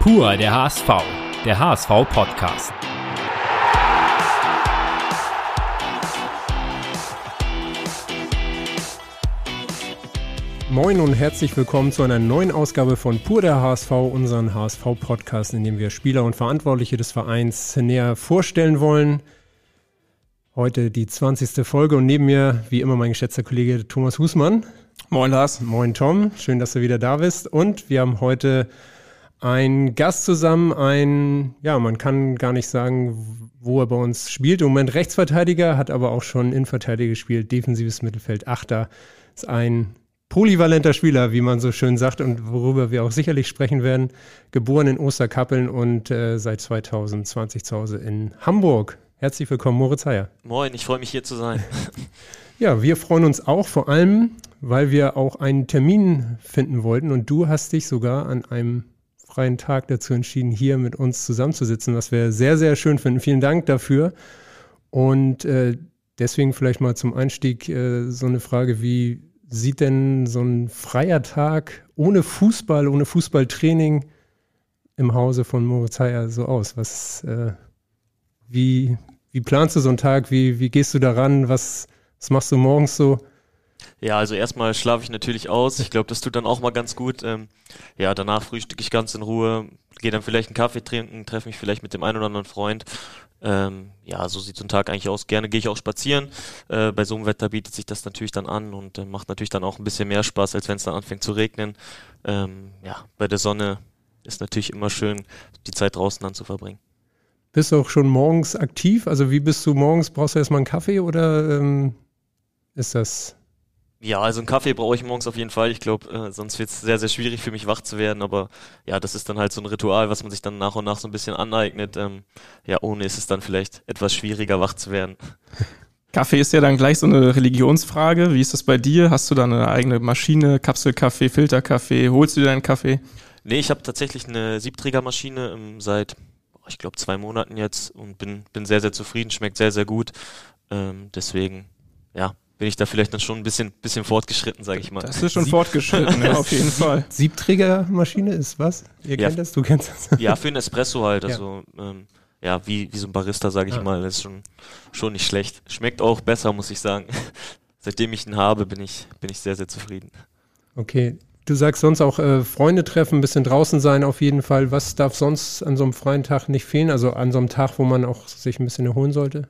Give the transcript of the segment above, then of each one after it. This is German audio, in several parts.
Pur der HSV, der HSV-Podcast. Moin und herzlich willkommen zu einer neuen Ausgabe von Pur der HSV, unseren HSV-Podcast, in dem wir Spieler und Verantwortliche des Vereins näher vorstellen wollen. Heute die 20. Folge und neben mir, wie immer, mein geschätzter Kollege Thomas Husmann. Moin Lars. Moin Tom, schön, dass du wieder da bist. Und wir haben heute einen Gast zusammen, ein, ja, man kann gar nicht sagen, wo er bei uns spielt. Im Moment Rechtsverteidiger, hat aber auch schon Innenverteidiger gespielt, defensives Mittelfeld, Achter. Ist ein polyvalenter Spieler, wie man so schön sagt und worüber wir auch sicherlich sprechen werden. Geboren in Osterkappeln und äh, seit 2020 zu Hause in Hamburg. Herzlich willkommen, Moritz Heyer. Moin, ich freue mich hier zu sein. Ja, wir freuen uns auch vor allem, weil wir auch einen Termin finden wollten und du hast dich sogar an einem freien Tag dazu entschieden, hier mit uns zusammenzusitzen, was wir sehr, sehr schön finden. Vielen Dank dafür. Und äh, deswegen vielleicht mal zum Einstieg äh, so eine Frage, wie sieht denn so ein freier Tag ohne Fußball, ohne Fußballtraining im Hause von Moritz Heyer so aus? Was, äh, wie, wie planst du so einen Tag? Wie, wie gehst du daran? Was, was machst du morgens so? Ja, also erstmal schlafe ich natürlich aus. Ich glaube, das tut dann auch mal ganz gut. Ähm, ja, danach frühstücke ich ganz in Ruhe, gehe dann vielleicht einen Kaffee trinken, treffe mich vielleicht mit dem einen oder anderen Freund. Ähm, ja, so sieht so ein Tag eigentlich aus. Gerne gehe ich auch spazieren. Äh, bei so einem Wetter bietet sich das natürlich dann an und äh, macht natürlich dann auch ein bisschen mehr Spaß, als wenn es dann anfängt zu regnen. Ähm, ja, bei der Sonne ist natürlich immer schön, die Zeit draußen dann zu verbringen. Bist du auch schon morgens aktiv? Also wie bist du morgens? Brauchst du erstmal einen Kaffee oder ähm, ist das ja, also einen Kaffee brauche ich morgens auf jeden Fall. Ich glaube, äh, sonst wird es sehr, sehr schwierig für mich wach zu werden. Aber ja, das ist dann halt so ein Ritual, was man sich dann nach und nach so ein bisschen aneignet. Ähm, ja, ohne ist es dann vielleicht etwas schwieriger, wach zu werden. Kaffee ist ja dann gleich so eine Religionsfrage. Wie ist das bei dir? Hast du da eine eigene Maschine, Kapselkaffee, Filterkaffee? Holst du dir deinen Kaffee? Nee, ich habe tatsächlich eine Siebträgermaschine ähm, seit, ich glaube, zwei Monaten jetzt und bin, bin sehr, sehr zufrieden, schmeckt sehr, sehr gut. Ähm, deswegen, ja, bin ich da vielleicht dann schon ein bisschen, bisschen fortgeschritten, sage ich mal. Das ist schon Sieb fortgeschritten, ja, auf jeden Fall. Siebträgermaschine ist was? Ihr ja. kennt das? Du kennst das? Ja, für einen Espresso halt. Also, ja, ähm, ja wie, wie so ein Barista, sage ich ja. mal. Das ist schon, schon nicht schlecht. Schmeckt auch besser, muss ich sagen. Seitdem ich ihn habe, bin ich, bin ich sehr, sehr zufrieden. Okay. Du sagst sonst auch äh, Freunde treffen, ein bisschen draußen sein auf jeden Fall. Was darf sonst an so einem freien Tag nicht fehlen? Also an so einem Tag, wo man auch sich ein bisschen erholen sollte?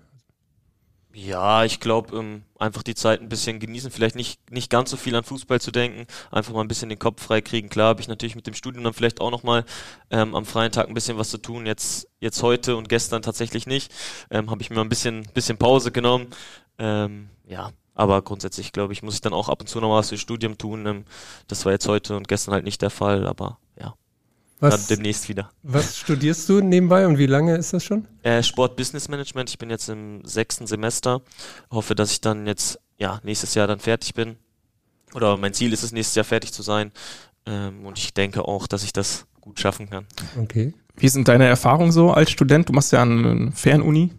Ja, ich glaube, ähm, einfach die Zeit ein bisschen genießen, vielleicht nicht, nicht ganz so viel an Fußball zu denken, einfach mal ein bisschen den Kopf frei kriegen. Klar habe ich natürlich mit dem Studium dann vielleicht auch nochmal ähm, am freien Tag ein bisschen was zu tun. Jetzt, jetzt heute und gestern tatsächlich nicht. Ähm, habe ich mir ein bisschen, bisschen Pause genommen. Ähm, ja, aber grundsätzlich, glaube ich, muss ich dann auch ab und zu noch was für Studium tun. Ähm, das war jetzt heute und gestern halt nicht der Fall, aber ja. Was, dann demnächst wieder. Was studierst du nebenbei und wie lange ist das schon? Äh, Sport Business Management. Ich bin jetzt im sechsten Semester. Hoffe, dass ich dann jetzt ja nächstes Jahr dann fertig bin. Oder mein Ziel ist es, nächstes Jahr fertig zu sein. Ähm, und ich denke auch, dass ich das gut schaffen kann. Okay. Wie sind deine Erfahrungen so als Student? Du machst ja an Fernuni.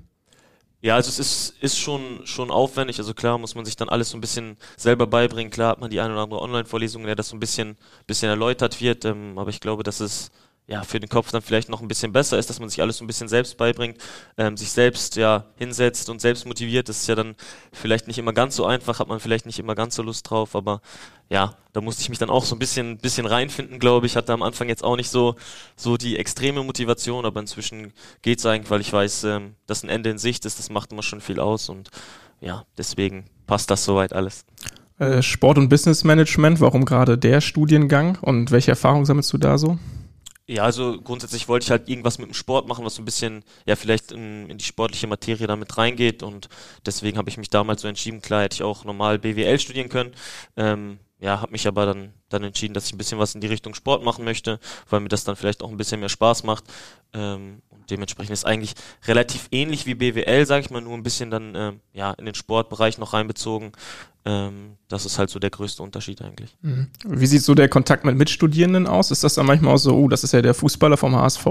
Ja, also es ist, ist schon, schon aufwendig. Also klar muss man sich dann alles so ein bisschen selber beibringen. Klar hat man die eine oder andere Online-Vorlesung, in der das so ein bisschen, bisschen erläutert wird. Ähm, aber ich glaube, dass es ja, für den Kopf dann vielleicht noch ein bisschen besser ist, dass man sich alles so ein bisschen selbst beibringt, ähm, sich selbst ja hinsetzt und selbst motiviert. Das ist ja dann vielleicht nicht immer ganz so einfach, hat man vielleicht nicht immer ganz so Lust drauf, aber ja, da musste ich mich dann auch so ein bisschen, bisschen reinfinden, glaube ich. Hatte am Anfang jetzt auch nicht so, so die extreme Motivation, aber inzwischen geht's eigentlich, weil ich weiß, ähm, dass ein Ende in Sicht ist, das macht immer schon viel aus und ja, deswegen passt das soweit alles. Äh, Sport- und Business Management, warum gerade der Studiengang und welche Erfahrungen sammelst du da so? Ja, also grundsätzlich wollte ich halt irgendwas mit dem Sport machen, was so ein bisschen, ja, vielleicht in, in die sportliche Materie damit reingeht. Und deswegen habe ich mich damals so entschieden, klar hätte ich auch normal BWL studieren können, ähm, ja, habe mich aber dann, dann entschieden, dass ich ein bisschen was in die Richtung Sport machen möchte, weil mir das dann vielleicht auch ein bisschen mehr Spaß macht. Ähm, und dementsprechend ist eigentlich relativ ähnlich wie BWL, sage ich mal, nur ein bisschen dann äh, ja in den Sportbereich noch reinbezogen. Ähm, das ist halt so der größte Unterschied eigentlich. Mhm. Wie sieht so der Kontakt mit Mitstudierenden aus? Ist das dann manchmal auch so, oh, das ist ja der Fußballer vom HSV?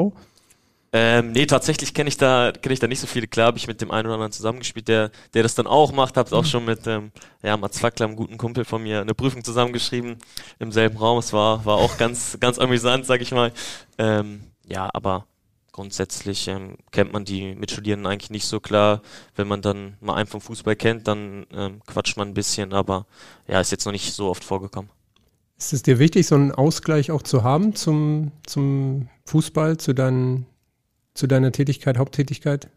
Ähm, nee, tatsächlich kenne ich da kenne ich da nicht so viele. Klar habe ich mit dem einen oder anderen zusammengespielt, der der das dann auch macht. Habe auch mhm. schon mit ähm, ja Mats Fackler, einem guten Kumpel von mir, eine Prüfung zusammengeschrieben im selben Raum. Es war war auch ganz ganz amüsant, sag ich mal. Ähm, ja, aber grundsätzlich ähm, kennt man die Mitstudierenden eigentlich nicht so klar. Wenn man dann mal einen vom Fußball kennt, dann ähm, quatscht man ein bisschen, aber ja, ist jetzt noch nicht so oft vorgekommen. Ist es dir wichtig, so einen Ausgleich auch zu haben zum, zum Fußball, zu, dein, zu deiner Tätigkeit, Haupttätigkeit?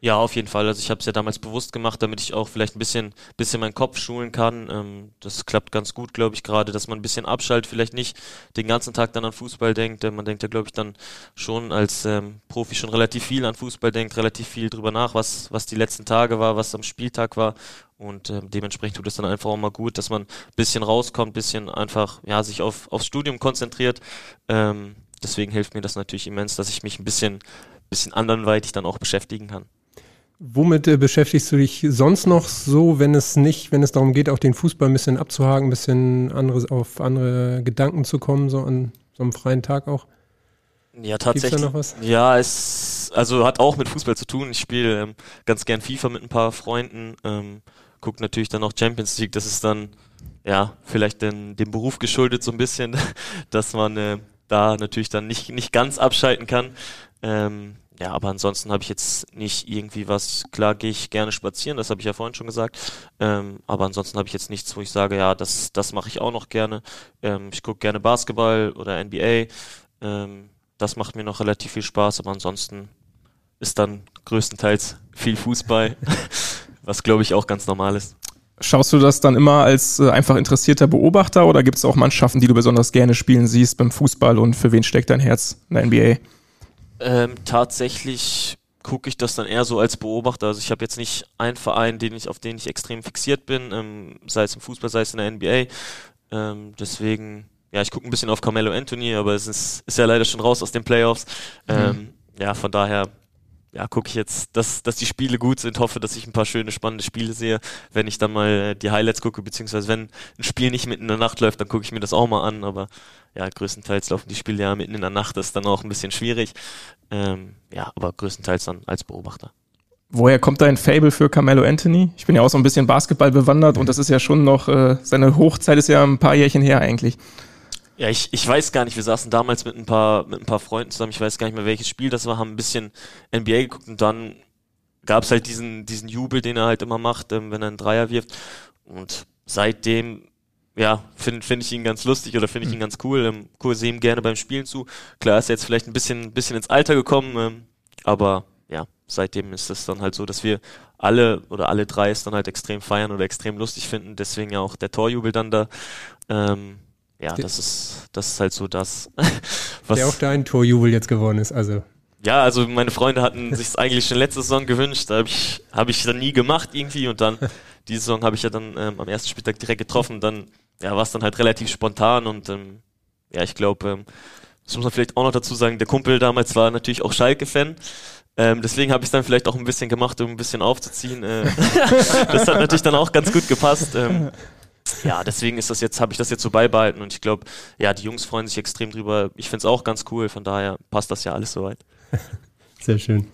Ja, auf jeden Fall. Also ich habe es ja damals bewusst gemacht, damit ich auch vielleicht ein bisschen, bisschen meinen Kopf schulen kann. Ähm, das klappt ganz gut, glaube ich, gerade, dass man ein bisschen abschaltet, vielleicht nicht den ganzen Tag dann an Fußball denkt. Äh, man denkt ja, glaube ich, dann schon als ähm, Profi schon relativ viel an Fußball denkt, relativ viel drüber nach, was, was die letzten Tage war, was am Spieltag war. Und äh, dementsprechend tut es dann einfach auch mal gut, dass man ein bisschen rauskommt, ein bisschen einfach ja, sich auf, aufs Studium konzentriert. Ähm, deswegen hilft mir das natürlich immens, dass ich mich ein bisschen, bisschen anderweitig dann auch beschäftigen kann. Womit äh, beschäftigst du dich sonst noch so, wenn es nicht, wenn es darum geht, auch den Fußball ein bisschen abzuhaken, ein bisschen andere, auf andere Gedanken zu kommen, so an so einem freien Tag auch? Ja, tatsächlich. noch was? Ja, es also hat auch mit Fußball zu tun. Ich spiele ähm, ganz gern FIFA mit ein paar Freunden, ähm, gucke natürlich dann auch Champions League. Das ist dann ja vielleicht den, dem Beruf geschuldet so ein bisschen, dass man äh, da natürlich dann nicht nicht ganz abschalten kann. Ähm, ja, aber ansonsten habe ich jetzt nicht irgendwie was, klar gehe ich gerne spazieren, das habe ich ja vorhin schon gesagt, ähm, aber ansonsten habe ich jetzt nichts, wo ich sage, ja, das, das mache ich auch noch gerne. Ähm, ich gucke gerne Basketball oder NBA, ähm, das macht mir noch relativ viel Spaß, aber ansonsten ist dann größtenteils viel Fußball, was glaube ich auch ganz normal ist. Schaust du das dann immer als äh, einfach interessierter Beobachter oder gibt es auch Mannschaften, die du besonders gerne spielen siehst beim Fußball und für wen steckt dein Herz in der NBA? Ähm, tatsächlich gucke ich das dann eher so als Beobachter. Also ich habe jetzt nicht einen Verein, den ich, auf den ich extrem fixiert bin, ähm, sei es im Fußball, sei es in der NBA. Ähm, deswegen, ja, ich gucke ein bisschen auf Carmelo Anthony, aber es ist, ist ja leider schon raus aus den Playoffs. Mhm. Ähm, ja, von daher ja, gucke ich jetzt, dass, dass die Spiele gut sind, hoffe, dass ich ein paar schöne, spannende Spiele sehe. Wenn ich dann mal äh, die Highlights gucke, beziehungsweise wenn ein Spiel nicht mitten in der Nacht läuft, dann gucke ich mir das auch mal an. Aber ja, größtenteils laufen die Spiele ja mitten in der Nacht, das ist dann auch ein bisschen schwierig. Ähm, ja, aber größtenteils dann als Beobachter. Woher kommt dein Fable für Carmelo Anthony? Ich bin ja auch so ein bisschen Basketball bewandert und das ist ja schon noch, äh, seine Hochzeit ist ja ein paar Jährchen her eigentlich. Ja, ich, ich weiß gar nicht, wir saßen damals mit ein paar, mit ein paar Freunden zusammen, ich weiß gar nicht mehr, welches Spiel das war, haben ein bisschen NBA geguckt und dann gab es halt diesen, diesen Jubel, den er halt immer macht, ähm, wenn er einen Dreier wirft. Und seitdem, ja, finde find ich ihn ganz lustig oder finde ich ihn mhm. ganz cool. Ähm, cool, sehe ihm gerne beim Spielen zu. Klar ist er jetzt vielleicht ein bisschen, bisschen ins Alter gekommen, ähm, aber ja, seitdem ist es dann halt so, dass wir alle oder alle drei es dann halt extrem feiern oder extrem lustig finden. Deswegen ja auch der Torjubel dann da. Ähm, ja, das ist, das ist halt so das, was. Der auch dein Torjubel jetzt geworden ist, also. Ja, also meine Freunde hatten sich eigentlich schon letzte Saison gewünscht, da habe ich, hab ich dann nie gemacht irgendwie und dann, diese Saison habe ich ja dann ähm, am ersten Spieltag direkt getroffen, dann, ja, war es dann halt relativ spontan und, ähm, ja, ich glaube, ähm, das muss man vielleicht auch noch dazu sagen, der Kumpel damals war natürlich auch Schalke-Fan. Ähm, deswegen habe ich es dann vielleicht auch ein bisschen gemacht, um ein bisschen aufzuziehen. Äh, das hat natürlich dann auch ganz gut gepasst. Ähm, ja, deswegen ist das jetzt, habe ich das jetzt so beibehalten und ich glaube, ja, die Jungs freuen sich extrem drüber. Ich finde es auch ganz cool, von daher passt das ja alles soweit. Sehr schön.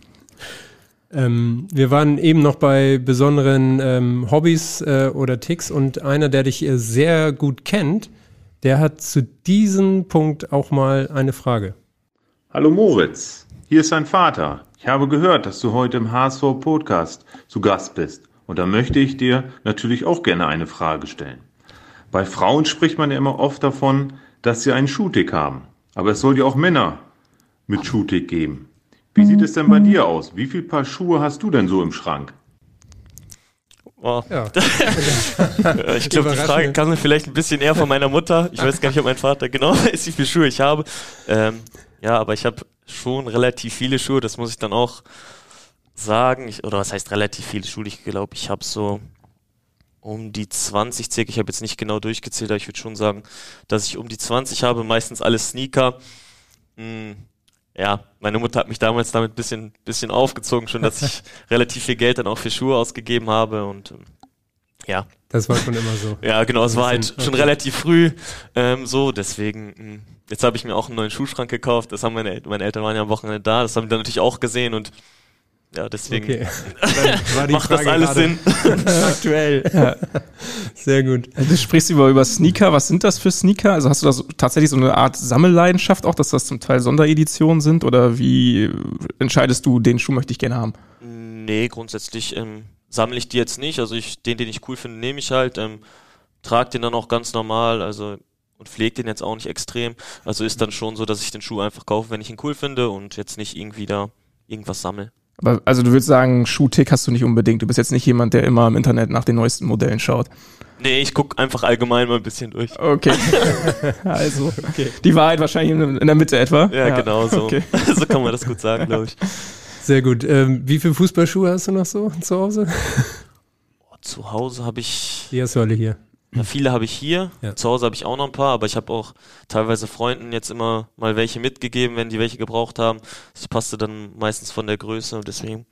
Ähm, wir waren eben noch bei besonderen ähm, Hobbys äh, oder Ticks und einer, der dich äh, sehr gut kennt, der hat zu diesem Punkt auch mal eine Frage. Hallo Moritz, hier ist dein Vater. Ich habe gehört, dass du heute im HSV Podcast zu Gast bist. Und da möchte ich dir natürlich auch gerne eine Frage stellen. Bei Frauen spricht man ja immer oft davon, dass sie einen Schuhtick haben. Aber es soll ja auch Männer mit Schuhtick geben. Wie sieht es denn bei dir aus? Wie viel Paar Schuhe hast du denn so im Schrank? Oh. Ja. ich glaube, die Frage kam vielleicht ein bisschen eher von meiner Mutter. Ich weiß gar nicht, ob mein Vater genau weiß, wie viele Schuhe ich habe. Ähm, ja, aber ich habe schon relativ viele Schuhe. Das muss ich dann auch sagen, ich, oder was heißt relativ viele Schuhe? Ich glaube, ich habe so um die 20 circa. Ich habe jetzt nicht genau durchgezählt, aber ich würde schon sagen, dass ich um die 20 habe, meistens alles Sneaker. Hm, ja, meine Mutter hat mich damals damit ein bisschen, bisschen aufgezogen, schon, dass ich relativ viel Geld dann auch für Schuhe ausgegeben habe und ähm, ja. Das war schon immer so. ja, genau, es war halt schon relativ früh ähm, so, deswegen, hm, jetzt habe ich mir auch einen neuen Schuhschrank gekauft, das haben meine, meine Eltern waren ja am Wochenende da, das haben die dann natürlich auch gesehen und Ja, deswegen Okay. Dann war die macht das Frage alles gerade Sinn. Aktuell. Ja. Sehr gut. Du sprichst über, über Sneaker. Was sind das für Sneaker? Also hast du da so, tatsächlich so eine Art Sammelleidenschaft auch, dass das zum Teil Sondereditionen sind? Oder wie entscheidest du, den Schuh möchte ich gerne haben? Nee, grundsätzlich ähm, sammle ich die jetzt nicht. Also ich, den, den ich cool finde, nehme ich halt. Ähm, trage den dann auch ganz normal. Also und pflege den jetzt auch nicht extrem. Also ist dann schon so, dass ich den Schuh einfach kaufe, wenn ich ihn cool finde und jetzt nicht irgendwie da irgendwas sammle. Aber, also du würdest sagen, Schuhtick hast du nicht unbedingt. Du bist jetzt nicht jemand, der immer im Internet nach den neuesten Modellen schaut. Nee, ich gucke einfach allgemein mal ein bisschen durch. Okay. also, die Wahrheit wahrscheinlich in, in der Mitte etwa. Ja, genau so. Okay. so kann man das gut sagen, glaube ich. Sehr gut. Ähm, wie viele Fußballschuhe hast du noch so zu Hause? Zu Hause habe ich Die hast du alle hier. Ja, viele habe ich hier. Ja. Zu Hause habe ich auch noch ein paar, aber ich habe auch teilweise Freunden jetzt immer mal welche mitgegeben, wenn die welche gebraucht haben. Das passte dann meistens von der Größe und deswegen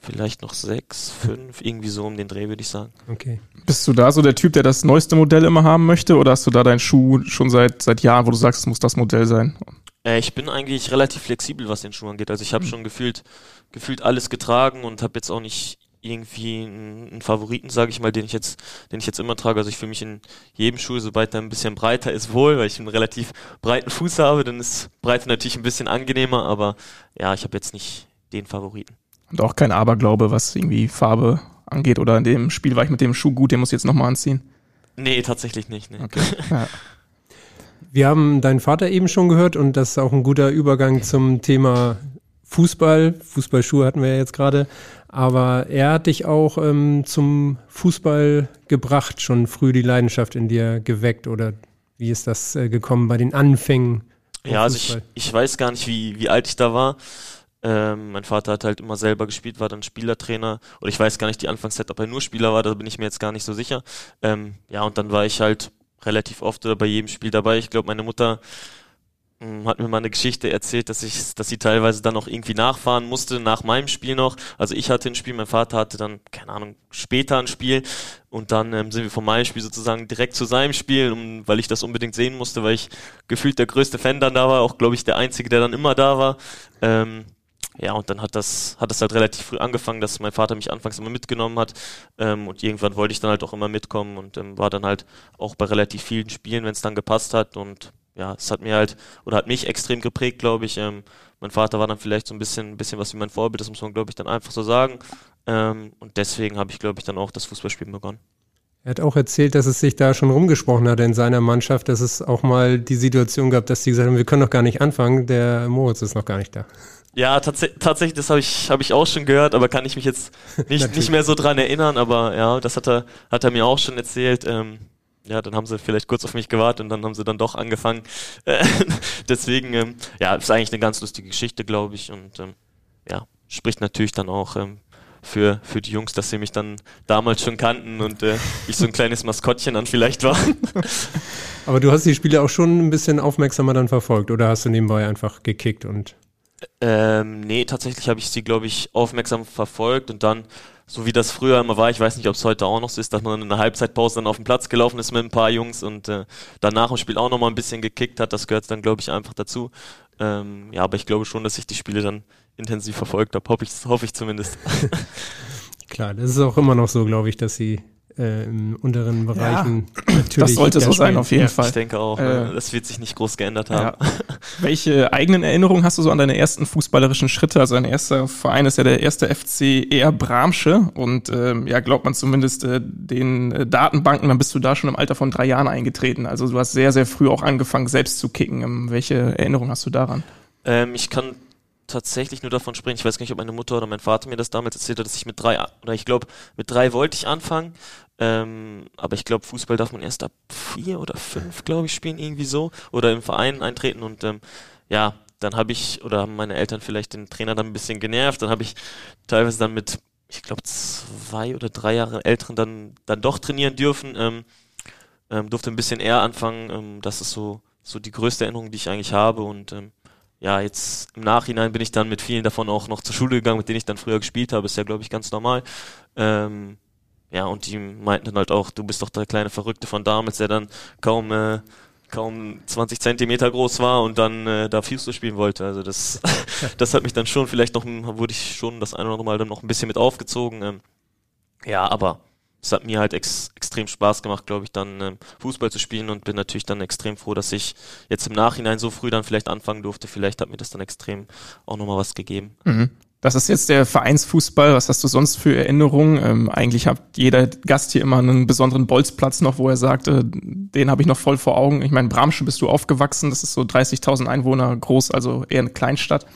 vielleicht noch sechs, fünf, irgendwie so um den Dreh, würde ich sagen. Okay. Bist du da so der Typ, der das neueste Modell immer haben möchte? Oder hast du da deinen Schuh schon seit, seit Jahren, wo du sagst, es muss das Modell sein? Äh, ich bin eigentlich relativ flexibel, was den Schuh angeht. Also ich habe schon gefühlt, gefühlt alles getragen und habe jetzt auch nicht irgendwie einen, Favoriten, sage ich mal, den ich jetzt, den ich jetzt immer trage. Also ich fühle mich in jedem Schuh, sobald er ein bisschen breiter ist, wohl, weil ich einen relativ breiten Fuß habe, dann ist Breite natürlich ein bisschen angenehmer, aber ja, ich habe jetzt nicht den Favoriten. Und auch kein Aberglaube, was irgendwie Farbe angeht. Oder in dem Spiel war ich mit dem Schuh gut, den muss ich jetzt nochmal anziehen. Nee, tatsächlich nicht. Nee. Okay. Ja. Wir haben deinen Vater eben schon gehört und das ist auch ein guter Übergang zum Thema Fußball. Fußballschuhe hatten wir ja jetzt gerade. Aber er hat dich auch ähm, zum Fußball gebracht, schon früh die Leidenschaft in dir geweckt oder wie ist das äh, gekommen bei den Anfängen? Ja, also ich, ich weiß gar nicht, wie, wie alt ich da war. Ähm, mein Vater hat halt immer selber gespielt, war dann Spielertrainer. Oder ich weiß gar nicht die Anfangszeit, ob er nur Spieler war, da bin ich mir jetzt gar nicht so sicher. Ähm, ja, und dann war ich halt relativ oft oder bei jedem Spiel dabei. Ich glaube, meine Mutter hat mir mal eine Geschichte erzählt, dass ich, dass sie teilweise dann auch irgendwie nachfahren musste, nach meinem Spiel noch. Also ich hatte ein Spiel, mein Vater hatte dann, keine Ahnung, später ein Spiel und dann ähm, sind wir von meinem Spiel sozusagen direkt zu seinem Spiel, um, weil ich das unbedingt sehen musste, weil ich gefühlt der größte Fan dann da war, auch glaube ich der einzige, der dann immer da war. Ähm, ja, und dann hat das, hat das halt relativ früh angefangen, dass mein Vater mich anfangs immer mitgenommen hat. Ähm, und irgendwann wollte ich dann halt auch immer mitkommen und ähm, war dann halt auch bei relativ vielen Spielen, wenn es dann gepasst hat. Und ja, es hat mir halt, oder hat mich extrem geprägt, glaube ich. Ähm, mein Vater war dann vielleicht so ein bisschen, bisschen was wie mein Vorbild, das muss man, glaube ich, dann einfach so sagen. Ähm, und deswegen habe ich, glaube ich, dann auch das Fußballspielen begonnen. Er hat auch erzählt, dass es sich da schon rumgesprochen hat in seiner Mannschaft, dass es auch mal die Situation gab, dass die gesagt haben, wir können noch gar nicht anfangen, der Moritz ist noch gar nicht da. Ja, tats tatsächlich, das habe ich, hab ich auch schon gehört, aber kann ich mich jetzt nicht, nicht mehr so dran erinnern. Aber ja, das hat er, hat er mir auch schon erzählt. Ähm, ja, dann haben sie vielleicht kurz auf mich gewartet und dann haben sie dann doch angefangen. Äh, deswegen, ähm, ja, ist eigentlich eine ganz lustige Geschichte, glaube ich. Und ähm, ja, spricht natürlich dann auch ähm, für, für die Jungs, dass sie mich dann damals schon kannten und äh, ich so ein kleines Maskottchen dann vielleicht war. Aber du hast die Spiele auch schon ein bisschen aufmerksamer dann verfolgt oder hast du nebenbei einfach gekickt und Ähm, nee, tatsächlich habe ich sie, glaube ich, aufmerksam verfolgt und dann, so wie das früher immer war, ich weiß nicht, ob es heute auch noch so ist, dass man in der Halbzeitpause dann auf den Platz gelaufen ist mit ein paar Jungs und äh, dann nach dem Spiel auch nochmal ein bisschen gekickt hat. Das gehört dann, glaube ich, einfach dazu. Ähm, ja, aber ich glaube schon, dass ich die Spiele dann intensiv verfolgt habe. Hoffe ich, hoffe ich zumindest. klar, das ist auch immer noch so, glaube ich, dass sie äh, im unteren Bereichen natürlich. Das sollte so sein, auf jeden Ja. Fall. Ich denke auch, Äh, ne? das wird sich nicht groß geändert haben. Ja. Welche eigenen Erinnerungen hast du so an deine ersten fußballerischen Schritte? Also dein erster Verein ist ja der erste FC eher Bramsche und ähm, ja, glaubt man zumindest äh, den äh, Datenbanken, dann bist du da schon im Alter von drei Jahren eingetreten. Also du hast sehr, sehr früh auch angefangen, selbst zu kicken. Ähm, welche Erinnerungen hast du daran? Ähm, ich kann tatsächlich nur davon sprechen. Ich weiß gar nicht, ob meine Mutter oder mein Vater mir das damals erzählt hat, dass ich mit drei, oder ich glaube, mit drei wollte ich anfangen. Ähm, aber ich glaube, Fußball darf man erst ab vier oder fünf, glaube ich, spielen, irgendwie so. Oder im Verein eintreten und ähm, ja, dann habe ich, oder haben meine Eltern vielleicht den Trainer dann ein bisschen genervt. Dann habe ich teilweise dann mit, ich glaube, zwei oder drei Jahre Älteren dann, dann doch trainieren dürfen. Ähm, ähm, durfte ein bisschen eher anfangen. Ähm, das ist so, so die größte Erinnerung, die ich eigentlich habe. Und ähm, ja, jetzt im Nachhinein bin ich dann mit vielen davon auch noch zur Schule gegangen, mit denen ich dann früher gespielt habe. Ist ja, glaube ich, ganz normal. Ähm, ja, und die meinten dann halt auch, du bist doch der kleine Verrückte von damals, der dann kaum, äh, kaum 20 Zentimeter groß war und dann äh, da Fußball spielen wollte. Also das, das hat mich dann schon vielleicht noch, wurde ich schon das eine oder andere Mal dann noch ein bisschen mit aufgezogen. Ähm, ja, aber es hat mir halt ex extrem Spaß gemacht, glaube ich, dann ähm, Fußball zu spielen und bin natürlich dann extrem froh, dass ich jetzt im Nachhinein so früh dann vielleicht anfangen durfte. Vielleicht hat mir das dann extrem auch nochmal was gegeben. Mhm. Das ist jetzt der Vereinsfußball. Was hast du sonst für Erinnerungen? Ähm, eigentlich hat jeder Gast hier immer einen besonderen Bolzplatz noch, wo er sagt, äh, den habe ich noch voll vor Augen. Ich meine, Bramsche bist du aufgewachsen. Das ist so 30.000 Einwohner groß, also eher eine Kleinstadt.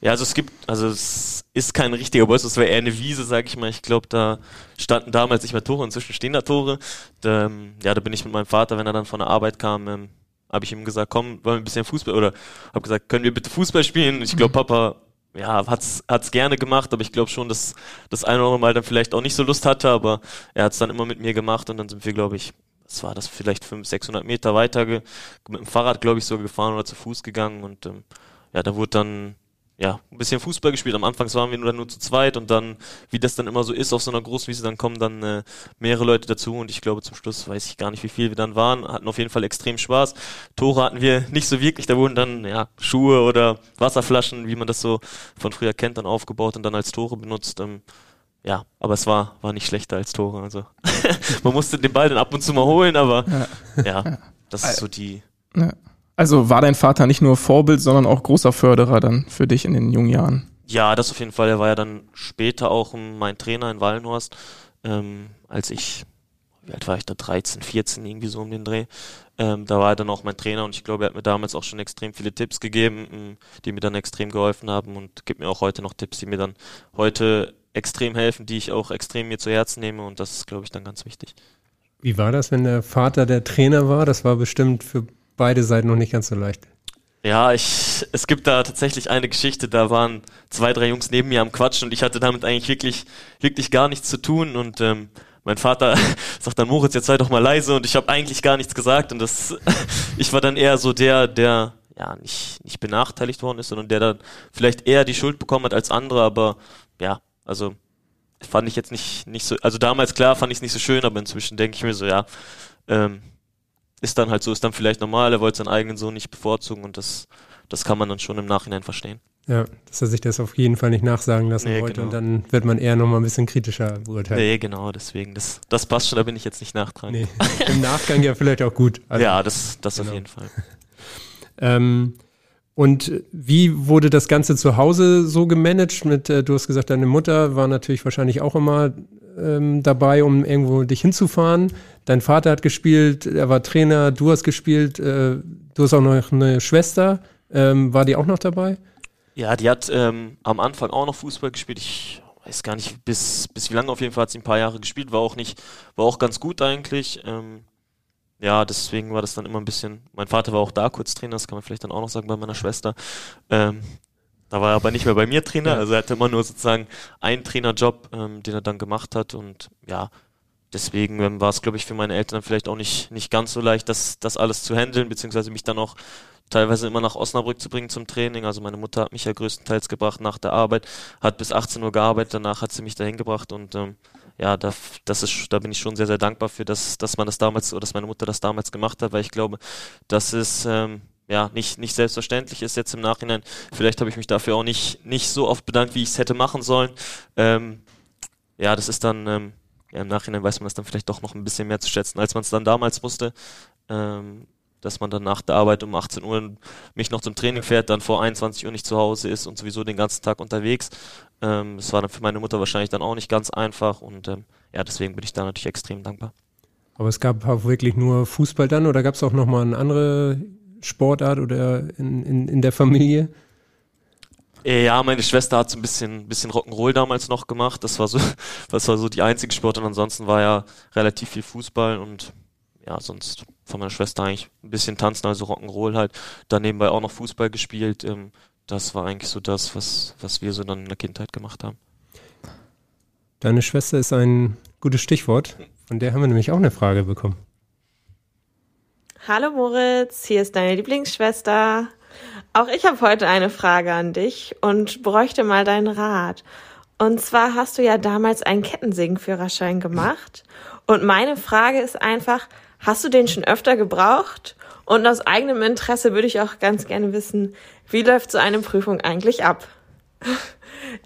Ja, also es gibt, also es ist kein richtiger Bolz, es wäre eher eine Wiese, sag ich mal. Ich glaube, da standen damals nicht mehr Tore, inzwischen stehen da Tore. Da, ähm, ja, da bin ich mit meinem Vater, wenn er dann von der Arbeit kam, ähm, habe ich ihm gesagt, komm, wollen wir ein bisschen Fußball, oder habe gesagt, können wir bitte Fußball spielen? Ich glaube, Papa ja, hat's, hat's gerne gemacht, aber ich glaube schon, dass das eine oder andere Mal dann vielleicht auch nicht so Lust hatte, aber er hat's dann immer mit mir gemacht und dann sind wir, glaube ich, was war das, vielleicht 500, 600 Meter weiter mit dem Fahrrad, glaube ich, sogar gefahren oder zu Fuß gegangen und ähm, ja, da wurde dann ja, ein bisschen Fußball gespielt. Am Anfang waren wir nur, nur zu zweit und dann, wie das dann immer so ist auf so einer Großwiese, dann kommen dann äh, mehrere Leute dazu und ich glaube zum Schluss weiß ich gar nicht, wie viel wir dann waren, hatten auf jeden Fall extrem Spaß. Tore hatten wir nicht so wirklich, da wurden dann ja Schuhe oder Wasserflaschen, wie man das so von früher kennt, dann aufgebaut und dann als Tore benutzt. Ähm, ja, aber es war, war nicht schlechter als Tore. Also man musste den Ball dann ab und zu mal holen, aber ja, ja das ist so die. Ja. Also war dein Vater nicht nur Vorbild, sondern auch großer Förderer dann für dich in den jungen Jahren? Ja, das auf jeden Fall. Er war ja dann später auch mein Trainer in Wallenhorst, ähm, als ich, wie alt war ich da, 13, 14, irgendwie so um den Dreh. Ähm, da war er dann auch mein Trainer und ich glaube, er hat mir damals auch schon extrem viele Tipps gegeben, die mir dann extrem geholfen haben und gibt mir auch heute noch Tipps, die mir dann heute extrem helfen, die ich auch extrem mir zu Herzen nehme und das ist, glaube ich, dann ganz wichtig. Wie war das, wenn der Vater der Trainer war? Das war bestimmt für beide Seiten noch nicht ganz so leicht. Ja, ich, es gibt da tatsächlich eine Geschichte, da waren zwei, drei Jungs neben mir am Quatschen und ich hatte damit eigentlich wirklich, wirklich gar nichts zu tun und ähm, mein Vater sagt dann, Moritz, jetzt sei doch mal leise und ich habe eigentlich gar nichts gesagt und das, ich war dann eher so der, der ja nicht, nicht benachteiligt worden ist, sondern der dann vielleicht eher die Schuld bekommen hat als andere, aber ja, also fand ich jetzt nicht, nicht so, also damals klar fand ich es nicht so schön, aber inzwischen denke ich mir so, ja, ähm, ist dann halt so, ist dann vielleicht normal, er wollte seinen eigenen Sohn nicht bevorzugen und das, das kann man dann schon im Nachhinein verstehen. Ja, dass er sich das auf jeden Fall nicht nachsagen lassen nee, wollte genau. und dann wird man eher nochmal ein bisschen kritischer beurteilen. Nee, genau, deswegen, das, das passt schon, da bin ich jetzt nicht nachtragend. Nee, im Nachgang ja vielleicht auch gut. Also, ja, das, das genau. auf jeden Fall. ähm, und wie wurde das Ganze zu Hause so gemanagt? Mit, äh, du hast gesagt, deine Mutter war natürlich wahrscheinlich auch immer ähm, dabei, um irgendwo dich hinzufahren. Dein Vater hat gespielt, er war Trainer, du hast gespielt, äh, du hast auch noch eine Schwester. Ähm, war die auch noch dabei? Ja, die hat ähm, am Anfang auch noch Fußball gespielt. Ich weiß gar nicht, bis, bis wie lange auf jeden Fall hat sie ein paar Jahre gespielt, war auch nicht, war auch ganz gut eigentlich. Ähm, ja, deswegen war das dann immer ein bisschen. Mein Vater war auch da kurz Trainer, das kann man vielleicht dann auch noch sagen bei meiner Schwester. Da war er aber nicht mehr bei mir Trainer, also er hatte immer nur sozusagen einen Trainerjob, ähm, den er dann gemacht hat. Und ja, deswegen ähm, war es, glaube ich, für meine Eltern vielleicht auch nicht, nicht ganz so leicht, das, das alles zu handeln, beziehungsweise mich dann auch teilweise immer nach Osnabrück zu bringen zum Training. Also meine Mutter hat mich ja größtenteils gebracht nach der Arbeit, hat bis 18 Uhr gearbeitet, danach hat sie mich dahin gebracht. Und ähm, ja, da, das ist, da bin ich schon sehr, sehr dankbar für, dass, dass man das damals, oder dass meine Mutter das damals gemacht hat, weil ich glaube, das ist ähm, ja, nicht, nicht selbstverständlich ist jetzt im Nachhinein. Vielleicht habe ich mich dafür auch nicht, nicht so oft bedankt, wie ich es hätte machen sollen. Ähm, ja, das ist dann, ähm, ja, im Nachhinein weiß man das dann vielleicht doch noch ein bisschen mehr zu schätzen, als man es dann damals wusste. Ähm, dass man dann nach der Arbeit um 18 Uhr mich noch zum Training fährt, dann vor 21 Uhr nicht zu Hause ist und sowieso den ganzen Tag unterwegs. Ähm, das war dann für meine Mutter wahrscheinlich dann auch nicht ganz einfach und ähm, ja, deswegen bin ich da natürlich extrem dankbar. Aber es gab auch wirklich nur Fußball dann oder gab es auch nochmal eine andere Sportart oder in, in, in der Familie? Ja, meine Schwester hat so ein bisschen, bisschen Rock'n'Roll damals noch gemacht. Das war so, das war so die einzige Sport und ansonsten war ja relativ viel Fußball und ja, sonst von meiner Schwester eigentlich ein bisschen tanzen, also Rock'n'Roll halt. Dann nebenbei auch noch Fußball gespielt. Ähm, das war eigentlich so das, was, was wir so dann in der Kindheit gemacht haben. Deine Schwester ist ein gutes Stichwort. Von der haben wir nämlich auch eine Frage bekommen. Hallo Moritz, hier ist deine Lieblingsschwester. Auch ich habe heute eine Frage an dich und bräuchte mal deinen Rat. Und zwar hast du ja damals einen Kettensägenführerschein gemacht. Und meine Frage ist einfach, hast du den schon öfter gebraucht? Und aus eigenem Interesse würde ich auch ganz gerne wissen, wie läuft so eine Prüfung eigentlich ab?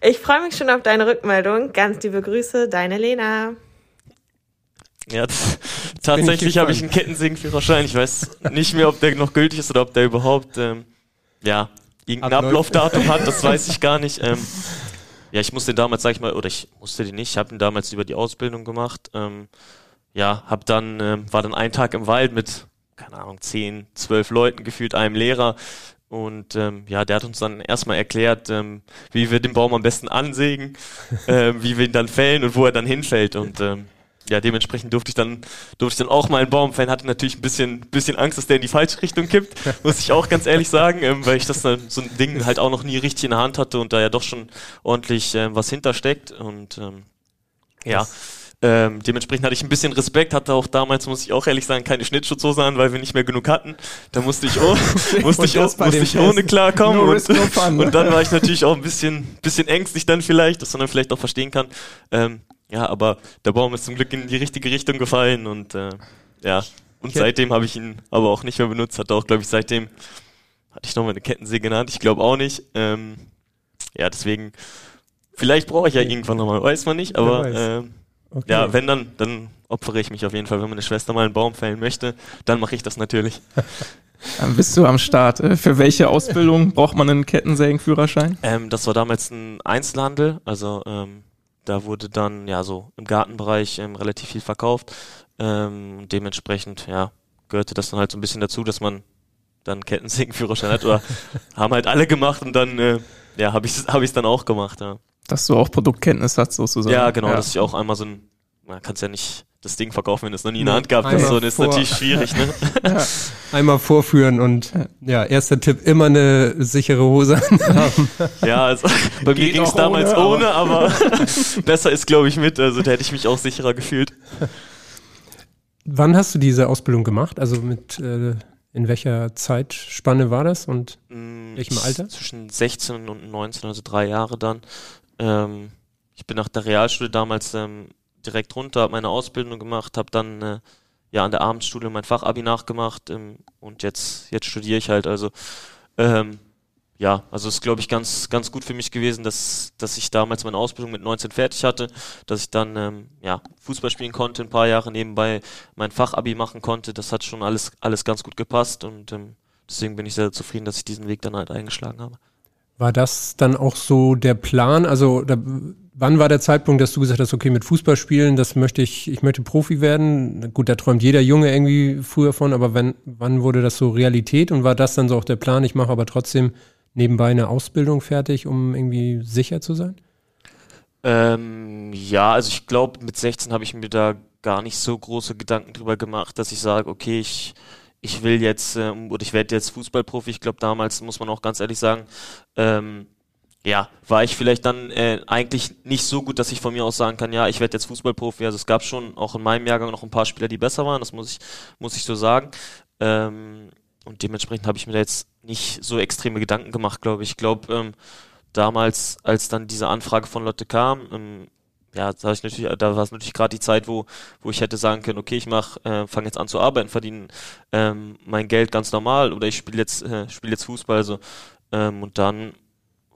Ich freue mich schon auf deine Rückmeldung. Ganz liebe Grüße, deine Lena. Ja, tatsächlich habe ich einen Kettensägenführerschein. Ich weiß nicht mehr, ob der noch gültig ist oder ob der überhaupt ähm, ja irgendein Abläuft. Ablaufdatum hat. Das weiß ich gar nicht. Ähm, ja, ich musste den damals, sag ich mal, oder ich musste den nicht. Ich habe ihn damals über die Ausbildung gemacht. Ähm, ja, hab dann ähm, war dann ein Tag im Wald mit keine Ahnung zehn, zwölf Leuten gefühlt einem Lehrer. Und ähm, ja, der hat uns dann erstmal erklärt, ähm, wie wir den Baum am besten ansägen, ähm, wie wir ihn dann fällen und wo er dann hinfällt. Und ähm, ja, dementsprechend durfte ich dann, durfte ich dann auch mal einen Baum fällen, hatte natürlich ein bisschen, bisschen Angst, dass der in die falsche Richtung kippt, muss ich auch ganz ehrlich sagen, ähm, weil ich das dann, so ein Ding halt auch noch nie richtig in der Hand hatte und da ja doch schon ordentlich ähm, was hintersteckt. Und ähm, ja. Ähm, dementsprechend hatte ich ein bisschen Respekt, hatte auch damals, muss ich auch ehrlich sagen, keine Schnittschutzhose an, weil wir nicht mehr genug hatten. Da musste ich, oh, musste ich, bei musste ich ohne klarkommen. No und, no und dann war ich natürlich auch ein bisschen, bisschen ängstlich dann vielleicht, dass man dann vielleicht auch verstehen kann. Ähm, ja, aber der Baum ist zum Glück in die richtige Richtung gefallen und äh, ja, und seitdem habe ich ihn aber auch nicht mehr benutzt. Hatte auch, glaube ich, seitdem hatte ich noch mal eine Kettensäge Hand. Ich glaube auch nicht. Ähm, ja, deswegen, vielleicht brauche ich ja irgendwann nochmal, weiß man nicht, aber ähm, Okay. ja, wenn dann, dann opfere ich mich auf jeden Fall. Wenn meine Schwester mal einen Baum fällen möchte, dann mache ich das natürlich. Dann bist du am Start. Äh, Für welche Ausbildung braucht man einen Kettensägenführerschein? Ähm, das war damals ein Einzelhandel, also ähm, da wurde dann ja so im Gartenbereich ähm, relativ viel verkauft. Ähm, dementsprechend, ja, gehörte das dann halt so ein bisschen dazu, dass man dann Kettensägenführerschein hat oder haben halt alle gemacht und dann äh, ja, habe ich es hab ich's dann auch gemacht, ja. Dass du auch Produktkenntnis hast, sozusagen. Ja, genau, dass ich auch einmal so ein, man kann es ja nicht das Ding verkaufen, wenn du es noch nie in der Hand gehabt hast, so, das ist natürlich schwierig, ne? Einmal vorführen und ja, erster Tipp, immer eine sichere Hose anhaben. Ja, also bei mir Geht ging es damals ohne, ohne, aber besser ist, glaube ich, mit. Also da hätte ich mich auch sicherer gefühlt. Wann hast du diese Ausbildung gemacht? Also mit äh, in welcher Zeitspanne war das? Und Mm, Welchem Alter? Zwischen 16 und 19, also drei Jahre dann. Ähm, ich bin nach der Realschule damals ähm, direkt runter, habe meine Ausbildung gemacht, habe dann äh, ja an der Abendschule mein Fachabi nachgemacht ähm, und jetzt jetzt studiere ich halt. Also ähm, ja, also ist glaube ich ganz ganz gut für mich gewesen, dass dass ich damals meine Ausbildung mit 19 fertig hatte, dass ich dann ähm, ja Fußball spielen konnte, ein paar Jahre nebenbei mein Fachabi machen konnte. Das hat schon alles alles ganz gut gepasst und ähm, deswegen bin ich sehr zufrieden, dass ich diesen Weg dann halt eingeschlagen habe. war das dann auch so der Plan? Also da, wann war der Zeitpunkt, dass du gesagt hast, okay, mit Fußball spielen, das möchte ich, ich möchte Profi werden? Gut, da träumt jeder Junge irgendwie früher von, aber wenn, wann wurde das so Realität und war das dann so auch der Plan, ich mache aber trotzdem nebenbei eine Ausbildung fertig, um irgendwie sicher zu sein? Ähm, ja, also ich glaube, mit 16 habe ich mir da gar nicht so große Gedanken drüber gemacht, dass ich sage, okay, ich, ich will jetzt ähm, oder ich werde jetzt Fußballprofi. Ich glaube, damals muss man auch ganz ehrlich sagen, ähm, ja, war ich vielleicht dann äh, eigentlich nicht so gut, dass ich von mir aus sagen kann, ja, ich werde jetzt Fußballprofi. Also es gab schon auch in meinem Jahrgang noch ein paar Spieler, die besser waren, das muss ich, muss ich so sagen. Ähm, und dementsprechend habe ich mir da jetzt nicht so extreme Gedanken gemacht, glaube ich. Ich glaube, ähm, damals, als dann diese Anfrage von Lotte kam, ähm, ja, da, hab ich natürlich, da war es natürlich gerade die Zeit, wo, wo ich hätte sagen können, okay, ich mach, äh, fange jetzt an zu arbeiten, verdiene ähm, mein Geld ganz normal oder ich spiele jetzt, äh, spiele jetzt Fußball, also ähm, und dann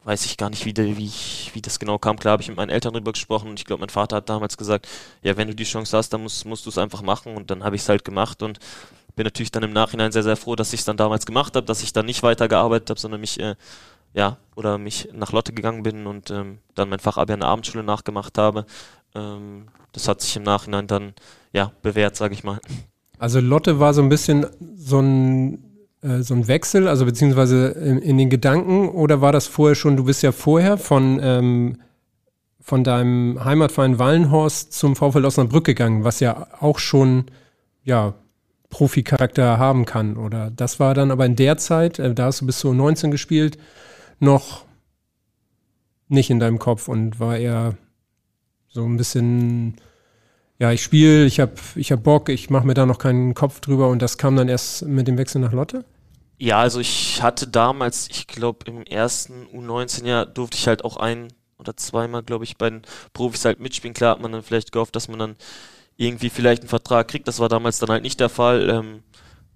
weiß ich gar nicht, wie, wie, wie das genau kam. Klar habe ich mit meinen Eltern drüber gesprochen und ich glaube, mein Vater hat damals gesagt, ja, wenn du die Chance hast, dann musst, musst du es einfach machen und dann habe ich es halt gemacht und bin natürlich dann im Nachhinein sehr, sehr froh, dass ich es dann damals gemacht habe, dass ich dann nicht weitergearbeitet habe, sondern mich, äh, ja, oder mich nach Lotte gegangen bin und ähm, dann mein Fachabi an der Abendschule nachgemacht habe. Ähm, das hat sich im Nachhinein dann, ja, bewährt, sage ich mal. Also Lotte war so ein bisschen so ein, so ein Wechsel, also beziehungsweise in, in den Gedanken, oder war das vorher schon, du bist ja vorher von, ähm, von deinem Heimatverein Wallenhorst zum VfL Osnabrück gegangen, was ja auch schon, ja, Proficharakter haben kann, oder? Das war dann aber in der Zeit, äh, da hast du bis zu 19 gespielt, noch nicht in deinem Kopf und war eher so ein bisschen ja, ich spiele, ich habe ich hab Bock, ich mache mir da noch keinen Kopf drüber und das kam dann erst mit dem Wechsel nach Lotte? Ja, also ich hatte damals, ich glaube im ersten U19-Jahr durfte ich halt auch ein oder zweimal, glaube ich, bei den Profis halt mitspielen. Klar hat man dann vielleicht gehofft, dass man dann irgendwie vielleicht einen Vertrag kriegt. Das war damals dann halt nicht der Fall. Ähm,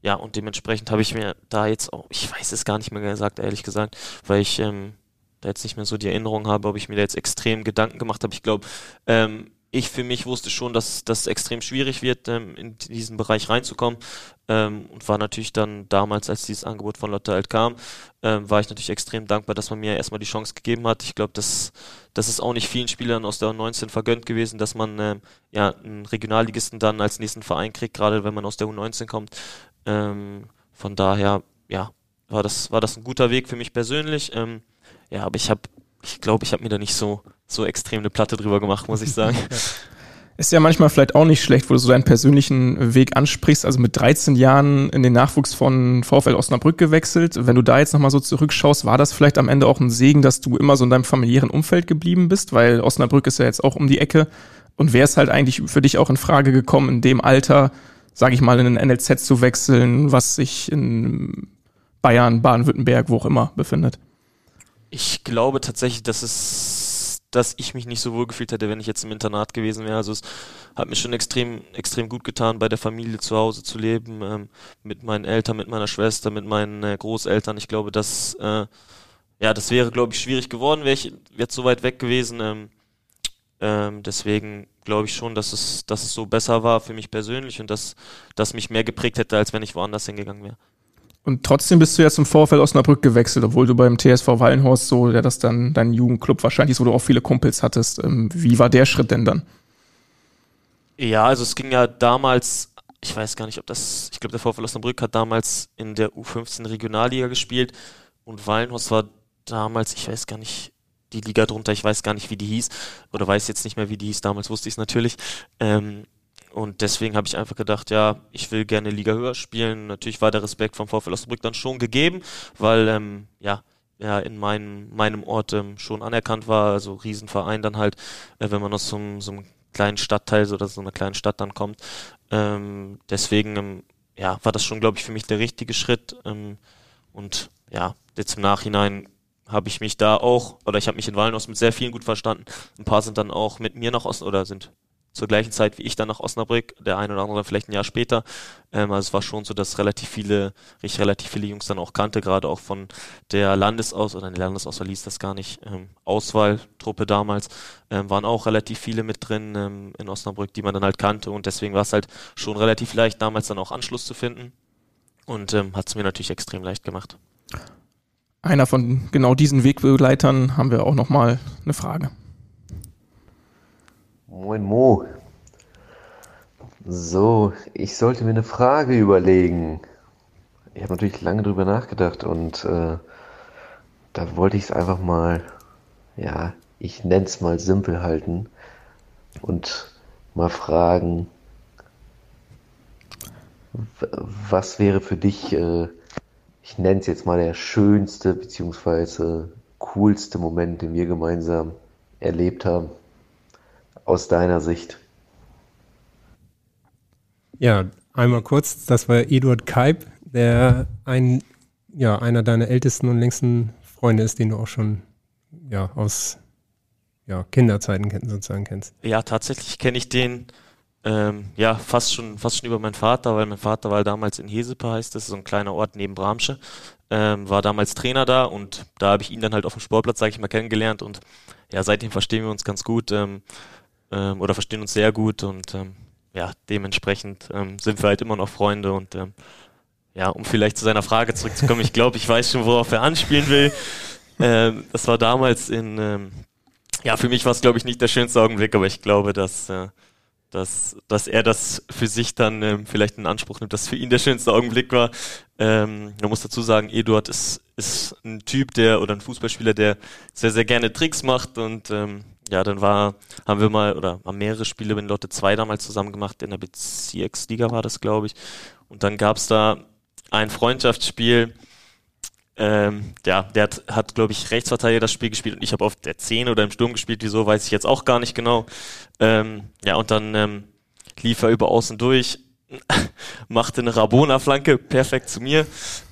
ja, und dementsprechend habe ich mir da jetzt auch, ich weiß es gar nicht mehr gesagt, ehrlich gesagt, weil ich ähm, da jetzt nicht mehr so die Erinnerung habe, ob ich mir da jetzt extrem Gedanken gemacht habe. Ich glaube, ähm, ich für mich wusste schon, dass das extrem schwierig wird, ähm, in diesen Bereich reinzukommen. Ähm, und war natürlich dann damals, als dieses Angebot von Lotte halt kam, ähm, war ich natürlich extrem dankbar, dass man mir erstmal die Chance gegeben hat. Ich glaube, das, das ist auch nicht vielen Spielern aus der 19 vergönnt gewesen, dass man ähm, ja einen Regionalligisten dann als nächsten Verein kriegt, gerade wenn man aus der U19 kommt. Ähm, von daher, ja, war das, war das ein guter Weg für mich persönlich. Ähm, ja, aber ich habe, ich glaube, ich habe mir da nicht so so extrem eine Platte drüber gemacht, muss ich sagen. Ist ja manchmal vielleicht auch nicht schlecht, wo du so deinen persönlichen Weg ansprichst. Also mit 13 Jahren in den Nachwuchs von VfL Osnabrück gewechselt. Wenn du da jetzt nochmal so zurückschaust, war das vielleicht am Ende auch ein Segen, dass du immer so in deinem familiären Umfeld geblieben bist? Weil Osnabrück ist ja jetzt auch um die Ecke. Und wäre es halt eigentlich für dich auch in Frage gekommen, in dem Alter, sage ich mal, in den NLZ zu wechseln, was sich in Bayern, Baden-Württemberg, wo auch immer befindet? Ich glaube tatsächlich, dass es dass ich mich nicht so wohl gefühlt hätte, wenn ich jetzt im Internat gewesen wäre. Also es hat mir schon extrem, extrem gut getan, bei der Familie zu Hause zu leben, ähm, mit meinen Eltern, mit meiner Schwester, mit meinen äh, Großeltern. Ich glaube, dass äh, ja, das wäre, glaube ich, schwierig geworden, wäre ich jetzt so weit weg gewesen. Ähm, ähm, deswegen glaube ich schon, dass es, dass es so besser war für mich persönlich und dass das mich mehr geprägt hätte, als wenn ich woanders hingegangen wäre. Und trotzdem bist du jetzt zum Vorfeld Osnabrück gewechselt, obwohl du beim TSV Wallenhorst so, der das dann dein Jugendclub wahrscheinlich ist, wo du auch viele Kumpels hattest. Ähm, wie war der Schritt denn dann? Ja, also es ging ja damals, ich weiß gar nicht, ob das, ich glaube, der VfL Osnabrück hat damals in der U15 Regionalliga gespielt und Wallenhorst war damals, ich weiß gar nicht, die Liga drunter, ich weiß gar nicht, wie die hieß, oder weiß jetzt nicht mehr, wie die hieß, damals wusste ich es natürlich. Ähm, und deswegen habe ich einfach gedacht, ja, ich will gerne Liga höher spielen. Natürlich war der Respekt vom VfL Osnabrück dann schon gegeben, weil ähm, ja, ja in meinem, meinem Ort ähm, schon anerkannt war, also Riesenverein dann halt, äh, wenn man aus so, einem, so einem kleinen Stadtteil oder so einer kleinen Stadt dann kommt. Ähm, deswegen ähm, ja, war das schon, glaube ich, für mich der richtige Schritt. Ähm, und ja, jetzt im Nachhinein habe ich mich da auch, oder ich habe mich in Wallenhaus mit sehr vielen gut verstanden. Ein paar sind dann auch mit mir nach Osten oder sind zur gleichen Zeit wie ich dann nach Osnabrück, der eine oder andere vielleicht ein Jahr später. Ähm, also es war schon so, dass relativ viele, ich relativ viele Jungs dann auch kannte, gerade auch von der Landesaus, oder die Landesauswahl ließ das gar nicht, ähm, Auswahltruppe damals, ähm, waren auch relativ viele mit drin ähm, in Osnabrück, die man dann halt kannte und deswegen war es halt schon relativ leicht, damals dann auch Anschluss zu finden und ähm, hat es mir natürlich extrem leicht gemacht. Einer von genau diesen Wegbegleitern haben wir auch nochmal eine Frage. Moin Mo. So, ich sollte mir eine Frage überlegen. Ich habe natürlich lange drüber nachgedacht und äh, da wollte ich es einfach mal, ja, ich nenne es mal simpel halten und mal fragen, was wäre für dich, äh, ich nenne es jetzt mal der schönste bzw. coolste Moment, den wir gemeinsam erlebt haben? Aus deiner Sicht? Ja, einmal kurz, das war Eduard Keib, der ein, ja, einer deiner ältesten und längsten Freunde ist, den du auch schon ja, aus ja, Kinderzeiten sozusagen kennst. Ja, tatsächlich kenne ich den ähm, ja fast schon fast schon über meinen Vater, weil mein Vater war damals in Hesepe, heißt das, so ein kleiner Ort neben Bramsche, ähm, war damals Trainer da und da habe ich ihn dann halt auf dem Sportplatz, sage ich mal, kennengelernt und ja, seitdem verstehen wir uns ganz gut. Ähm, ähm, oder verstehen uns sehr gut und ähm, ja, dementsprechend ähm, sind wir halt immer noch Freunde und ähm, ja, um vielleicht zu seiner Frage zurückzukommen, ich glaube, ich weiß schon, worauf er anspielen will. Ähm, das war damals in, ja, für mich war es, glaube ich, nicht der schönste Augenblick, aber ich glaube, dass, äh, dass, dass er das für sich dann ähm, vielleicht in Anspruch nimmt, dass für ihn der schönste Augenblick war. Ähm, man muss dazu sagen, Eduard ist, ist ein Typ, der oder ein Fußballspieler, der sehr, sehr gerne Tricks macht und ähm, ja, dann war, haben wir mal, oder haben mehrere Spiele mit Lotte 2 damals zusammen gemacht, in der Bezirksliga war das, glaube ich. Und dann gab es da ein Freundschaftsspiel, ähm, ja, der hat, hat glaube ich, Rechtsverteidiger das Spiel gespielt und ich habe auf der 10 oder im Sturm gespielt, wieso, weiß ich jetzt auch gar nicht genau. Ähm, ja, und dann ähm, lief er über außen durch, machte eine Rabona-Flanke perfekt zu mir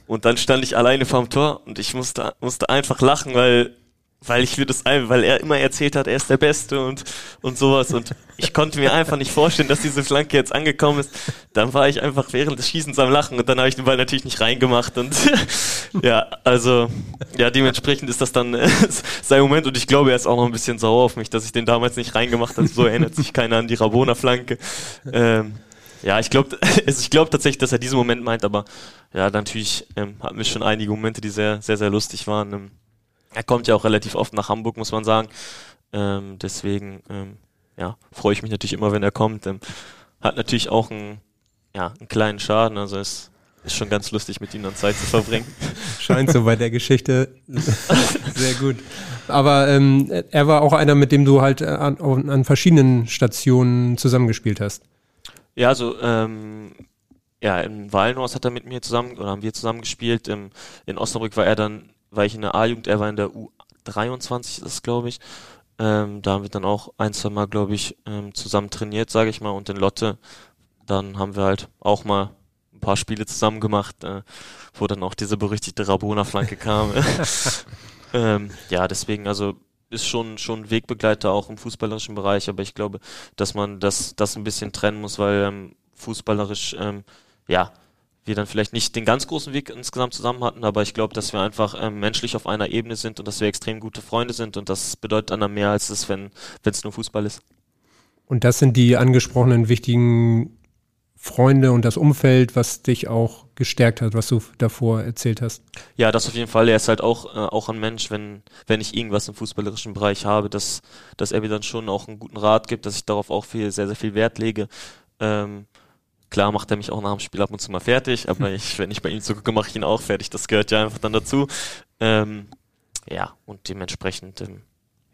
und dann stand ich alleine vorm Tor und ich musste, musste einfach lachen, weil weil ich mir das, weil er immer erzählt hat, er ist der Beste und, und sowas. Und ich konnte mir einfach nicht vorstellen, dass diese Flanke jetzt angekommen ist. Dann war ich einfach während des Schießens am Lachen und dann habe ich den Ball natürlich nicht reingemacht. Und ja, also, ja, dementsprechend ist das dann äh, sein Moment und ich glaube, er ist auch noch ein bisschen sauer auf mich, dass ich den damals nicht reingemacht habe. So erinnert sich keiner an die Rabona-Flanke. Ähm, ja, ich glaube also ich glaub tatsächlich, dass er diesen Moment meint, aber ja, natürlich ähm, hatten wir schon einige Momente, die sehr, sehr, sehr lustig waren. Ähm, er kommt ja auch relativ oft nach Hamburg, muss man sagen. Ähm, deswegen ähm, ja, freue ich mich natürlich immer, wenn er kommt. Ähm, hat natürlich auch einen, ja, einen kleinen Schaden, also es ist schon ganz lustig, mit ihm dann Zeit zu verbringen. Scheint so bei der Geschichte sehr gut. Aber ähm, er war auch einer, mit dem du halt an, an verschiedenen Stationen zusammengespielt hast. Ja, also ähm, ja, in Wallenhorst hat er mit mir zusammen oder haben wir zusammen gespielt. Im, in Osnabrück war er dann, war ich in der A-Jugend, er war in der U23, das glaube ich. Ähm, da haben wir dann auch ein, zwei Mal, glaube ich, ähm, zusammen trainiert, sage ich mal. Und in Lotte, dann haben wir halt auch mal ein paar Spiele zusammen gemacht, äh, wo dann auch diese berüchtigte Rabona-Flanke kam. ähm, ja, deswegen, also ist schon schon Wegbegleiter auch im fußballerischen Bereich, aber ich glaube, dass man das das ein bisschen trennen muss, weil ähm, fußballerisch ähm, ja wir dann vielleicht nicht den ganz großen Weg insgesamt zusammen hatten, aber ich glaube, dass wir einfach ähm, menschlich auf einer Ebene sind und dass wir extrem gute Freunde sind und das bedeutet dann mehr als es, wenn es nur Fußball ist. Und das sind die angesprochenen wichtigen Freunde und das Umfeld, was dich auch gestärkt hat, was du davor erzählt hast. Ja, das auf jeden Fall. Er ist halt auch, äh, auch ein Mensch, wenn, wenn ich irgendwas im fußballerischen Bereich habe, dass, dass er mir dann schon auch einen guten Rat gibt, dass ich darauf auch viel, sehr, sehr viel Wert lege. Ähm, Klar macht er mich auch nach dem Spiel ab und zu mal fertig, aber ich, wenn ich bei ihm zugucke, mache ich ihn auch fertig. Das gehört ja einfach dann dazu. Ähm, ja, und dementsprechend ähm,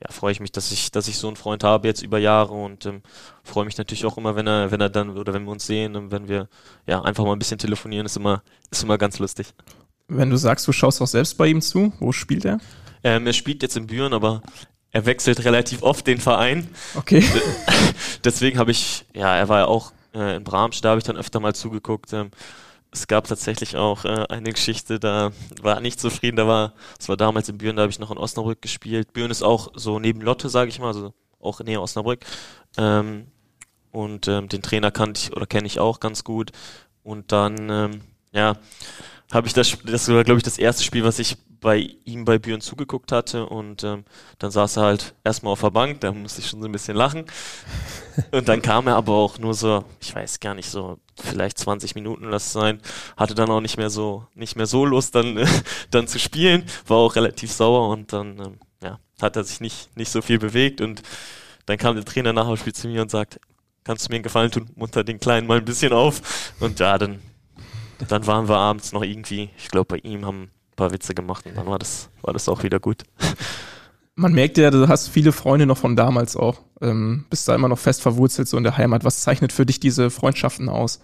ja, freue ich mich, dass ich, dass ich so einen Freund habe jetzt über Jahre und ähm, freue mich natürlich auch immer, wenn er, wenn er dann oder wenn wir uns sehen und wenn wir ja einfach mal ein bisschen telefonieren, ist immer, ist immer ganz lustig. Wenn du sagst, du schaust auch selbst bei ihm zu, wo spielt er? Ähm, er spielt jetzt in Büren, aber er wechselt relativ oft den Verein. Okay. Deswegen habe ich, ja, er war ja auch äh, in Bramstedt, da habe ich dann öfter mal zugeguckt. Ähm, es gab tatsächlich auch äh, eine Geschichte, da war nicht zufrieden, da war, es war damals in Büren, da habe ich noch in Osnabrück gespielt. Büren ist auch so neben Lotte, sage ich mal, also auch näher Osnabrück. Ähm, und ähm, den Trainer kannte ich oder kenne ich auch ganz gut. Und dann, ähm, ja, habe ich das, das war glaube ich das erste Spiel, was ich bei ihm bei Büren zugeguckt hatte. Und ähm, dann saß er halt erstmal auf der Bank, da musste ich schon so ein bisschen lachen. Und dann kam er aber auch nur so, ich weiß gar nicht, so vielleicht 20 Minuten lass sein, hatte dann auch nicht mehr so, nicht mehr so Lust dann, äh, dann zu spielen, war auch relativ sauer und dann, ähm, ja, hat er sich nicht, nicht so viel bewegt. Und dann kam der Trainer nach dem Spiel zu mir und sagt, kannst du mir einen Gefallen tun, munter den Kleinen mal ein bisschen auf. Und ja, dann dann waren wir abends noch irgendwie, ich glaube, bei ihm haben ein paar Witze gemacht und dann war das, war das auch wieder gut. Man merkt ja, du hast viele Freunde noch von damals auch. Ähm, bist da immer noch fest verwurzelt so in der Heimat. Was zeichnet für dich diese Freundschaften aus?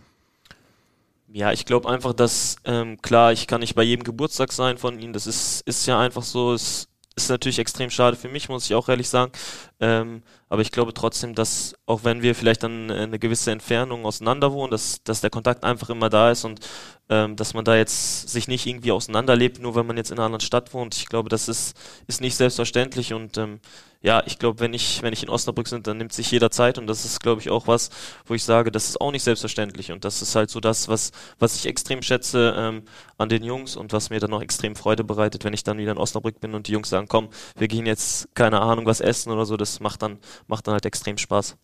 Ja, ich glaube einfach, dass ähm, klar, ich kann nicht bei jedem Geburtstag sein von ihnen. Das ist, ist ja einfach so. Es ist natürlich extrem schade für mich, muss ich auch ehrlich sagen. Ähm, aber ich glaube trotzdem, dass auch wenn wir vielleicht dann eine gewisse Entfernung auseinander wohnen, dass, dass der Kontakt einfach immer da ist und ähm, dass man da jetzt sich nicht irgendwie auseinanderlebt, nur wenn man jetzt in einer anderen Stadt wohnt. Ich glaube, das ist, ist nicht selbstverständlich und ähm, ja, ich glaube, wenn ich, wenn ich in Osnabrück bin, dann nimmt sich jeder Zeit und das ist, glaube ich, auch was, wo ich sage, das ist auch nicht selbstverständlich und das ist halt so das, was, was ich extrem schätze ähm, an den Jungs und was mir dann auch extrem Freude bereitet, wenn ich dann wieder in Osnabrück bin und die Jungs sagen, komm, wir gehen jetzt, keine Ahnung, was essen oder so, das macht dann, macht dann halt extrem Spaß.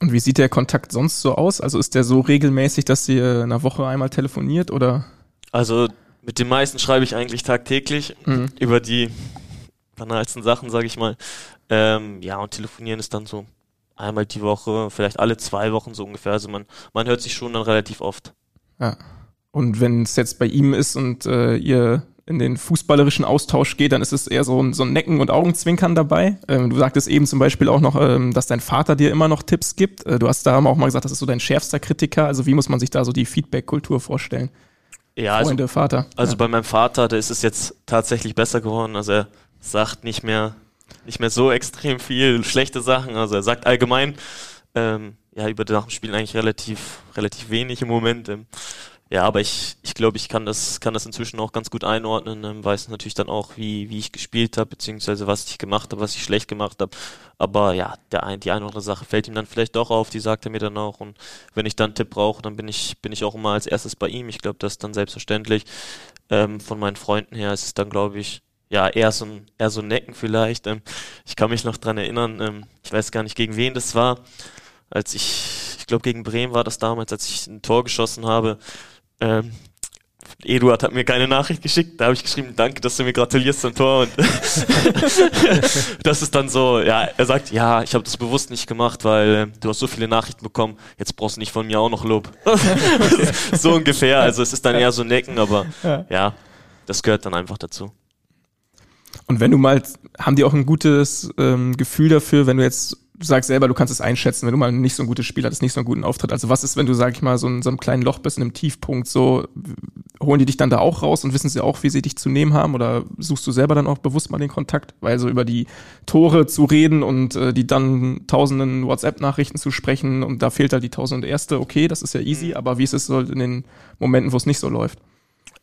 Und wie sieht der Kontakt sonst so aus? Also ist der so regelmäßig, dass ihr in einer Woche einmal telefoniert oder? Also mit den meisten schreibe ich eigentlich tagtäglich mhm. über die banalsten Sachen, sage ich mal. Ähm, ja, und telefonieren ist dann so einmal die Woche, vielleicht alle zwei Wochen so ungefähr. Also man, man hört sich schon dann relativ oft. Ja. Und wenn es jetzt bei ihm ist und äh, ihr in den fußballerischen Austausch geht, dann ist es eher so ein, so ein Necken und Augenzwinkern dabei. Ähm, du sagtest eben zum Beispiel auch noch, ähm, dass dein Vater dir immer noch Tipps gibt. Äh, du hast da auch mal gesagt, das ist so dein schärfster Kritiker. Also wie muss man sich da so die Feedback-Kultur vorstellen? Ja, also Freunde, also, Vater. Also ja. bei meinem Vater, da ist es jetzt tatsächlich besser geworden. Also er sagt nicht mehr, nicht mehr so extrem viel schlechte Sachen. Also er sagt allgemein, ähm, ja, über nach dem Spiel eigentlich relativ, relativ wenig im Moment. Ja, aber ich, ich glaube, ich kann das, kann das inzwischen auch ganz gut einordnen, ähm, weiß natürlich dann auch, wie, wie ich gespielt habe, beziehungsweise was ich gemacht habe, was ich schlecht gemacht habe. Aber ja, der ein, die eine oder andere Sache fällt ihm dann vielleicht doch auf, die sagt er mir dann auch. Und wenn ich dann einen Tipp brauche, dann bin ich, bin ich auch immer als erstes bei ihm. Ich glaube, das ist dann selbstverständlich. Ähm, von meinen Freunden her ist es dann, glaube ich, ja, eher so ein, eher so ein Necken vielleicht. Ähm, ich kann mich noch dran erinnern, ähm, ich weiß gar nicht, gegen wen das war. Als ich, ich glaube, gegen Bremen war das damals, als ich ein Tor geschossen habe. Ähm, Eduard hat mir keine Nachricht geschickt, da habe ich geschrieben, danke, dass du mir gratulierst zum Tor. Und das ist dann so, ja, er sagt, ja, ich habe das bewusst nicht gemacht, weil äh, du hast so viele Nachrichten bekommen, jetzt brauchst du nicht von mir auch noch Lob. so ungefähr, also es ist dann eher so Necken, aber ja, das gehört dann einfach dazu. Und wenn du mal, haben die auch ein gutes ähm, Gefühl dafür, wenn du jetzt, du sagst selber, du kannst es einschätzen, wenn du mal nicht so ein gutes Spiel hattest, nicht so einen guten Auftritt. Also was ist, wenn du, sag ich mal, so in so einem kleinen Loch bist, in einem Tiefpunkt, so holen die dich dann da auch raus und wissen sie auch, wie sie dich zu nehmen haben? Oder suchst du selber dann auch bewusst mal den Kontakt? Weil so über die Tore zu reden und äh, die dann tausenden WhatsApp-Nachrichten zu sprechen und da fehlt halt die tausend erste, okay, das ist ja easy, aber wie ist es so in den Momenten, wo es nicht so läuft?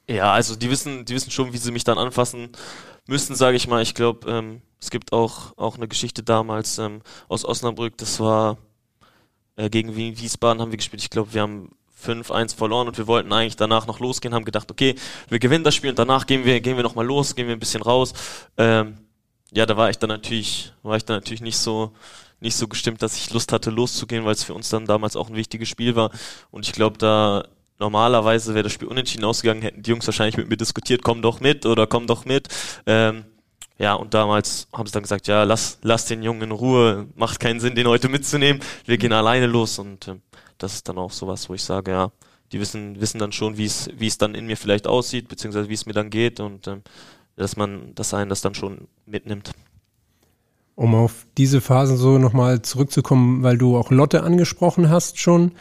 Ja, also die wissen, die wissen schon, wie sie mich dann anfassen müssen, sage ich mal. Ich glaube, ähm, es gibt auch, auch eine Geschichte damals ähm, aus Osnabrück, das war äh, gegen Wiesbaden haben wir gespielt. Ich glaube, wir haben 5-1 verloren und wir wollten eigentlich danach noch losgehen, haben gedacht, okay, wir gewinnen das Spiel und danach gehen wir, gehen wir nochmal los, gehen wir ein bisschen raus. Ähm, ja, da war ich dann natürlich, war ich dann natürlich nicht so, nicht so gestimmt, dass ich Lust hatte, loszugehen, weil es für uns dann damals auch ein wichtiges Spiel war. Und ich glaube, da normalerweise wäre das Spiel unentschieden ausgegangen, hätten die Jungs wahrscheinlich mit mir diskutiert, komm doch mit oder komm doch mit. Ähm, ja, und damals haben sie dann gesagt, ja, lass, lass den Jungen in Ruhe, macht keinen Sinn, den heute mitzunehmen, wir gehen alleine los und ähm, das ist dann auch sowas, wo ich sage, ja, die wissen, wissen dann schon, wie es, wie es dann in mir vielleicht aussieht, beziehungsweise wie es mir dann geht und ähm, dass man, dass einen das dann schon mitnimmt. Um auf diese Phasen so nochmal zurückzukommen, weil du auch Lotte angesprochen hast schon.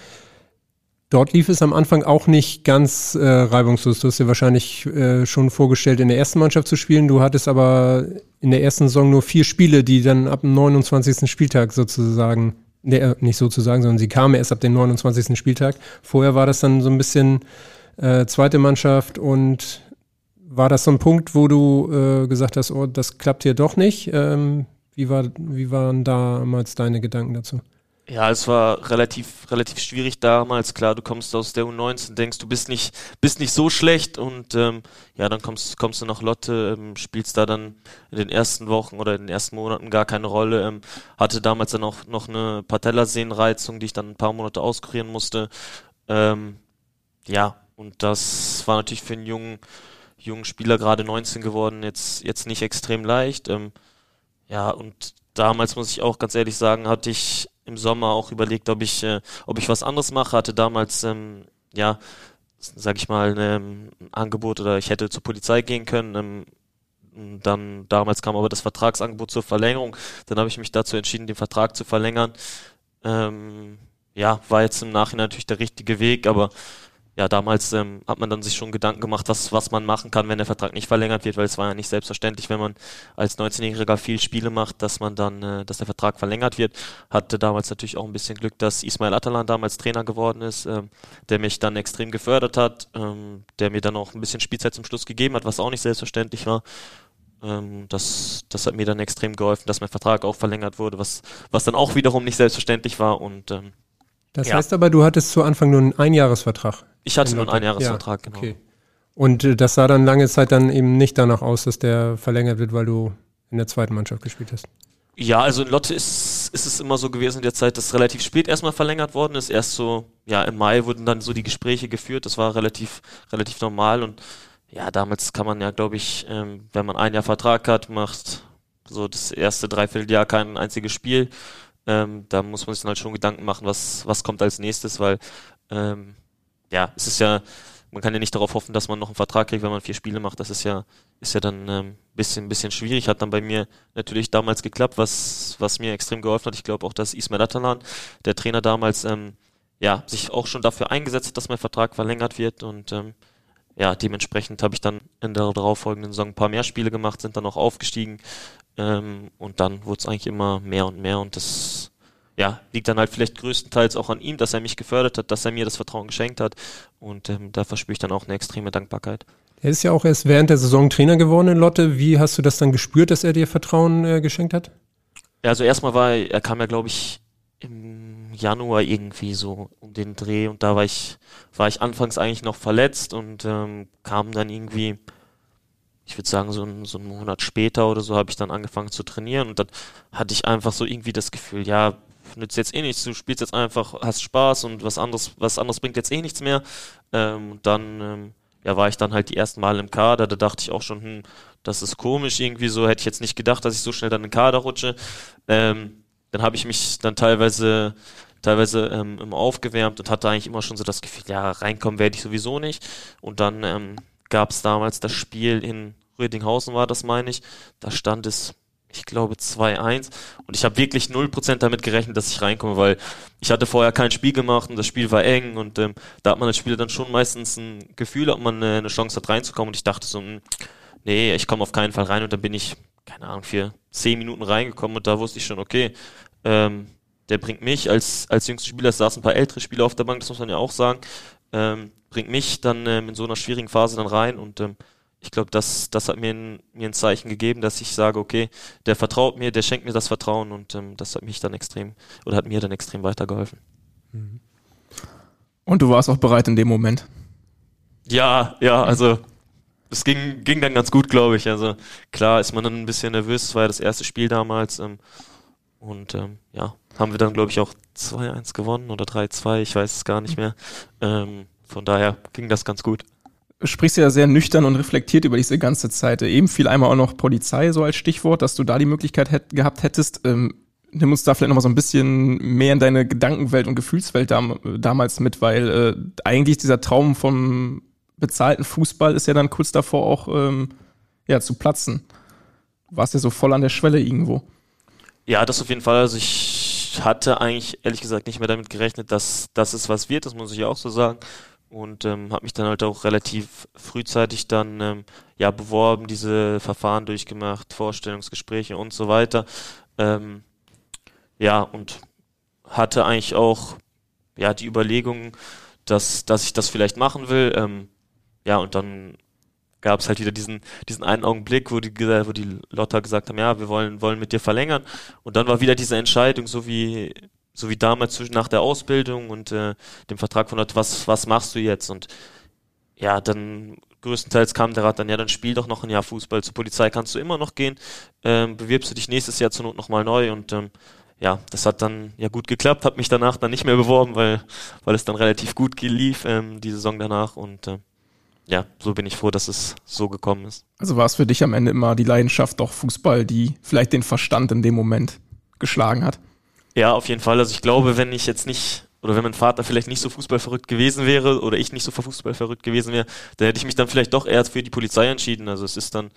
Dort lief es am Anfang auch nicht ganz äh, reibungslos. Du hast dir wahrscheinlich äh, schon vorgestellt, in der ersten Mannschaft zu spielen. Du hattest aber in der ersten Saison nur vier Spiele, die dann ab dem 29. Spieltag sozusagen, nee, äh, nicht sozusagen, sondern sie kamen erst ab dem 29. Spieltag. Vorher war das dann so ein bisschen äh, zweite Mannschaft und war das so ein Punkt, wo du äh, gesagt hast, oh, das klappt hier doch nicht? Ähm, wie, war, wie waren damals deine Gedanken dazu? Ja, es war relativ, relativ schwierig damals. Klar, du kommst aus der U19, denkst, du bist nicht, bist nicht so schlecht und ähm, ja, dann kommst, kommst du nach Lotte, ähm, spielst da dann in den ersten Wochen oder in den ersten Monaten gar keine Rolle. Ähm, hatte damals dann auch noch eine Patellasehnenreizung, die ich dann ein paar Monate auskurieren musste. Ähm, ja, und das war natürlich für einen jungen, jungen Spieler, gerade 19 geworden, jetzt, jetzt nicht extrem leicht. Ähm, ja, und damals muss ich auch ganz ehrlich sagen, hatte ich im Sommer auch überlegt, ob ich, äh, ob ich was anderes mache. Hatte damals, ähm, ja, sag ich mal, ähm, ein Angebot oder ich hätte zur Polizei gehen können. Ähm, dann damals kam aber das Vertragsangebot zur Verlängerung. Dann habe ich mich dazu entschieden, den Vertrag zu verlängern. Ähm, ja, war jetzt im Nachhinein natürlich der richtige Weg, aber ja, damals ähm, hat man dann sich schon Gedanken gemacht, was, was man machen kann, wenn der Vertrag nicht verlängert wird, weil es war ja nicht selbstverständlich, wenn man als 19-Jähriger viel Spiele macht, dass man dann, äh, dass der Vertrag verlängert wird. Hatte damals natürlich auch ein bisschen Glück, dass Ismail Atalan damals Trainer geworden ist, ähm, der mich dann extrem gefördert hat, ähm, der mir dann auch ein bisschen Spielzeit zum Schluss gegeben hat, was auch nicht selbstverständlich war. Ähm, das, das hat mir dann extrem geholfen, dass mein Vertrag auch verlängert wurde, was, was dann auch wiederum nicht selbstverständlich war und ähm, das ja. heißt aber, du hattest zu Anfang nur einen Einjahresvertrag. Ich hatte nur einen Einjahresvertrag, ja, genau. Okay. Und äh, das sah dann lange Zeit dann eben nicht danach aus, dass der verlängert wird, weil du in der zweiten Mannschaft gespielt hast. Ja, also in Lotte ist, ist es immer so gewesen in der Zeit, dass relativ spät erstmal verlängert worden ist. Erst so, ja, im Mai wurden dann so die Gespräche geführt. Das war relativ, relativ normal. Und ja, damals kann man ja, glaube ich, ähm, wenn man ein Jahr Vertrag hat, macht so das erste Dreivierteljahr kein einziges Spiel ähm, da muss man sich dann halt schon Gedanken machen, was, was kommt als nächstes, weil ähm, ja, es ist ja, man kann ja nicht darauf hoffen, dass man noch einen Vertrag kriegt, wenn man vier Spiele macht. Das ist ja, ist ja dann ähm, bisschen, bisschen schwierig. Hat dann bei mir natürlich damals geklappt, was, was mir extrem geholfen hat. Ich glaube auch, dass Ismail Atalan, der Trainer damals, ähm, ja, sich auch schon dafür eingesetzt hat, dass mein Vertrag verlängert wird und ähm, ja, dementsprechend habe ich dann in der darauffolgenden Saison ein paar mehr Spiele gemacht, sind dann auch aufgestiegen ähm, und dann wurde es eigentlich immer mehr und mehr und das ja, liegt dann halt vielleicht größtenteils auch an ihm, dass er mich gefördert hat, dass er mir das Vertrauen geschenkt hat. Und ähm, da verspüre ich dann auch eine extreme Dankbarkeit. Er ist ja auch erst während der Saison Trainer geworden in Lotte. Wie hast du das dann gespürt, dass er dir Vertrauen äh, geschenkt hat? Ja, also erstmal war er, er kam ja, glaube ich, im Januar irgendwie so um den Dreh und da war ich, war ich anfangs eigentlich noch verletzt und ähm, kam dann irgendwie, ich würde sagen, so, ein, so einen Monat später oder so habe ich dann angefangen zu trainieren und dann hatte ich einfach so irgendwie das Gefühl, ja, nützt jetzt eh nichts, du spielst jetzt einfach, hast Spaß und was anderes, was anderes bringt jetzt eh nichts mehr. Ähm, und dann ähm, ja, war ich dann halt die ersten Mal im Kader, da dachte ich auch schon, hm, das ist komisch irgendwie so, hätte ich jetzt nicht gedacht, dass ich so schnell dann in den Kader rutsche. Ähm, dann habe ich mich dann teilweise teilweise ähm, immer aufgewärmt und hatte eigentlich immer schon so das Gefühl, ja, reinkommen werde ich sowieso nicht. Und dann ähm, gab es damals das Spiel in Rödinghausen war das, meine ich. Da stand es ich glaube 2-1 und ich habe wirklich 0% damit gerechnet, dass ich reinkomme, weil ich hatte vorher kein Spiel gemacht und das Spiel war eng und ähm, da hat man als Spieler dann schon meistens ein Gefühl, ob man äh, eine Chance hat reinzukommen. Und ich dachte so, mh, hm, nee, ich komme auf keinen Fall rein. Und dann bin ich, keine Ahnung, für 10 Minuten reingekommen und da wusste ich schon, okay, ähm, der bringt mich. Als, als jüngster Spieler, es saßen ein paar ältere Spieler auf der Bank, das muss man ja auch sagen, ähm, bringt mich dann ähm, in so einer schwierigen Phase dann rein und ähm, ich glaube, das, das hat mir ein, mir ein Zeichen gegeben, dass ich sage, okay, der vertraut mir, der schenkt mir das Vertrauen und ähm, das hat mich dann extrem oder hat mir dann extrem weitergeholfen. Und du warst auch bereit in dem Moment? Ja, ja, also es ging, ging dann ganz gut, glaube ich. Also klar ist man dann ein bisschen nervös, es war ja das erste Spiel damals ähm, und ähm, ja, haben wir dann, glaube ich, auch 2-1 gewonnen oder 3-2, ich weiß es gar nicht mehr. Ähm, von daher ging das ganz gut sprichst ja sehr nüchtern und reflektiert über diese ganze Zeit. Eben fiel einmal auch noch Polizei so als Stichwort, dass du da die Möglichkeit hätt, gehabt hättest. Ähm, nimm uns da vielleicht noch mal so ein bisschen mehr in deine Gedankenwelt und Gefühlswelt dam damals mit, weil äh, eigentlich dieser Traum vom bezahlten Fußball ist ja dann kurz davor auch ähm, ja, zu platzen. Du warst ja so voll an der Schwelle irgendwo. Ja, das auf jeden Fall. Also ich hatte eigentlich ehrlich gesagt nicht mehr damit gerechnet, dass das ist was wird, das muss ich auch so sagen und ähm, habe mich dann halt auch relativ frühzeitig dann ähm, ja beworben, diese Verfahren durchgemacht, Vorstellungsgespräche und so weiter. Ähm, ja und hatte eigentlich auch ja die Überlegung, dass dass ich das vielleicht machen will. Ähm, ja und dann gab es halt wieder diesen diesen einen Augenblick, wo die wo die Lotta gesagt haben, ja wir wollen wollen mit dir verlängern und dann war wieder diese Entscheidung, so wie so wie damals nach der Ausbildung und äh, dem Vertrag von Leuten, was, was machst du jetzt? Und ja, dann größtenteils kam der Rat dann, ja, dann spiel doch noch ein Jahr Fußball. Zur Polizei kannst du immer noch gehen. Ähm, bewirbst du dich nächstes Jahr zur Not nochmal neu und ähm, ja, das hat dann ja gut geklappt, habe mich danach dann nicht mehr beworben, weil, weil es dann relativ gut lief, ähm, die Saison danach und äh, ja, so bin ich froh, dass es so gekommen ist. Also war es für dich am Ende immer die Leidenschaft doch Fußball, die vielleicht den Verstand in dem Moment geschlagen hat? Ja, auf jeden Fall. Also ich glaube, wenn ich jetzt nicht, oder wenn mein Vater vielleicht nicht so fußballverrückt gewesen wäre, oder ich nicht so fußballverrückt gewesen wäre, dann hätte ich mich dann vielleicht doch eher für die Polizei entschieden. Also es ist dann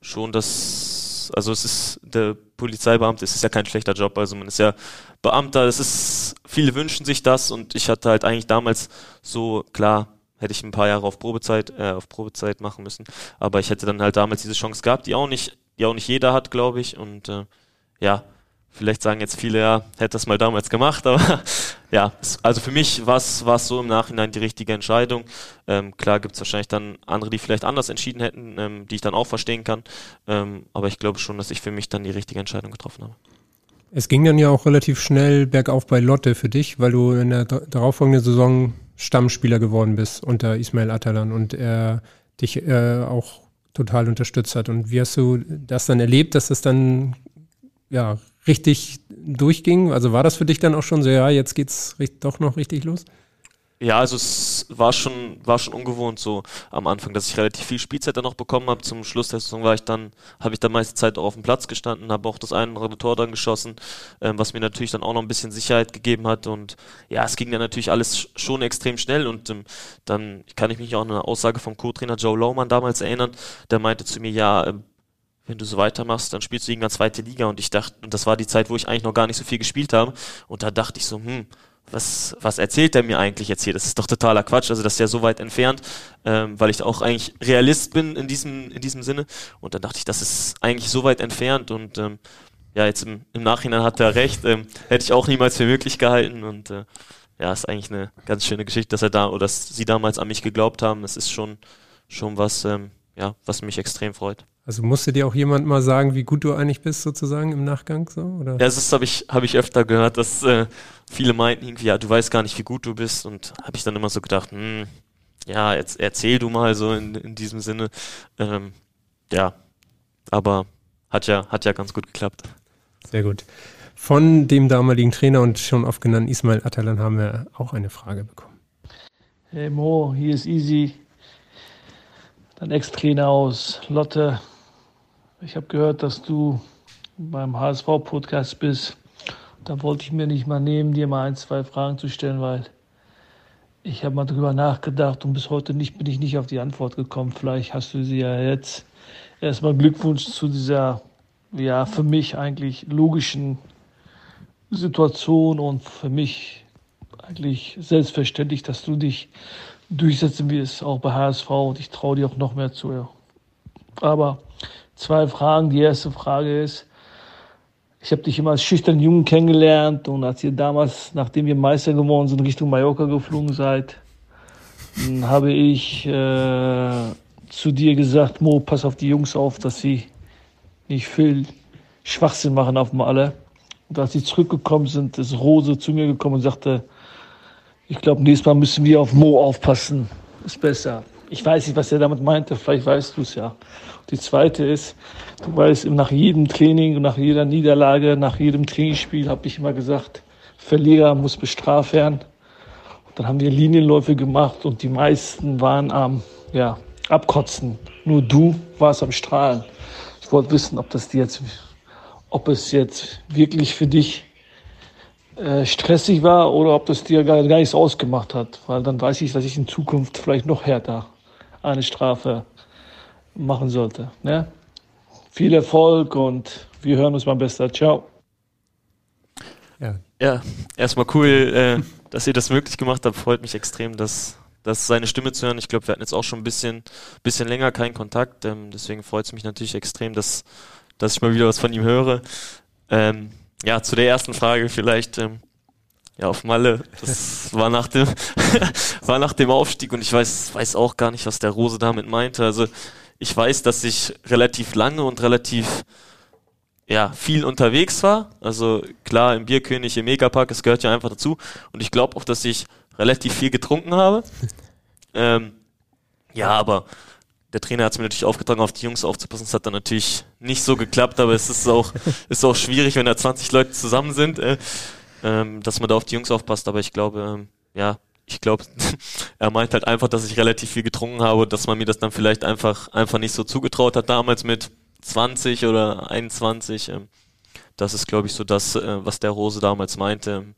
schon das, also es ist der Polizeibeamte, es ist ja kein schlechter Job, also man ist ja Beamter, es ist, viele wünschen sich das und ich hatte halt eigentlich damals so, klar, hätte ich ein paar Jahre auf Probezeit, äh, auf Probezeit machen müssen, aber ich hätte dann halt damals diese Chance gehabt, die auch nicht, die auch nicht jeder hat, glaube ich, und äh, ja, Vielleicht sagen jetzt viele, ja, hätte das mal damals gemacht, aber ja, also für mich war es so im Nachhinein die richtige Entscheidung. Ähm, klar gibt es wahrscheinlich dann andere, die vielleicht anders entschieden hätten, ähm, die ich dann auch verstehen kann. Ähm, aber ich glaube schon, dass ich für mich dann die richtige Entscheidung getroffen habe. Es ging dann ja auch relativ schnell bergauf bei Lotte für dich, weil du in der darauffolgenden Saison Stammspieler geworden bist unter Ismail Atalan und er dich äh, auch total unterstützt hat. Und wie hast du das dann erlebt, dass das dann ja richtig durchging? Also war das für dich dann auch schon so, ja, jetzt geht's doch noch richtig los? Ja, also es war schon, war schon ungewohnt so am Anfang, dass ich relativ viel Spielzeit dann noch bekommen habe. Zum Schluss der Saison war ich dann, habe ich dann meiste Zeit auch auf dem Platz gestanden, habe auch das eine oder andere Tor dann geschossen, ähm, was mir natürlich dann auch noch ein bisschen Sicherheit gegeben hat. Und ja, es ging dann natürlich alles schon extrem schnell und ähm, dann kann ich mich auch an eine Aussage vom Co-Trainer Joe Lowman damals erinnern, der meinte zu mir, ja, ähm, wenn du so weitermachst, dann spielst du irgendwann zweite Liga und ich dachte, und das war die Zeit, wo ich eigentlich noch gar nicht so viel gespielt habe und da dachte ich so, hm, was, was erzählt der mir eigentlich jetzt hier? Das ist doch totaler Quatsch, also das ist ja so weit entfernt, ähm, weil ich auch eigentlich Realist bin in diesem, in diesem Sinne und dann dachte ich, das ist eigentlich so weit entfernt und ähm, ja, jetzt im, im Nachhinein hat er recht, ähm, hätte ich auch niemals für möglich gehalten und äh, ja, ist eigentlich eine ganz schöne Geschichte, dass er da oder dass sie damals an mich geglaubt haben. Das ist schon, schon was, ähm, ja, was mich extrem freut. Also musste dir auch jemand mal sagen, wie gut du eigentlich bist, sozusagen im Nachgang so? Oder? Ja, das habe ich, hab ich öfter gehört, dass äh, viele meinten irgendwie, ja, du weißt gar nicht, wie gut du bist. Und habe ich dann immer so gedacht, hm, ja, jetzt erzähl du mal so in, in diesem Sinne. Ähm, ja, aber hat ja, hat ja ganz gut geklappt. Sehr gut. Von dem damaligen Trainer und schon oft genannten Ismail Atalan haben wir auch eine Frage bekommen. Hey Mo, hier ist Easy, dein Ex-Trainer aus Lotte. Ich habe gehört, dass du beim HSV-Podcast bist. Da wollte ich mir nicht mal nehmen, dir mal ein, zwei Fragen zu stellen, weil ich habe mal drüber nachgedacht und bis heute nicht, bin ich nicht auf die Antwort gekommen. Vielleicht hast du sie ja jetzt. Erstmal Glückwunsch zu dieser, ja, für mich eigentlich logischen Situation und für mich eigentlich selbstverständlich, dass du dich durchsetzen wirst, auch bei HSV und ich traue dir auch noch mehr zu. Aber zwei Fragen. Die erste Frage ist, ich habe dich immer als schüchternen Jungen kennengelernt und als ihr damals, nachdem wir Meister geworden sind, Richtung Mallorca geflogen seid, habe ich äh, zu dir gesagt, Mo, pass auf die Jungs auf, dass sie nicht viel Schwachsinn machen auf Malle. Und als sie zurückgekommen sind, ist Rose zu mir gekommen und sagte, ich glaube, nächstes Mal müssen wir auf Mo aufpassen. Ist besser. Ich weiß nicht, was er damit meinte, vielleicht weißt du es ja. Die zweite ist, du weißt, nach jedem Training, nach jeder Niederlage, nach jedem Trainingsspiel habe ich immer gesagt, Verlierer muss bestraft werden. Und dann haben wir Linienläufe gemacht und die meisten waren am ja, Abkotzen. Nur du warst am Strahlen. Ich wollte wissen, ob das jetzt ob es jetzt wirklich für dich äh, stressig war oder ob das dir gar, gar nichts ausgemacht hat. Weil dann weiß ich, dass ich in Zukunft vielleicht noch härter eine Strafe machen sollte. Ne? Viel Erfolg und wir hören uns beim Bester. Ciao. Ja, ja erstmal cool, äh, dass ihr das möglich gemacht habt. Freut mich extrem, dass, dass seine Stimme zu hören. Ich glaube, wir hatten jetzt auch schon ein bisschen, bisschen länger keinen Kontakt. Ähm, deswegen freut es mich natürlich extrem, dass, dass ich mal wieder was von ihm höre. Ähm, ja, zu der ersten Frage vielleicht. Ähm, ja, auf Malle. Das war nach dem, war nach dem Aufstieg und ich weiß, weiß auch gar nicht, was der Rose damit meinte. Also ich weiß, dass ich relativ lange und relativ ja, viel unterwegs war. Also klar, im Bierkönig, im Megapark, es gehört ja einfach dazu. Und ich glaube auch, dass ich relativ viel getrunken habe. Ähm, ja, aber der Trainer hat es mir natürlich aufgetragen, auf die Jungs aufzupassen. Es hat dann natürlich nicht so geklappt, aber es ist auch, ist auch schwierig, wenn da 20 Leute zusammen sind, äh, ähm, dass man da auf die Jungs aufpasst. Aber ich glaube, ähm, ja, ich glaube, er meint halt einfach, dass ich relativ viel getrunken habe, dass man mir das dann vielleicht einfach, einfach nicht so zugetraut hat damals mit 20 oder 21. Ähm, das ist, glaube ich, so das, äh, was der Rose damals meinte.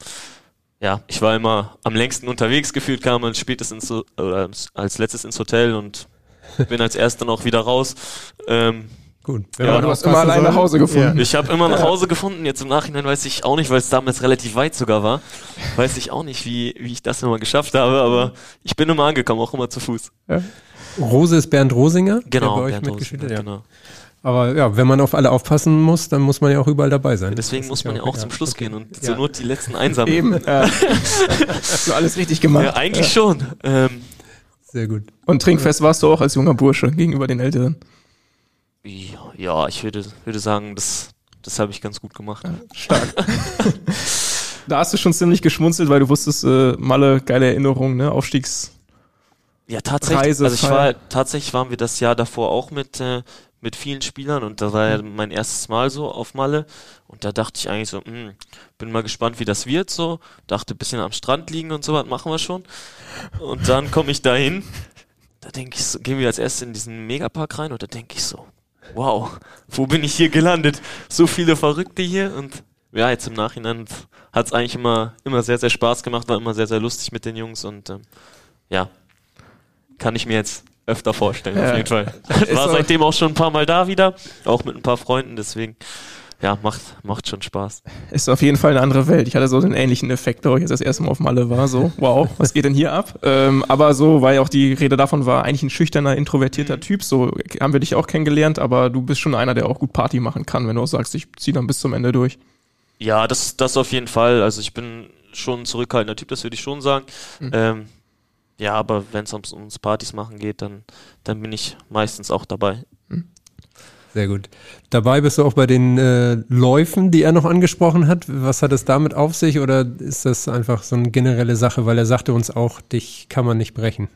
Ja, ich war immer am längsten unterwegs gefühlt, kam als spätestens oder als letztes ins Hotel und bin als erster noch wieder raus. Ähm, Gut. Ja, du hast immer allein nach Hause gefunden. Ja. Ich habe immer nach Hause gefunden. Jetzt im Nachhinein weiß ich auch nicht, weil es damals relativ weit sogar war. Weiß ich auch nicht, wie, wie ich das nochmal geschafft habe, aber ich bin immer angekommen, auch immer zu Fuß. Ja. Rose ist Bernd Rosinger, genau, der bei euch mitgespielt hat. Ja. Genau. Aber ja, wenn man auf alle aufpassen muss, dann muss man ja auch überall dabei sein. Deswegen muss man ja auch zum Schluss okay. gehen und zur Not die letzten einsammeln. Eben. Ja. Hast du alles richtig gemacht. Ja, eigentlich schon. Ähm, Sehr gut. Und trinkfest warst du auch als junger Bursche gegenüber den Älteren? Ja, ich würde, würde sagen, das, das habe ich ganz gut gemacht. Stark. da hast du schon ziemlich geschmunzelt, weil du wusstest, äh, Malle, geile Erinnerung, ne? Aufstiegs. Ja, tatsächlich. Reise, also ich war, tatsächlich waren wir das Jahr davor auch mit, äh, mit vielen Spielern und da war ja mein erstes Mal so auf Malle und da dachte ich eigentlich so, mh, hm, bin mal gespannt, wie das wird so. Dachte ein bisschen am Strand liegen und so was machen wir schon. Und dann komme ich dahin, da denke ich so, gehen wir als erstes in diesen Megapark rein und da denke ich so, wow, wo bin ich hier gelandet? So viele Verrückte hier und ja, jetzt im Nachhinein hat es eigentlich immer, immer sehr, sehr Spaß gemacht, war immer sehr, sehr lustig mit den Jungs und ähm, ja, kann ich mir jetzt öfter vorstellen, ja. auf jeden Fall. War seitdem auch schon ein paar Mal da wieder, auch mit ein paar Freunden, deswegen ja, macht, macht schon Spaß. Ist auf jeden Fall eine andere Welt. Ich hatte so einen ähnlichen Effekt, glaube ich, als das erste Mal auf Malle war. So, wow, was geht denn hier ab? Ähm, aber so, weil auch die Rede davon war, eigentlich ein schüchterner, introvertierter mhm. Typ. So haben wir dich auch kennengelernt, aber du bist schon einer, der auch gut Party machen kann, wenn du auch sagst, ich ziehe dann bis zum Ende durch. Ja, das, das auf jeden Fall. Also ich bin schon ein zurückhaltender Typ, das würde ich schon sagen. Mhm. Ähm, ja, aber wenn es ums, ums Partys machen geht, dann, dann bin ich meistens auch dabei. Mhm. Sehr gut. Dabei bist du auch bei den äh, Läufen, die er noch angesprochen hat. Was hat es damit auf sich oder ist das einfach so eine generelle Sache, weil er sagte uns auch, dich kann man nicht brechen?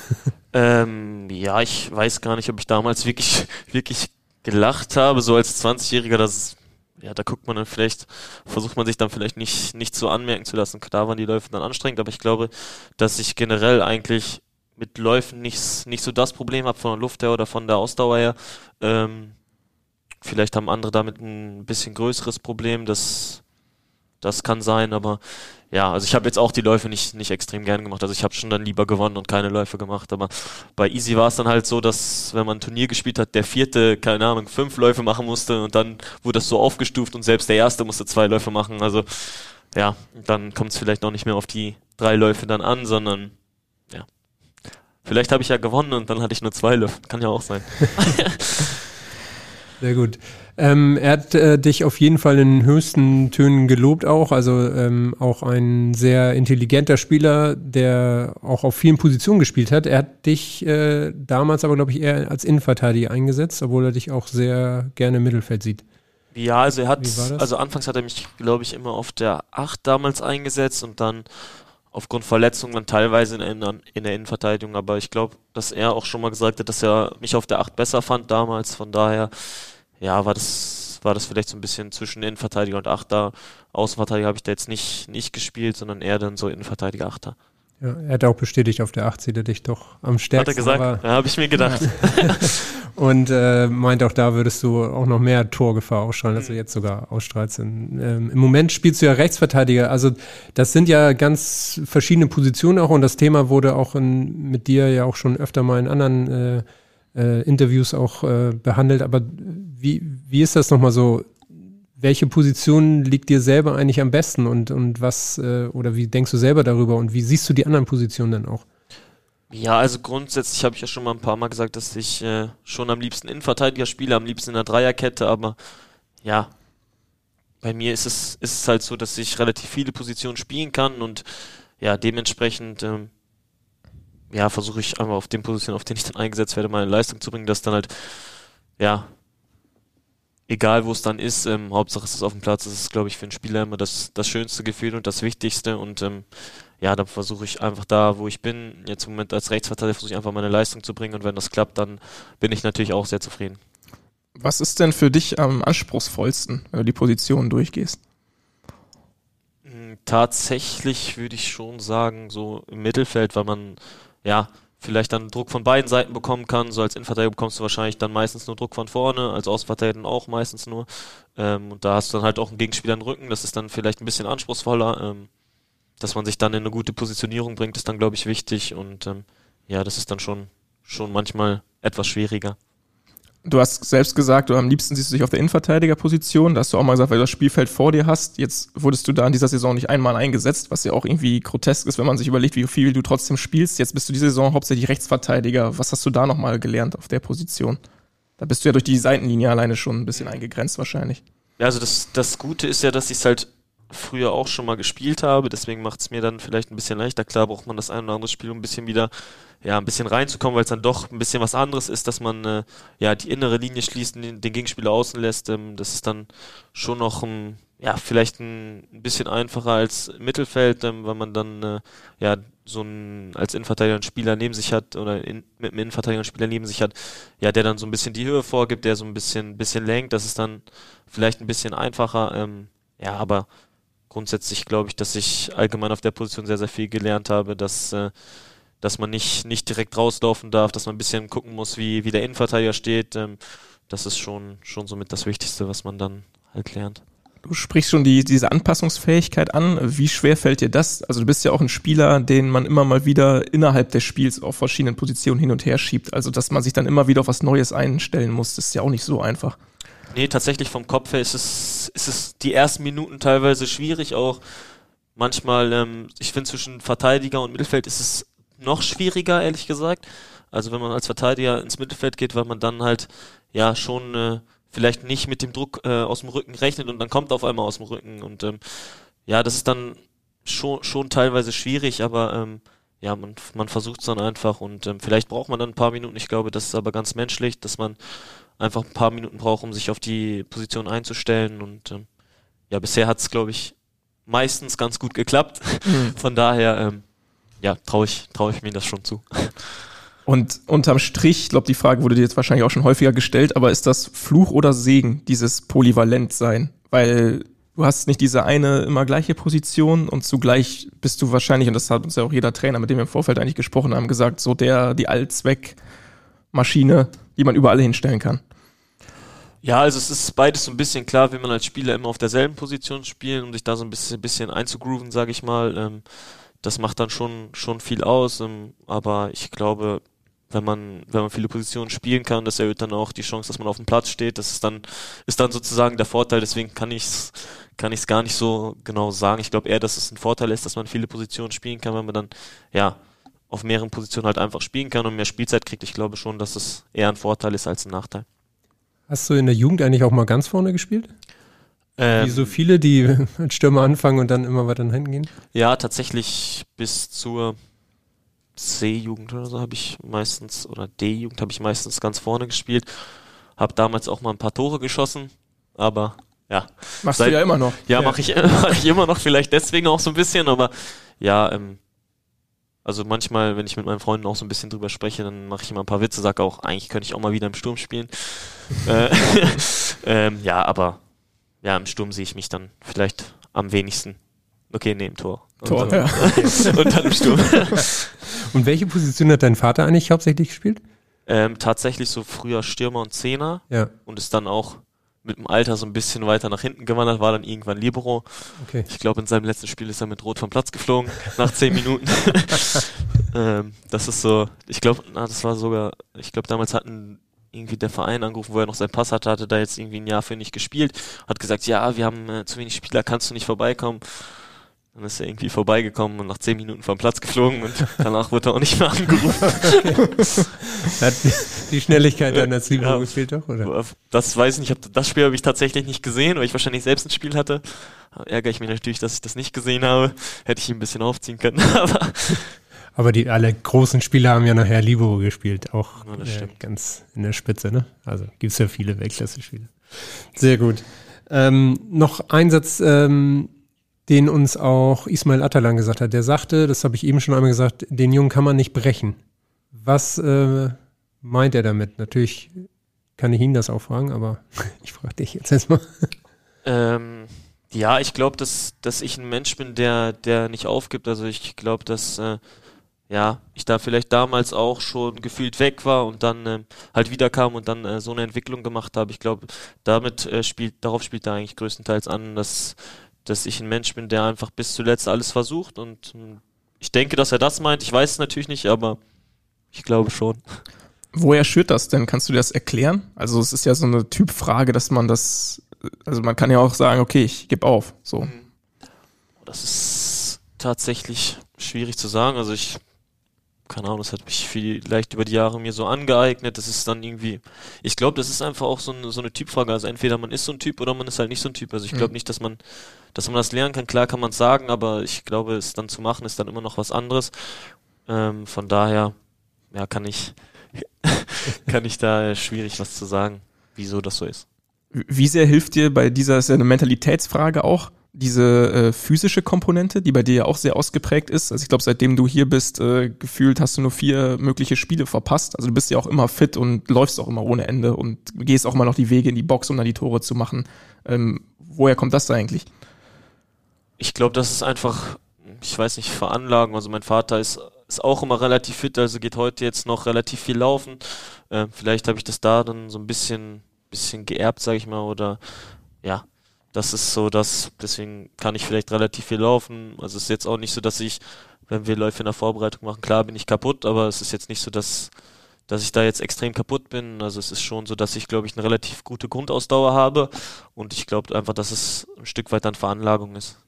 ähm, ja, ich weiß gar nicht, ob ich damals wirklich, wirklich gelacht habe, so als 20-Jähriger, das ja, da guckt man dann vielleicht, versucht man sich dann vielleicht nicht, nicht so anmerken zu lassen. Da waren die Läufe dann anstrengend, aber ich glaube, dass ich generell eigentlich mit Läufen nicht, nicht so das Problem habe von der Luft her oder von der Ausdauer her. Ähm, Vielleicht haben andere damit ein bisschen größeres Problem, das, das kann sein, aber ja, also ich habe jetzt auch die Läufe nicht, nicht extrem gern gemacht. Also ich habe schon dann lieber gewonnen und keine Läufe gemacht. Aber bei Easy war es dann halt so, dass wenn man ein Turnier gespielt hat, der vierte, keine Ahnung, fünf Läufe machen musste und dann wurde das so aufgestuft und selbst der erste musste zwei Läufe machen. Also ja, dann kommt es vielleicht noch nicht mehr auf die drei Läufe dann an, sondern ja. Vielleicht habe ich ja gewonnen und dann hatte ich nur zwei Läufe. Kann ja auch sein. Sehr gut. Ähm, er hat äh, dich auf jeden Fall in höchsten Tönen gelobt auch, also ähm, auch ein sehr intelligenter Spieler, der auch auf vielen Positionen gespielt hat. Er hat dich äh, damals aber, glaube ich, eher als Innenverteidiger eingesetzt, obwohl er dich auch sehr gerne im Mittelfeld sieht. Ja, also er hat, also anfangs hat er mich, glaube ich, immer auf der 8 damals eingesetzt und dann aufgrund Verletzungen dann teilweise in, in, in der Innenverteidigung, aber ich glaube, dass er auch schon mal gesagt hat, dass er mich auf der 8 besser fand damals, von daher ja, war das, war das vielleicht so ein bisschen zwischen Innenverteidiger und Achter. Außenverteidiger habe ich da jetzt nicht, nicht gespielt, sondern eher dann so Innenverteidiger Achter. Ja, er hat auch bestätigt, auf der 8 sieht er dich doch am stärksten. Hat er gesagt? Ja, habe ich mir gedacht. Und äh, meint auch, da würdest du auch noch mehr Torgefahr ausstrahlen, als du mhm. jetzt sogar ausstrahlst. Ähm, Im Moment spielst du ja Rechtsverteidiger. Also das sind ja ganz verschiedene Positionen auch und das Thema wurde auch in, mit dir ja auch schon öfter mal in anderen äh, äh, Interviews auch äh, behandelt. Aber wie, wie ist das nochmal so? Welche Position liegt dir selber eigentlich am besten und, und was, äh, oder wie denkst du selber darüber und wie siehst du die anderen Positionen dann auch? Ja, also grundsätzlich habe ich ja schon mal ein paar Mal gesagt, dass ich äh, schon am liebsten Innenverteidiger spiele, am liebsten in der Dreierkette, aber ja, bei mir ist es, ist es halt so, dass ich relativ viele Positionen spielen kann und ja, dementsprechend ähm, ja, versuche ich einfach auf den Positionen, auf denen ich dann eingesetzt werde, meine Leistung zu bringen, dass dann halt, ja, egal wo es dann ist, ähm, Hauptsache es ist auf dem Platz, das ist, glaube ich, für einen Spieler immer das, das schönste Gefühl und das Wichtigste und ähm, ja, dann versuche ich einfach da, wo ich bin, jetzt im Moment als Rechtsverteidiger, versuche ich einfach meine Leistung zu bringen und wenn das klappt, dann bin ich natürlich auch sehr zufrieden. Was ist denn für dich am anspruchsvollsten, wenn du die Positionen durchgehst? Hm, tatsächlich würde ich schon sagen, so im Mittelfeld, weil man ja, vielleicht dann Druck von beiden Seiten bekommen kann. So als Innenverteidiger bekommst du wahrscheinlich dann meistens nur Druck von vorne, als Außenverteidiger auch meistens nur. Ähm, und da hast du dann halt auch einen Gegenspieler im Rücken, das ist dann vielleicht ein bisschen anspruchsvoller. Ähm, dass man sich dann in eine gute Positionierung bringt, ist dann, glaube ich, wichtig. Und ähm, ja, das ist dann schon, schon manchmal etwas schwieriger. Du hast selbst gesagt, du am liebsten siehst du dich auf der Innenverteidigerposition. Da hast du auch mal gesagt, weil du das Spielfeld vor dir hast. Jetzt wurdest du da in dieser Saison nicht einmal eingesetzt, was ja auch irgendwie grotesk ist, wenn man sich überlegt, wie viel du trotzdem spielst. Jetzt bist du diese Saison hauptsächlich Rechtsverteidiger. Was hast du da nochmal gelernt auf der Position? Da bist du ja durch die Seitenlinie alleine schon ein bisschen eingegrenzt wahrscheinlich. Ja, also das, das Gute ist ja, dass ich es halt früher auch schon mal gespielt habe, deswegen macht es mir dann vielleicht ein bisschen leichter. Klar braucht man das ein oder andere Spiel, um ein bisschen wieder ja, ein bisschen reinzukommen, weil es dann doch ein bisschen was anderes ist, dass man äh, ja die innere Linie schließt den, den Gegenspieler außen lässt. Ähm, das ist dann schon noch ein, ja, vielleicht ein, ein bisschen einfacher als Mittelfeld, ähm, weil man dann äh, ja so ein als Innenverteidiger einen Spieler neben sich hat oder in, mit einem Innenverteidiger einen Spieler neben sich hat, ja, der dann so ein bisschen die Höhe vorgibt, der so ein bisschen bisschen lenkt. Das ist dann vielleicht ein bisschen einfacher. Ähm, ja, aber grundsätzlich glaube ich, dass ich allgemein auf der Position sehr, sehr viel gelernt habe, dass, äh, dass man nicht, nicht direkt rauslaufen darf, dass man ein bisschen gucken muss, wie, wie der Innenverteidiger steht. Ähm, das ist schon, schon somit das Wichtigste, was man dann halt lernt. Du sprichst schon die, diese Anpassungsfähigkeit an. Wie schwer fällt dir das? Also du bist ja auch ein Spieler, den man immer mal wieder innerhalb des Spiels auf verschiedenen Positionen hin und her schiebt. Also dass man sich dann immer wieder auf was Neues einstellen muss, ist ja auch nicht so einfach. Nee, tatsächlich vom Kopf her ist es, ist es die ersten Minuten teilweise schwierig, auch manchmal, ähm, ich finde zwischen Verteidiger und Mittelfeld ist es noch schwieriger, ehrlich gesagt. Also wenn man als Verteidiger ins Mittelfeld geht, weil man dann halt ja schon äh, vielleicht nicht mit dem Druck äh, aus dem Rücken rechnet und dann kommt auf einmal aus dem Rücken. Und ähm, ja, das ist dann schon, schon teilweise schwierig, aber ähm, ja, man, man versucht es dann einfach und ähm, vielleicht braucht man dann ein paar Minuten. Ich glaube, das ist aber ganz menschlich, dass man einfach ein paar Minuten braucht, um sich auf die Position einzustellen. Und ähm, ja, bisher hat es, glaube ich, meistens ganz gut geklappt. Mhm. Von daher, ähm, ja, traue ich, trau ich mir das schon zu. Und unterm Strich, ich glaube, die Frage wurde dir jetzt wahrscheinlich auch schon häufiger gestellt, aber ist das Fluch oder Segen, dieses Polyvalent-Sein? Weil du hast nicht diese eine immer gleiche Position und zugleich bist du wahrscheinlich, und das hat uns ja auch jeder Trainer, mit dem wir im Vorfeld eigentlich gesprochen haben, gesagt, so der, die Allzweckmaschine, die man überall hinstellen kann. Ja, also es ist beides so ein bisschen klar, will man als Spieler immer auf derselben Position spielen, um sich da so ein bisschen, bisschen einzugrooven, sage ich mal. Ähm, das macht dann schon, schon viel aus, ähm, aber ich glaube, wenn man, wenn man viele Positionen spielen kann, das erhöht dann auch die Chance, dass man auf dem Platz steht. Das ist dann, ist dann sozusagen der Vorteil, deswegen kann ich es kann ich es gar nicht so genau sagen. Ich glaube eher, dass es ein Vorteil ist, dass man viele Positionen spielen kann, wenn man dann, ja, auf mehreren Positionen halt einfach spielen kann und mehr Spielzeit kriegt. Ich glaube schon, dass es eher ein Vorteil ist als ein Nachteil. Hast du in der Jugend eigentlich auch mal ganz vorne gespielt? Ähm, Wie so viele, die als Stürmer anfangen und dann immer weiter nach hinten gehen? Ja, tatsächlich bis zur C-Jugend oder so habe ich meistens, oder D-Jugend habe ich meistens ganz vorne gespielt. Habe damals auch mal ein paar Tore geschossen, aber ja. Machst seit, du ja immer noch. Ja, ja. mache ich, mach ich immer noch, vielleicht deswegen auch so ein bisschen, aber ja, ähm, also manchmal, wenn ich mit meinen Freunden auch so ein bisschen drüber spreche, dann mache ich immer ein paar Witze, sage auch, eigentlich könnte ich auch mal wieder im Sturm spielen. äh, ähm, ja, aber ja, im Sturm sehe ich mich dann vielleicht am wenigsten. Okay, nee, im Tor. Tor, und, ja. und dann im Sturm. und welche Position hat dein Vater eigentlich hauptsächlich gespielt? Ähm, tatsächlich so früher Stürmer und Zehner. Ja. Und ist dann auch mit dem Alter so ein bisschen weiter nach hinten gewandert, war dann irgendwann Libero. Okay. Ich glaube, in seinem letzten Spiel ist er mit Rot vom Platz geflogen, nach zehn Minuten. ähm, das ist so, ich glaube, das war sogar, ich glaube, damals hatten irgendwie der Verein angerufen, wo er noch seinen Pass hatte, hatte da jetzt irgendwie ein Jahr für nicht gespielt, hat gesagt, ja, wir haben äh, zu wenig Spieler, kannst du nicht vorbeikommen. Dann ist er irgendwie vorbeigekommen und nach zehn Minuten vom Platz geflogen und danach wurde er auch nicht mehr angerufen. Hat die Schnelligkeit als Libero ja, gefehlt doch, oder? Das weiß ich nicht. Das Spiel habe ich tatsächlich nicht gesehen, weil ich wahrscheinlich selbst ein Spiel hatte. Da ärgere ich mich natürlich, dass ich das nicht gesehen habe. Hätte ich ihn ein bisschen aufziehen können. Aber, Aber die alle großen Spieler haben ja nachher Libero gespielt, auch ja, äh, ganz in der Spitze, ne? Also gibt es ja viele Weltklasse-Spiele. Sehr gut. Ähm, noch ein Satz ähm, den uns auch Ismail Atalan gesagt hat. Der sagte, das habe ich eben schon einmal gesagt, den Jungen kann man nicht brechen. Was äh, meint er damit? Natürlich kann ich ihn das auch fragen, aber ich frage dich jetzt erstmal. Ähm, ja, ich glaube, dass, dass ich ein Mensch bin, der, der nicht aufgibt. Also ich glaube, dass äh, ja, ich da vielleicht damals auch schon gefühlt weg war und dann äh, halt wiederkam und dann äh, so eine Entwicklung gemacht habe. Ich glaube, damit äh, spielt, darauf spielt er eigentlich größtenteils an, dass dass ich ein Mensch bin, der einfach bis zuletzt alles versucht und hm, ich denke, dass er das meint. Ich weiß es natürlich nicht, aber ich glaube schon. Woher schürt das denn? Kannst du dir das erklären? Also es ist ja so eine Typfrage, dass man das, also man kann ja auch sagen, okay, ich gebe auf. So. Mhm. Das ist tatsächlich schwierig zu sagen. Also ich keine Ahnung, das hat mich vielleicht über die Jahre mir so angeeignet. Das ist dann irgendwie, ich glaube, das ist einfach auch so eine, so eine Typfrage. Also entweder man ist so ein Typ oder man ist halt nicht so ein Typ. Also ich glaube mhm. nicht, dass man, dass man das lernen kann. Klar kann man es sagen, aber ich glaube, es dann zu machen ist dann immer noch was anderes. Ähm, von daher, ja, kann ich, kann ich da schwierig was zu sagen, wieso das so ist. Wie sehr hilft dir bei dieser, ist ja eine Mentalitätsfrage auch, diese äh, physische Komponente, die bei dir ja auch sehr ausgeprägt ist. Also ich glaube, seitdem du hier bist, äh, gefühlt hast du nur vier mögliche Spiele verpasst. Also du bist ja auch immer fit und läufst auch immer ohne Ende und gehst auch immer noch die Wege in die Box, um dann die Tore zu machen. Ähm, woher kommt das da eigentlich? Ich glaube, das ist einfach, ich weiß nicht, Veranlagen. Also mein Vater ist, ist auch immer relativ fit, also geht heute jetzt noch relativ viel laufen. Äh, vielleicht habe ich das da dann so ein bisschen, bisschen geerbt, sage ich mal, oder ja, das ist so, dass deswegen kann ich vielleicht relativ viel laufen. Also es ist jetzt auch nicht so, dass ich, wenn wir Läufe in der Vorbereitung machen, klar bin ich kaputt, aber es ist jetzt nicht so, dass dass ich da jetzt extrem kaputt bin. Also es ist schon so, dass ich, glaube ich, eine relativ gute Grundausdauer habe und ich glaube einfach, dass es ein Stück weit dann Veranlagung ist.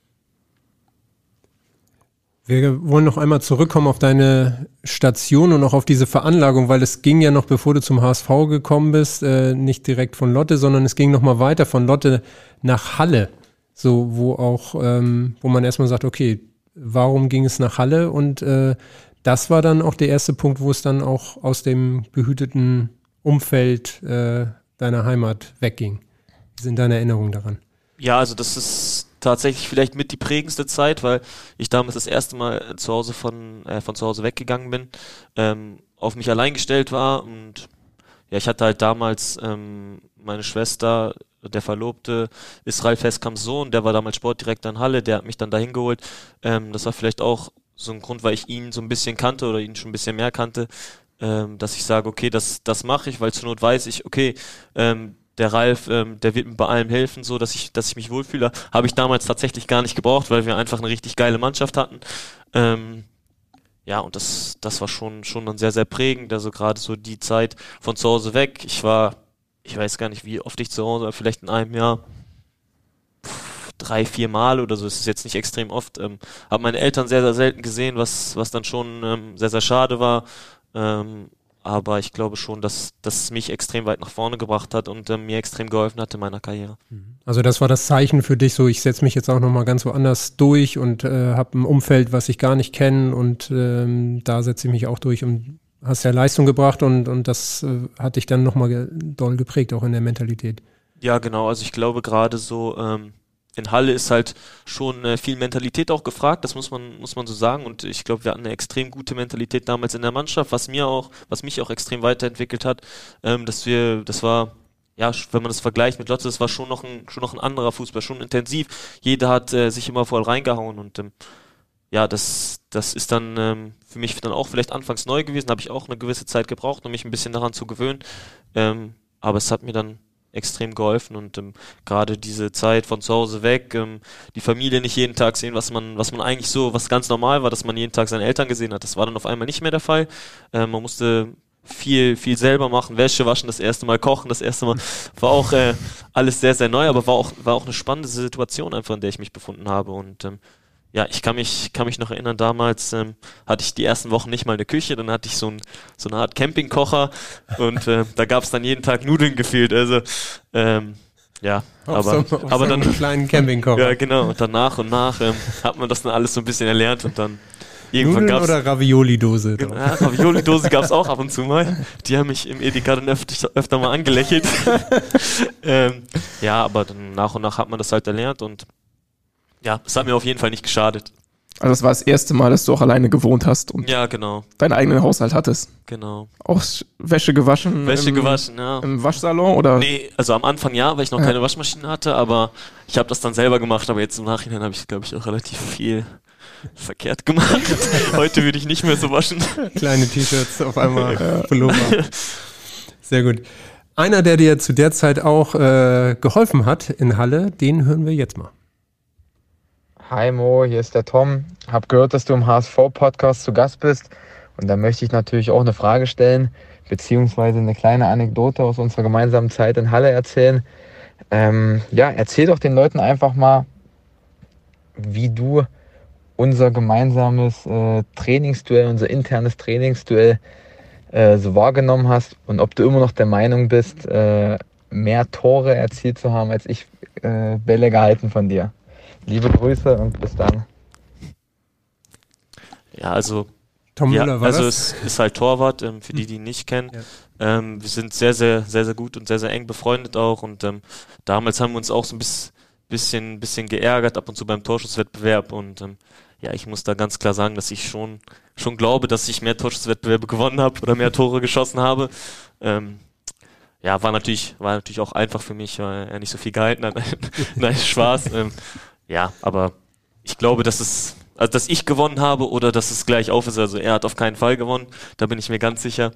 Wir wollen noch einmal zurückkommen auf deine Station und auch auf diese Veranlagung, weil es ging ja noch, bevor du zum HSV gekommen bist, äh, nicht direkt von Lotte, sondern es ging noch mal weiter von Lotte nach Halle. So, wo auch, ähm, wo man erstmal sagt, okay, warum ging es nach Halle? Und äh, das war dann auch der erste Punkt, wo es dann auch aus dem behüteten Umfeld äh, deiner Heimat wegging. Wie sind deine Erinnerungen daran? Ja, also das ist tatsächlich vielleicht mit die prägendste Zeit, weil ich damals das erste Mal zu Hause von, äh, von zu Hause weggegangen bin, ähm, auf mich allein gestellt war und ja, ich hatte halt damals ähm, meine Schwester, der Verlobte, Israel Festkamps Sohn, der war damals Sportdirektor in Halle, der hat mich dann dahin geholt. Ähm, das war vielleicht auch so ein Grund, weil ich ihn so ein bisschen kannte oder ihn schon ein bisschen mehr kannte, ähm, dass ich sage, okay, das, das mache ich, weil zur Not weiß ich, okay, ähm, der Ralf, ähm, der wird mir bei allem helfen, so dass ich, dass ich mich wohlfühle. Habe ich damals tatsächlich gar nicht gebraucht, weil wir einfach eine richtig geile Mannschaft hatten. Ähm, ja, und das, das war schon, schon dann sehr, sehr prägend. Also gerade so die Zeit von zu Hause weg. Ich war, ich weiß gar nicht, wie oft ich zu Hause war, vielleicht in einem Jahr drei, vier Mal oder so. Es ist jetzt nicht extrem oft. Ähm, habe meine Eltern sehr, sehr selten gesehen, was, was dann schon ähm, sehr, sehr schade war. Ähm, aber ich glaube schon, dass das mich extrem weit nach vorne gebracht hat und äh, mir extrem geholfen hat in meiner Karriere. Mhm. Also das war das Zeichen für dich, so ich setze mich jetzt auch nochmal ganz woanders durch und äh, habe ein Umfeld, was ich gar nicht kenne und ähm, da setze ich mich auch durch und hast ja Leistung gebracht und, und das äh, hat dich dann nochmal ge doll geprägt, auch in der Mentalität. Ja, genau, also ich glaube gerade so, ähm, in Halle ist halt schon äh, viel Mentalität auch gefragt, das muss man, muss man so sagen. Und ich glaube, wir hatten eine extrem gute Mentalität damals in der Mannschaft, was mir auch, was mich auch extrem weiterentwickelt hat, ähm, dass wir, das war, ja, wenn man das vergleicht mit Lotte, das war schon noch ein, schon noch ein anderer Fußball, schon intensiv. Jeder hat äh, sich immer voll reingehauen und ähm, ja, das, das ist dann ähm, für mich dann auch vielleicht anfangs neu gewesen, habe ich auch eine gewisse Zeit gebraucht, um mich ein bisschen daran zu gewöhnen. Ähm, aber es hat mir dann extrem geholfen und ähm, gerade diese Zeit von zu Hause weg, ähm, die Familie nicht jeden Tag sehen, was man, was man eigentlich so, was ganz normal war, dass man jeden Tag seine Eltern gesehen hat. Das war dann auf einmal nicht mehr der Fall. Ähm, man musste viel, viel selber machen, Wäsche waschen, das erste Mal kochen, das erste Mal war auch äh, alles sehr, sehr neu, aber war auch, war auch eine spannende Situation einfach, in der ich mich befunden habe und ähm, ja, ich kann mich, kann mich noch erinnern, damals ähm, hatte ich die ersten Wochen nicht mal eine Küche, dann hatte ich so, ein, so eine Art Campingkocher und äh, da gab es dann jeden Tag Nudeln gefühlt. Also ähm, ja, auf aber, so, aber so dann einen kleinen Campingkocher. Ja, genau. Und dann nach und nach ähm, hat man das dann alles so ein bisschen erlernt und dann irgendwann Nudeln oder Ravioli-Dose? Genau, ja, Ravioli-Dose gab's auch ab und zu mal. Die haben mich im Edeka dann öfter, öfter mal angelächelt. ähm, ja, aber dann nach und nach hat man das halt erlernt und ja, es hat mir auf jeden Fall nicht geschadet. Also das war das erste Mal, dass du auch alleine gewohnt hast und Ja, genau, deinen eigenen Haushalt hattest. genau. Auch Wäsche gewaschen. Wäsche im, gewaschen, ja. Im Waschsalon oder? Nee, also am Anfang ja, weil ich noch Ja. keine Waschmaschine hatte, aber ich habe das dann selber gemacht, aber jetzt im Nachhinein habe ich, glaube ich, auch relativ viel verkehrt gemacht. Heute würde ich nicht mehr so waschen. Kleine T-Shirts auf einmal Pullover. Sehr gut. Einer, der dir zu der Zeit auch äh, geholfen hat in Halle, den hören wir jetzt mal. Hi Mo, hier ist der Tom. Hab gehört, dass du im HSV-Podcast zu Gast bist. Und da möchte ich natürlich auch eine Frage stellen, beziehungsweise eine kleine Anekdote aus unserer gemeinsamen Zeit in Halle erzählen. Ähm, ja, erzähl doch den Leuten einfach mal, wie du unser gemeinsames äh, Trainingsduell, unser internes Trainingsduell äh, so wahrgenommen hast und ob du immer noch der Meinung bist, äh, mehr Tore erzielt zu haben, als ich äh, Bälle gehalten von dir. Liebe Grüße und bis dann. Ja, also Tom ja, Müller war also das? es ist halt Torwart, ähm, für die, die ihn nicht kennen. Ja. Ähm, wir sind sehr, sehr, sehr, sehr gut und sehr, sehr eng befreundet auch. Und ähm, damals haben wir uns auch so ein bis, bisschen, bisschen geärgert, ab und zu beim Torschusswettbewerb. Und ähm, ja, ich muss da ganz klar sagen, dass ich schon, schon glaube, dass ich mehr Torschusswettbewerbe gewonnen habe oder mehr Tore geschossen habe. Ähm, ja, war natürlich, war natürlich auch einfach für mich, weil er nicht so viel gehalten hat. Nein, Spaß. Ja, aber ich glaube, dass es, also dass ich gewonnen habe oder dass es gleich auf ist. Also er hat auf keinen Fall gewonnen, da bin ich mir ganz sicher.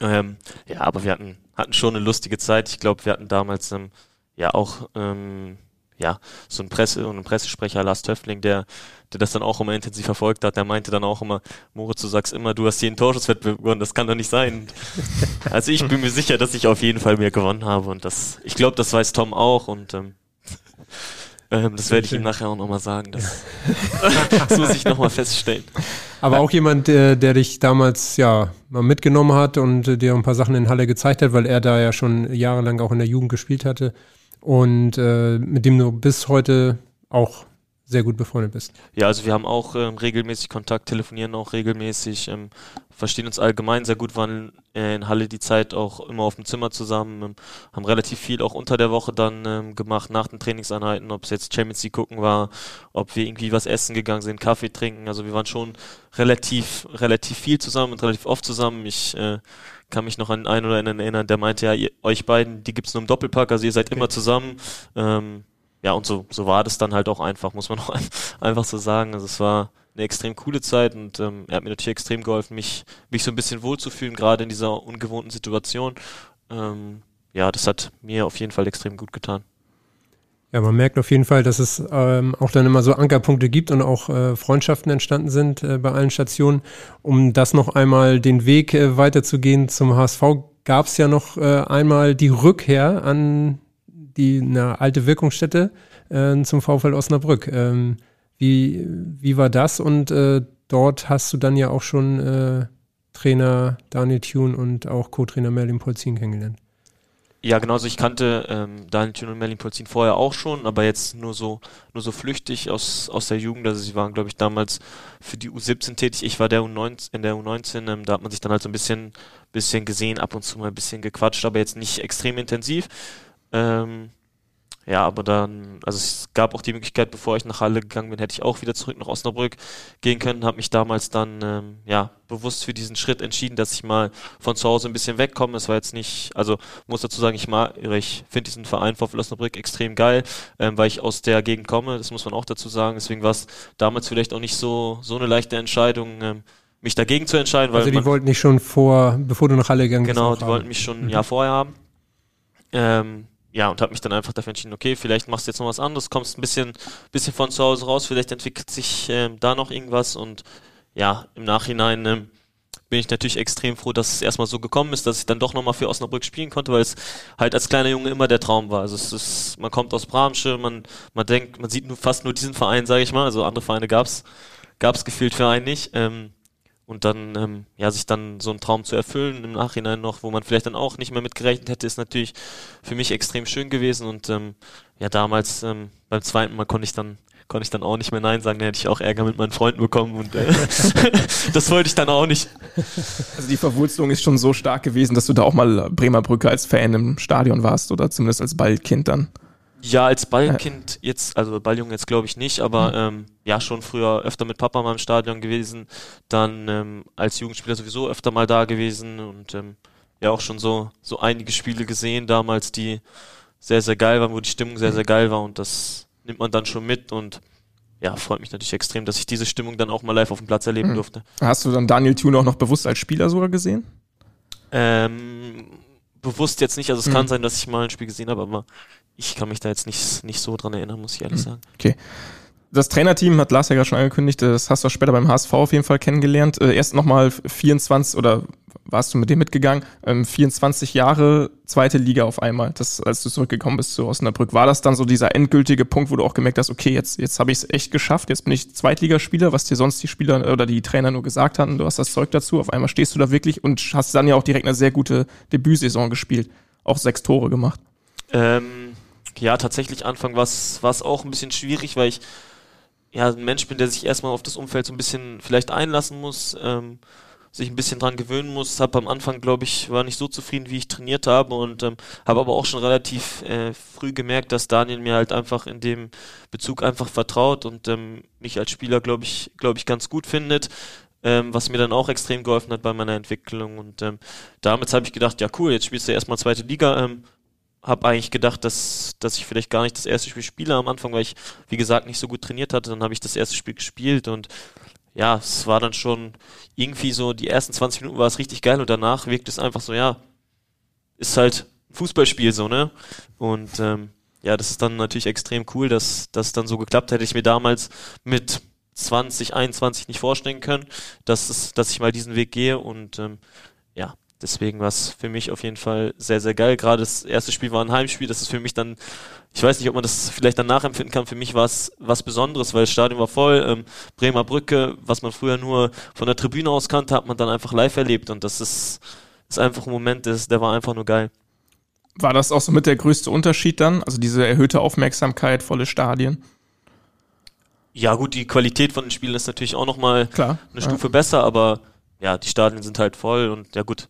Ähm, ja, aber wir hatten, hatten schon eine lustige Zeit. Ich glaube, wir hatten damals ähm, ja auch ähm, ja, so ein Presse- und ein Pressesprecher, Lars Töffling, der, der das dann auch immer intensiv verfolgt hat, der meinte dann auch immer, Moritz, du sagst immer, du hast hier einen Torschusswettbewerb gewonnen, das kann doch nicht sein. also ich bin mir sicher, dass ich auf jeden Fall mehr gewonnen habe und das, ich glaube, das weiß Tom auch und ähm, ähm, das werde ich ihm nachher auch nochmal sagen. Das, das muss ich nochmal feststellen. Aber auch jemand, der, der dich damals ja mal mitgenommen hat und äh, dir ein paar Sachen in Halle gezeigt hat, weil er da ja schon jahrelang auch in der Jugend gespielt hatte und äh, mit dem du bis heute auch sehr gut befreundet bist. Ja, also wir haben auch ähm, regelmäßig Kontakt, telefonieren auch regelmäßig, ähm, verstehen uns allgemein sehr gut, waren äh, in Halle die Zeit auch immer auf dem Zimmer zusammen, ähm, haben relativ viel auch unter der Woche dann ähm, gemacht, nach den Trainingseinheiten, ob es jetzt Champions League gucken war, ob wir irgendwie was essen gegangen sind, Kaffee trinken, also wir waren schon relativ, relativ viel zusammen und relativ oft zusammen. Ich äh, kann mich noch an einen oder anderen erinnern, der meinte, ja, ihr, euch beiden, die gibt's nur im Doppelpack, also ihr seid okay. immer zusammen. Ähm, ja, und so, so war das dann halt auch einfach, muss man auch einfach so sagen. Also es war eine extrem coole Zeit und ähm, er hat mir natürlich extrem geholfen, mich, mich so ein bisschen wohlzufühlen, gerade in dieser ungewohnten Situation. Ähm, ja, das hat mir auf jeden Fall extrem gut getan. Ja, man merkt auf jeden Fall, dass es ähm, auch dann immer so Ankerpunkte gibt und auch äh, Freundschaften entstanden sind äh, bei allen Stationen. Um das noch einmal den Weg äh, weiterzugehen zum HSV, gab es ja noch äh, einmal die Rückkehr an die eine alte Wirkungsstätte äh, zum VfL Osnabrück. Ähm, wie, wie war das? Und äh, dort hast du dann ja auch schon äh, Trainer Daniel Thune und auch Co-Trainer Merlin Polzin kennengelernt. Ja, genau, also ich kannte ähm, Daniel Thun und Merlin Polzin vorher auch schon, aber jetzt nur so nur so flüchtig aus aus der Jugend. Also sie waren, glaube ich, damals für die U17 tätig. Ich war der U19 in der U19. Ähm, da hat man sich dann halt so ein bisschen bisschen gesehen, ab und zu mal ein bisschen gequatscht, aber jetzt nicht extrem intensiv. Ähm, ja, aber dann, also es gab auch die Möglichkeit, bevor ich nach Halle gegangen bin, hätte ich auch wieder zurück nach Osnabrück gehen können, habe mich damals dann ähm, ja bewusst für diesen Schritt entschieden, dass ich mal von zu Hause ein bisschen wegkomme. Es war jetzt nicht, also muss dazu sagen, ich mag, ich finde diesen Verein VfL Osnabrück extrem geil, ähm, weil ich aus der Gegend komme. Das muss man auch dazu sagen. Deswegen war es damals vielleicht auch nicht so so eine leichte Entscheidung. Ähm, mich dagegen zu entscheiden, weil also die wollten nicht schon vor, bevor du nach Halle gegangen bist. Genau, die wollten mich schon ein Jahr mhm. vorher haben. Ähm, ja, und habe mich dann einfach dafür entschieden, okay, vielleicht machst du jetzt noch was anderes, kommst ein bisschen, bisschen von zu Hause raus, vielleicht entwickelt sich äh, da noch irgendwas und ja, im Nachhinein ähm, bin ich natürlich extrem froh, dass es erstmal so gekommen ist, dass ich dann doch nochmal für Osnabrück spielen konnte, weil es halt als kleiner Junge immer der Traum war. Also es ist, man kommt aus Bramsche, man, man denkt, man sieht nur fast nur diesen Verein, sage ich mal, also andere Vereine gab's, gab's gefühlt für einen nicht. Ähm, und dann, ähm, ja, sich dann so einen Traum zu erfüllen im Nachhinein noch, wo man vielleicht dann auch nicht mehr mit gerechnet hätte, ist natürlich für mich extrem schön gewesen. Und ähm, ja, damals ähm, beim zweiten Mal konnte ich dann konnte ich dann auch nicht mehr Nein sagen, dann hätte ich auch Ärger mit meinen Freunden bekommen und äh, das wollte ich dann auch nicht. Also die Verwurzelung ist schon so stark gewesen, dass du da auch mal Bremer Brücke als Fan im Stadion warst oder zumindest als Ballkind dann. Ja, als Ballkind jetzt, also Balljunge jetzt glaube ich nicht, aber mhm. ähm, ja, schon früher öfter mit Papa mal im Stadion gewesen, dann ähm, als Jugendspieler sowieso öfter mal da gewesen und ähm, ja auch schon so, so einige Spiele gesehen damals, die sehr, sehr geil waren, wo die Stimmung sehr, sehr geil war und das nimmt man dann schon mit und ja, freut mich natürlich extrem, dass ich diese Stimmung dann auch mal live auf dem Platz erleben mhm. durfte. Hast du dann Daniel Thune auch noch bewusst als Spieler sogar gesehen? Ähm, bewusst jetzt nicht, also es mhm. kann sein, dass ich mal ein Spiel gesehen habe, aber ich kann mich da jetzt nicht, nicht so dran erinnern, muss ich ehrlich hm. sagen. Okay. Das Trainerteam hat Lars ja gerade schon angekündigt, das hast du später beim HSV auf jeden Fall kennengelernt. Äh, erst nochmal 24 oder warst du mit dem mitgegangen? 24 ähm, Jahre zweite Liga auf einmal, das, als du zurückgekommen bist zu Osnabrück. War das dann so dieser endgültige Punkt, wo du auch gemerkt hast, okay, jetzt, jetzt habe ich es echt geschafft, jetzt bin ich Zweitligaspieler, was dir sonst die Spieler oder die Trainer nur gesagt hatten, du hast das Zeug dazu, auf einmal stehst du da wirklich und hast dann ja auch direkt eine sehr gute Debütsaison gespielt, auch sechs Tore gemacht. Ähm, ja, tatsächlich Anfang war es auch ein bisschen schwierig, weil ich ja ein Mensch bin, der sich erstmal auf das Umfeld so ein bisschen vielleicht einlassen muss, ähm, sich ein bisschen dran gewöhnen muss. Habe am Anfang, glaube ich, war nicht so zufrieden, wie ich trainiert habe und ähm, habe aber auch schon relativ äh, früh gemerkt, dass Daniel mir halt einfach in dem Bezug einfach vertraut und ähm, mich als Spieler, glaube ich, glaube ich, ganz gut findet. Ähm, was mir dann auch extrem geholfen hat bei meiner Entwicklung. Und ähm, damit habe ich gedacht, ja cool, jetzt spielst du erstmal zweite Liga, ähm, habe eigentlich gedacht, dass, dass ich vielleicht gar nicht das erste Spiel spiele am Anfang, weil ich, wie gesagt, nicht so gut trainiert hatte. Dann habe ich das erste Spiel gespielt und ja, es war dann schon irgendwie so, die ersten 20 Minuten war es richtig geil und danach wirkt es einfach so, ja, ist halt ein Fußballspiel so, ne? Und ähm, ja, das ist dann natürlich extrem cool, dass das dann so geklappt hätte ich mir damals mit 20, 21 nicht vorstellen können, dass, es, dass ich mal diesen Weg gehe und ähm, ja, deswegen war es für mich auf jeden Fall sehr, sehr geil. Gerade das erste Spiel war ein Heimspiel, das ist für mich dann, ich weiß nicht, ob man das vielleicht dann nachempfinden kann, für mich war es was Besonderes, weil das Stadion war voll, ähm, Bremer Brücke, was man früher nur von der Tribüne aus kannte, hat man dann einfach live erlebt und das ist, ist einfach ein Moment, das, der war einfach nur geil. War das auch so mit der größte Unterschied dann? Also diese erhöhte Aufmerksamkeit, volle Stadien? Ja, gut, die Qualität von den Spielen ist natürlich auch nochmal eine Stufe besser, aber ja, die Stadien sind halt voll und ja gut,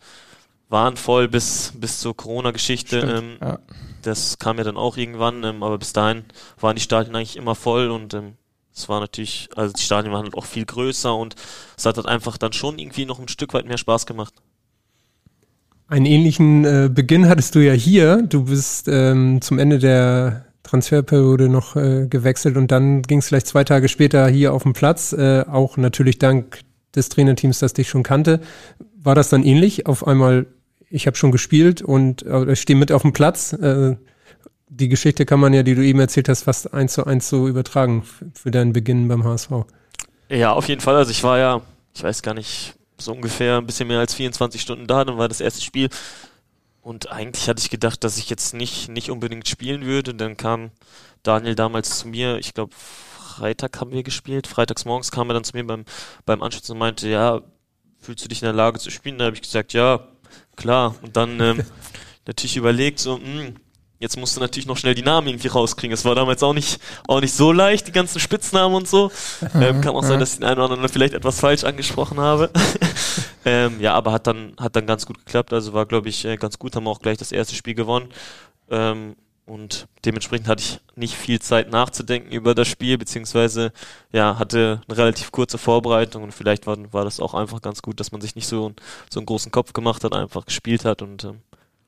waren voll bis, bis zur Corona-Geschichte. Ähm, ja. Das kam ja dann auch irgendwann, ähm, aber bis dahin waren die Stadien eigentlich immer voll und ähm, es war natürlich, also die Stadien waren halt auch viel größer und es hat halt einfach dann schon irgendwie noch ein Stück weit mehr Spaß gemacht. Einen ähnlichen äh, Beginn hattest du ja hier. Du bist ähm, zum Ende der Transferperiode noch äh, gewechselt und dann ging es vielleicht zwei Tage später hier auf den Platz, äh, auch natürlich dank des Trainerteams, das dich schon kannte. War das dann ähnlich? Auf einmal, ich habe schon gespielt und äh, ich stehe mit auf dem Platz. Äh, die Geschichte kann man ja, die du eben erzählt hast, fast eins zu eins so übertragen für deinen Beginn beim HSV. Ja, auf jeden Fall. Also ich war ja, ich weiß gar nicht, so ungefähr ein bisschen mehr als 24 Stunden da, dann war das erste Spiel. Und eigentlich hatte ich gedacht, dass ich jetzt nicht, nicht unbedingt spielen würde. Dann kam Daniel damals zu mir, ich glaube, Freitag haben wir gespielt. Freitags morgens kam er dann zu mir beim, beim Anschluss und meinte, ja, fühlst du dich in der Lage zu spielen? Da habe ich gesagt, ja, klar. Und dann ähm, natürlich überlegt, so, hm, jetzt musst du natürlich noch schnell die Namen irgendwie rauskriegen. Es war damals auch nicht, auch nicht so leicht, die ganzen Spitznamen und so. Ähm, kann auch sein, dass ich den einen oder anderen vielleicht etwas falsch angesprochen habe. ähm, ja, aber hat dann, hat dann ganz gut geklappt. Also war, glaube ich, äh, ganz gut. Haben auch gleich das erste Spiel gewonnen. Ähm, und dementsprechend hatte ich nicht viel Zeit nachzudenken über das Spiel, beziehungsweise ja, hatte eine relativ kurze Vorbereitung und vielleicht war, war das auch einfach ganz gut, dass man sich nicht so, so einen großen Kopf gemacht hat, einfach gespielt hat und ähm,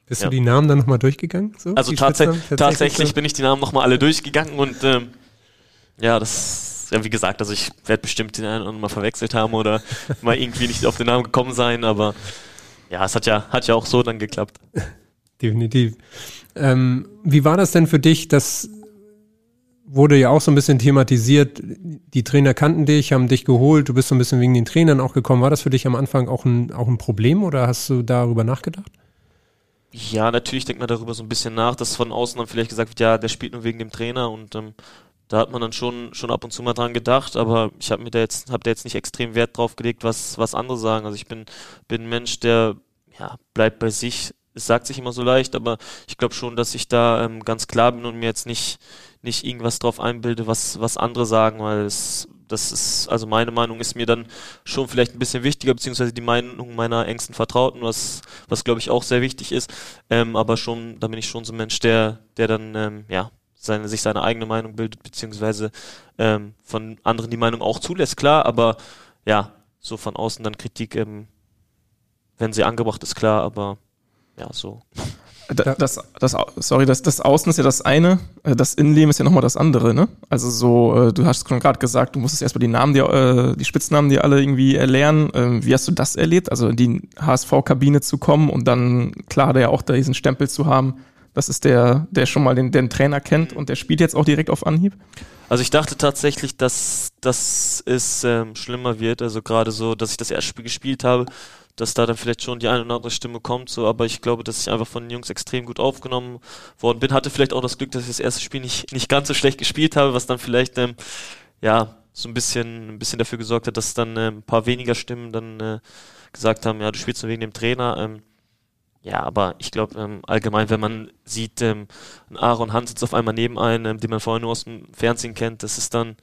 Bist Ja. du die Namen dann nochmal durchgegangen? So? also tats Spitznamen? tatsächlich so? bin ich die Namen nochmal alle durchgegangen und ähm, ja, das, ja wie gesagt, also ich werde bestimmt den einen oder anderen mal verwechselt haben oder mal irgendwie nicht auf den Namen gekommen sein, aber ja, es hat ja, hat ja auch so dann geklappt. Definitiv. Ähm, wie war das denn für dich? Das wurde ja auch so ein bisschen thematisiert. Die Trainer kannten dich, haben dich geholt. Du bist so ein bisschen wegen den Trainern auch gekommen. War das für dich am Anfang auch ein, auch ein Problem oder hast du darüber nachgedacht? Ja, natürlich denkt man darüber so ein bisschen nach, dass von außen dann vielleicht gesagt wird, ja, der spielt nur wegen dem Trainer und ähm, da hat man dann schon schon ab und zu mal dran gedacht, aber ich habe mir da jetzt habe da jetzt nicht extrem Wert drauf gelegt, was was andere sagen. Also ich bin bin ein Mensch, der ja bleibt bei sich. Es sagt sich immer so leicht, aber ich glaube schon, dass ich da ähm, ganz klar bin und mir jetzt nicht nicht irgendwas drauf einbilde, was was andere sagen, weil es das ist, also meine Meinung ist mir dann schon vielleicht ein bisschen wichtiger, beziehungsweise die Meinung meiner engsten Vertrauten, was, was glaube ich auch sehr wichtig ist. Ähm, aber schon, da bin ich schon so ein Mensch, der, der dann, ähm, ja, seine, sich seine eigene Meinung bildet, beziehungsweise ähm, von anderen die Meinung auch zulässt, klar, aber ja, so von außen dann Kritik, ähm, wenn sie angebracht ist, klar, aber ja, so. Da- Das, das, sorry, das, das Außen ist ja das eine, äh, das Innenleben ist ja nochmal das andere, ne? Also so, äh, du hast schon gerade gesagt, du musstest erstmal die Namen, dir, äh, die Spitznamen dir alle irgendwie erlernen. Ähm, Wie hast du das erlebt? Also in die HSV-Kabine zu kommen und dann, klar, da ja auch da diesen Stempel zu haben, das ist der, der schon mal den, den Trainer kennt und der spielt jetzt auch direkt auf Anhieb? Also ich dachte tatsächlich, dass, dass es ähm, schlimmer wird. Also gerade so, dass ich das erste Spiel gespielt habe, dass da dann vielleicht schon die eine oder andere Stimme kommt. So, aber ich glaube, dass ich einfach von den Jungs extrem gut aufgenommen worden bin. Hatte vielleicht auch das Glück, dass ich das erste Spiel nicht, nicht ganz so schlecht gespielt habe, was dann vielleicht ähm, ja so ein bisschen, ein bisschen dafür gesorgt hat, dass dann ähm, ein paar weniger Stimmen dann äh, gesagt haben, ja, du spielst nur wegen dem Trainer. Ähm, ja, aber ich glaube ähm, allgemein, wenn man sieht, ähm, Aaron Hans sitzt auf einmal neben einem, ähm, den man vorher nur aus dem Fernsehen kennt, das ist dann,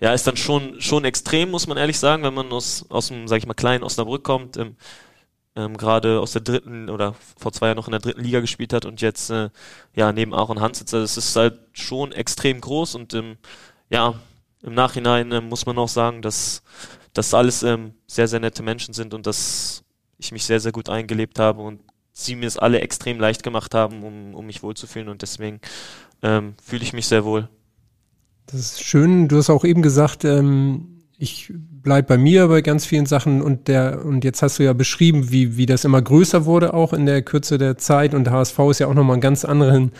ja, ist dann schon, schon extrem, muss man ehrlich sagen, wenn man aus, aus dem, sag ich mal, kleinen Osnabrück kommt, ähm, ähm, gerade aus der dritten oder vor zwei Jahren noch in der dritten Liga gespielt hat und jetzt äh, ja neben Aaron Hans sitzt. Also es ist halt schon extrem groß und ähm, ja, im Nachhinein ähm, muss man auch sagen, dass das alles ähm, sehr, sehr nette Menschen sind und dass ich mich sehr, sehr gut eingelebt habe und sie mir es alle extrem leicht gemacht haben, um, um mich wohlzufühlen und deswegen ähm, fühle ich mich sehr wohl. Das ist schön. Du hast auch eben gesagt, ähm, ich bleib bei mir bei ganz vielen Sachen und der und jetzt hast du ja beschrieben, wie wie das immer größer wurde auch in der Kürze der Zeit und HSV ist ja auch nochmal einen ganz anderen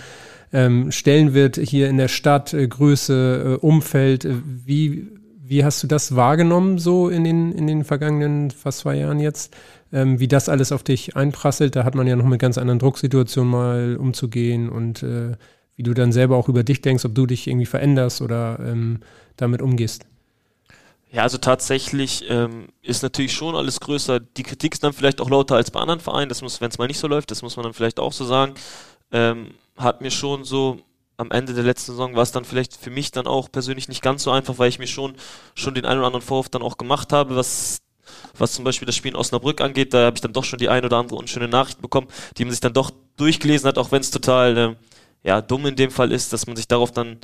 ähm, Stellenwert hier in der Stadt, äh, Größe, äh, Umfeld. Äh, wie, wie hast du das wahrgenommen so in den, in den vergangenen fast zwei Jahren jetzt? Ähm, wie das alles auf dich einprasselt, da hat man ja noch mit ganz anderen Drucksituationen mal umzugehen und äh, wie du dann selber auch über dich denkst, ob du dich irgendwie veränderst oder ähm, damit umgehst. Ja, also tatsächlich ähm, ist natürlich schon alles größer. Die Kritik ist dann vielleicht auch lauter als bei anderen Vereinen. Das muss, wenn es mal nicht so läuft, das muss man dann vielleicht auch so sagen. Ähm, hat mir schon so am Ende der letzten Saison war es dann vielleicht für mich dann auch persönlich nicht ganz so einfach, weil ich mir schon schon den einen oder anderen Vorwurf dann auch gemacht habe, was was zum Beispiel das Spiel in Osnabrück angeht. Da habe ich dann doch schon die ein oder andere unschöne Nachricht bekommen, die man sich dann doch durchgelesen hat, auch wenn es total äh, ja dumm in dem Fall ist, dass man sich darauf dann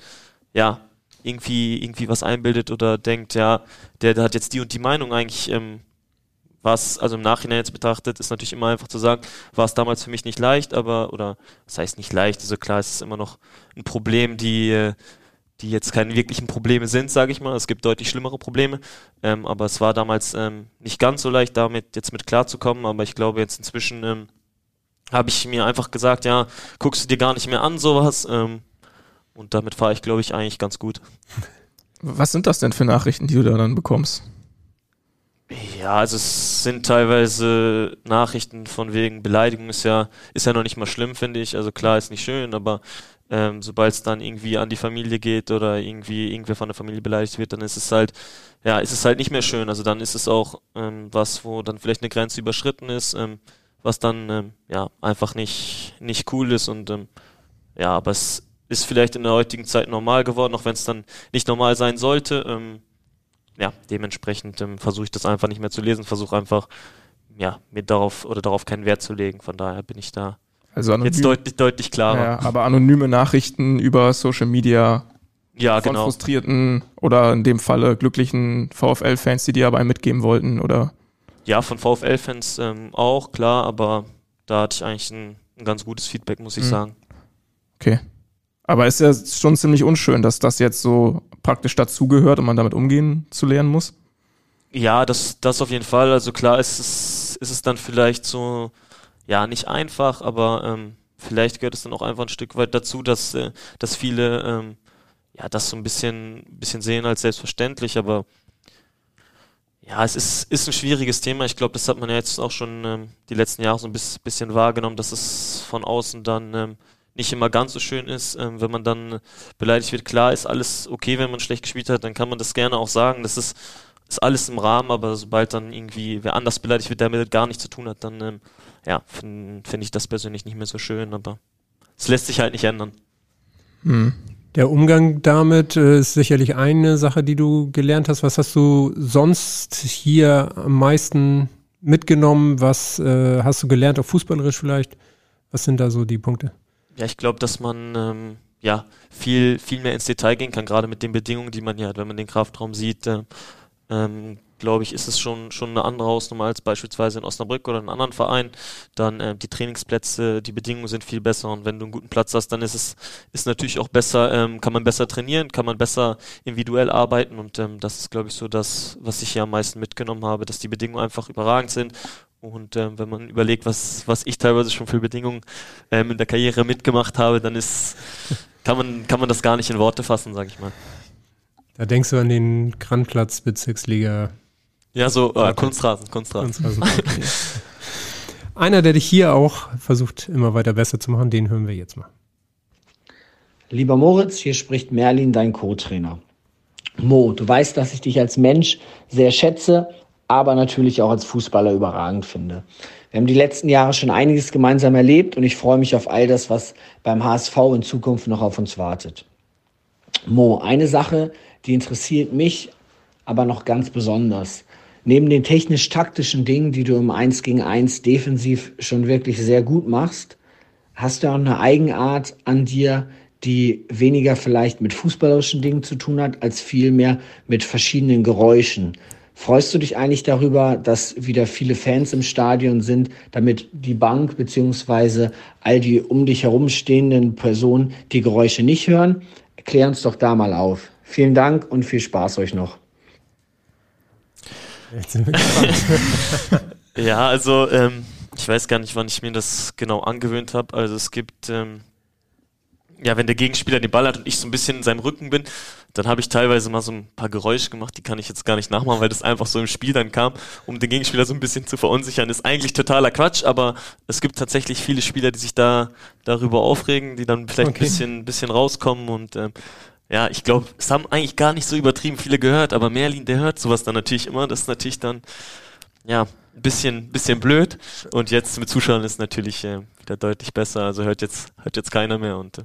ja irgendwie, irgendwie was einbildet oder denkt, ja, der, der hat jetzt die und die Meinung eigentlich, ähm, was, also im Nachhinein jetzt betrachtet, ist natürlich immer einfach zu sagen, war es damals für mich nicht leicht, aber, oder, das heißt nicht leicht, also klar, es ist immer noch ein Problem, die, äh, die jetzt keine wirklichen Probleme sind, sage ich mal. Es gibt deutlich schlimmere Probleme, ähm, aber es war damals ähm, nicht ganz so leicht, damit jetzt mit klarzukommen. Aber ich glaube jetzt inzwischen ähm, habe ich mir einfach gesagt, ja, guckst du dir gar nicht mehr an sowas. Ähm, und damit fahre ich, glaube ich, eigentlich ganz gut. Was sind das denn für Nachrichten, die du da dann bekommst? Ja, also es sind teilweise Nachrichten von wegen Beleidigung ist ja, ist ja noch nicht mal schlimm, finde ich. Also klar ist nicht schön, aber ähm, sobald es dann irgendwie an die Familie geht oder irgendwie irgendwer von der Familie beleidigt wird, dann ist es halt, ja, ist es halt nicht mehr schön. Also dann ist es auch ähm, was, wo dann vielleicht eine Grenze überschritten ist, ähm, was dann ähm, ja einfach nicht nicht cool ist und ähm, ja, aber es ist vielleicht in der heutigen Zeit normal geworden, auch wenn es dann nicht normal sein sollte. Ähm, ja, dementsprechend versuche ich das einfach nicht mehr zu lesen, versuche einfach, ja, mir darauf oder darauf keinen Wert zu legen. Von daher bin ich da also anonym, jetzt deutlich, deutlich klarer. Ja, aber anonyme Nachrichten über Social Media ja, von genau. frustrierten oder in dem Falle glücklichen VfL-Fans, die dir aber mitgeben wollten, oder? Ja, von VfL-Fans ähm, auch, klar, aber da hatte ich eigentlich ein, ein ganz gutes Feedback, muss ich mhm. sagen. Okay. Aber ist ja schon ziemlich unschön, dass das jetzt so praktisch dazugehört und man damit umgehen zu lernen muss. Ja, das, das auf jeden Fall. Also klar ist es, ist es dann vielleicht so, ja, nicht einfach, aber ähm, vielleicht gehört es dann auch einfach ein Stück weit dazu, dass, äh, dass viele ähm, ja das so ein bisschen, bisschen sehen als selbstverständlich, aber ja, es ist, ist ein schwieriges Thema. Ich glaube, das hat man ja jetzt auch schon ähm, die letzten Jahre so ein bisschen wahrgenommen, dass es von außen dann ähm, nicht immer ganz so schön ist, ähm, wenn man dann beleidigt wird. Klar ist alles okay, wenn man schlecht gespielt hat, dann kann man das gerne auch sagen. Das ist, ist alles im Rahmen, aber sobald dann irgendwie wer anders beleidigt wird, der damit gar nichts zu tun hat, dann ähm, ja, finde find ich das persönlich nicht mehr so schön, aber es lässt sich halt nicht ändern. Hm. Der Umgang damit äh, ist sicherlich eine Sache, die du gelernt hast. Was hast du sonst hier am meisten mitgenommen? Was äh, hast du gelernt, auch fußballerisch vielleicht? Was sind da so die Punkte? Ja, ich glaube, dass man ähm, ja viel, viel mehr ins Detail gehen kann, gerade mit den Bedingungen, die man hier hat. Wenn man den Kraftraum sieht, äh, ähm, glaube ich, ist es schon, schon eine andere Hausnummer als beispielsweise in Osnabrück oder in einem anderen Verein. Dann äh, die Trainingsplätze, die Bedingungen sind viel besser und wenn du einen guten Platz hast, dann ist es ist natürlich auch besser, ähm, kann man besser trainieren, kann man besser individuell arbeiten und ähm, das ist, glaube ich, so das, was ich hier am meisten mitgenommen habe, dass die Bedingungen einfach überragend sind und ähm, wenn man überlegt, was, was ich teilweise schon für Bedingungen ähm, in der Karriere mitgemacht habe, dann ist, kann man, kann man das gar nicht in Worte fassen, sag ich mal. Da denkst du an den Grandplatz Bezirksliga. Ja, so äh, Kunstrasen, Kunstrasen. Kunstrasen okay. Einer, der dich hier auch versucht, immer weiter besser zu machen, den hören wir jetzt mal. Lieber Moritz, hier spricht Merlin, dein Co-Trainer. Mo, du weißt, dass ich dich als Mensch sehr schätze aber natürlich auch als Fußballer überragend finde. Wir haben die letzten Jahre schon einiges gemeinsam erlebt und ich freue mich auf all das, was beim HSV in Zukunft noch auf uns wartet. Mo, eine Sache, die interessiert mich aber noch ganz besonders. Neben den technisch-taktischen Dingen, die du im 1 gegen 1 defensiv schon wirklich sehr gut machst, hast du auch eine Eigenart an dir, die weniger vielleicht mit fußballerischen Dingen zu tun hat, als vielmehr mit verschiedenen Geräuschen. Freust du dich eigentlich darüber, dass wieder viele Fans im Stadion sind, damit die Bank beziehungsweise all die um dich herum stehenden Personen die Geräusche nicht hören? Erklär uns doch da mal auf. Vielen Dank und viel Spaß euch noch. ja, also ähm, ich weiß gar nicht, wann ich mir das genau angewöhnt habe. Also es gibt ähm, ja, wenn der Gegenspieler den Ball hat und ich so ein bisschen in seinem Rücken bin, dann habe ich teilweise mal so ein paar Geräusche gemacht, die kann ich jetzt gar nicht nachmachen, weil das einfach so im Spiel dann kam, um den Gegenspieler so ein bisschen zu verunsichern. Ist eigentlich totaler Quatsch, aber es gibt tatsächlich viele Spieler, die sich da darüber aufregen, die dann vielleicht okay. ein bisschen, bisschen rauskommen und ähm, ja, ich glaube, es haben eigentlich gar nicht so übertrieben viele gehört, aber Merlin, der hört sowas dann natürlich immer. Das ist natürlich dann, ja, ein bisschen, bisschen blöd. Und jetzt mit Zuschauern ist natürlich äh, wieder deutlich besser. Also hört jetzt, hört jetzt keiner mehr und äh,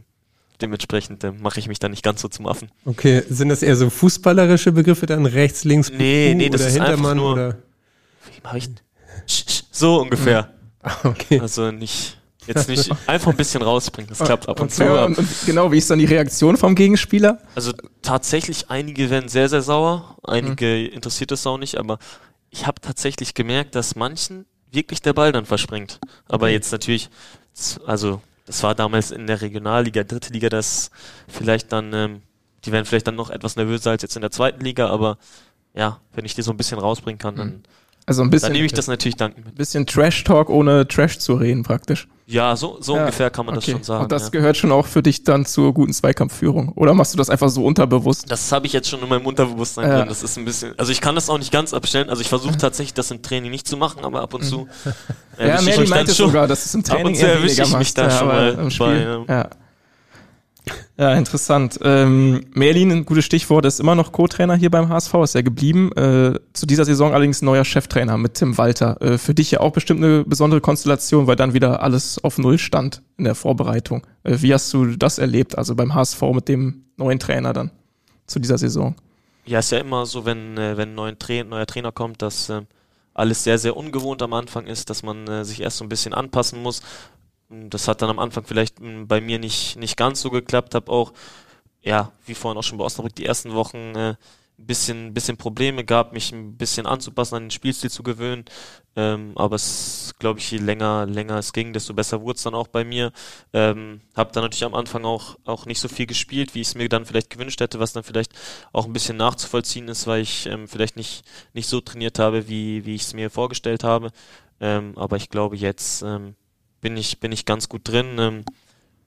dementsprechend äh, mache ich mich da nicht ganz so zum Affen. Okay, sind das eher so fußballerische Begriffe dann rechts, links, nee, nee, das oder ist Hintermann nur, oder? Wie mache ich denn? So ungefähr. Okay. Also nicht jetzt nicht einfach ein bisschen rausbringen. Das klappt ab und, und zu. Ja, und, genau, wie ist dann die Reaktion vom Gegenspieler? Also tatsächlich, einige werden sehr, sehr sauer, einige mhm. interessiert das auch nicht, aber ich habe tatsächlich gemerkt, dass manchen wirklich der Ball dann verspringt. Aber jetzt natürlich, also das war damals in der Regionalliga, dritte Liga, das vielleicht dann, ähm, die werden vielleicht dann noch etwas nervöser als jetzt in der zweiten Liga, aber ja, wenn ich die so ein bisschen rausbringen kann, dann, mhm. Also ein bisschen, dann nehme ich das natürlich dankend mit. Ein bisschen Trash-Talk ohne Trash zu reden praktisch. Ja, so, so ja, ungefähr kann man okay. das schon sagen. Und das ja. gehört schon auch für dich dann zur guten Zweikampfführung. Oder machst du das einfach so unterbewusst? Das habe ich jetzt schon in meinem Unterbewusstsein ja. drin. Das ist ein bisschen, also ich kann das auch nicht ganz abstellen. Also ich versuche tatsächlich das im Training nicht zu machen, aber ab und zu. Äh, ja, Mary meinte sogar, dass es im Training ab und zu erwische ich mich da schon mal im Spiel. Bei, ja. Ja, interessant. Ähm, Merlin, ein gutes Stichwort, ist immer noch Co-Trainer hier beim HSV, ist er geblieben. Äh, zu dieser Saison allerdings neuer Cheftrainer mit Tim Walter. Äh, für dich ja auch bestimmt eine besondere Konstellation, weil dann wieder alles auf Null stand in der Vorbereitung. Äh, wie hast du das erlebt, also beim HSV mit dem neuen Trainer dann zu dieser Saison? Ja, ist ja immer so, wenn, äh, wenn ein neuer, Tra neuer Trainer kommt, dass äh, alles sehr, sehr ungewohnt am Anfang ist, dass man äh, sich erst so ein bisschen anpassen muss. Das hat dann am Anfang vielleicht hm, bei mir nicht, nicht ganz so geklappt. Habe auch, ja, wie vorhin auch schon bei Osnabrück, die ersten Wochen äh, ein bisschen, bisschen Probleme gehabt, mich ein bisschen anzupassen, an den Spielstil zu gewöhnen. Ähm, aber es, glaube ich, je länger, länger es ging, desto besser wurde es dann auch bei mir. Ähm, habe dann natürlich am Anfang auch, auch nicht so viel gespielt, wie ich es mir dann vielleicht gewünscht hätte, was dann vielleicht auch ein bisschen nachzuvollziehen ist, weil ich ähm, vielleicht nicht, nicht so trainiert habe, wie, wie ich es mir vorgestellt habe. Ähm, aber ich glaube, jetzt ähm, bin ich, bin ich ganz gut drin ähm,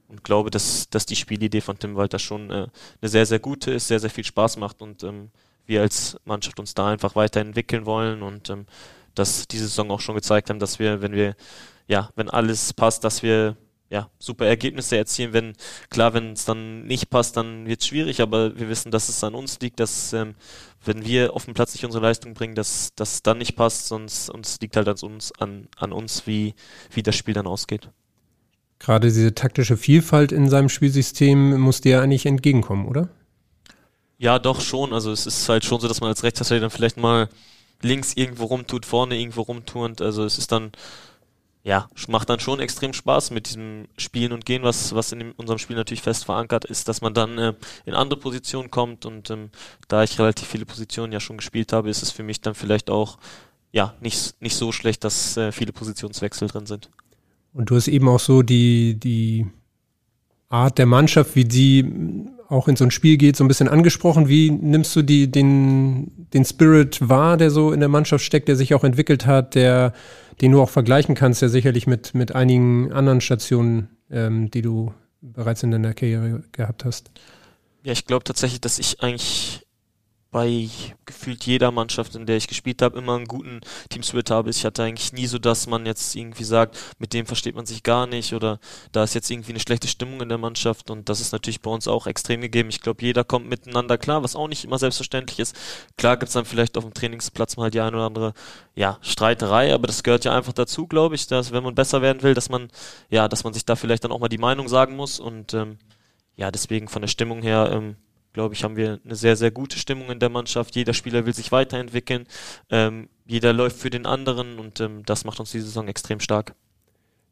und glaube, dass, dass die Spielidee von Tim Walter schon äh, eine sehr, sehr gute ist, sehr, sehr viel Spaß macht und ähm, wir als Mannschaft uns da einfach weiterentwickeln wollen und ähm, dass diese Saison auch schon gezeigt haben, dass wir, wenn wir, ja, wenn alles passt, dass wir ja, super Ergebnisse erzielen. Wenn, klar, wenn es dann nicht passt, dann wird es schwierig, aber wir wissen, dass es an uns liegt, dass ähm, wenn wir auf dem Platz nicht unsere Leistung bringen, dass das dann nicht passt, sonst uns liegt halt an uns, an, an uns, wie, wie das Spiel dann ausgeht. Gerade diese taktische Vielfalt in seinem Spielsystem muss dir eigentlich entgegenkommen, oder? Ja, doch schon. Also es ist halt schon so, dass man als Rechtsverteidiger dann vielleicht mal links irgendwo rumtut, vorne irgendwo rumtut. Also es ist dann ja, macht dann schon extrem Spaß mit diesem Spielen und Gehen, was, was in dem, unserem Spiel natürlich fest verankert ist, dass man dann äh, in andere Positionen kommt und ähm, da ich relativ viele Positionen ja schon gespielt habe, ist es für mich dann vielleicht auch ja nicht, nicht so schlecht, dass äh, viele Positionswechsel drin sind. Und du hast eben auch so die, die Art der Mannschaft, wie die auch in so ein Spiel geht, so ein bisschen angesprochen. Wie nimmst du die, den, den Spirit wahr, der so in der Mannschaft steckt, der sich auch entwickelt hat, der den du auch vergleichen kannst, ja sicherlich mit, mit einigen anderen Stationen, ähm, die du bereits in deiner Karriere gehabt hast. Ja, ich glaube tatsächlich, dass ich eigentlich bei gefühlt jeder Mannschaft, in der ich gespielt habe, immer einen guten Teamspirit habe. Ich hatte eigentlich nie so, dass man jetzt irgendwie sagt, mit dem versteht man sich gar nicht oder da ist jetzt irgendwie eine schlechte Stimmung in der Mannschaft und das ist natürlich bei uns auch extrem gegeben. Ich glaube, jeder kommt miteinander klar, was auch nicht immer selbstverständlich ist. Klar gibt es dann vielleicht auf dem Trainingsplatz mal die eine oder andere ja, Streiterei, aber das gehört ja einfach dazu, glaube ich, dass wenn man besser werden will, dass man ja, dass man sich da vielleicht dann auch mal die Meinung sagen muss und ähm, ja, deswegen von der Stimmung her ähm, glaube ich, haben wir eine sehr, sehr gute Stimmung in der Mannschaft. Jeder Spieler will sich weiterentwickeln. Ähm, jeder läuft für den anderen und ähm, das macht uns die Saison extrem stark.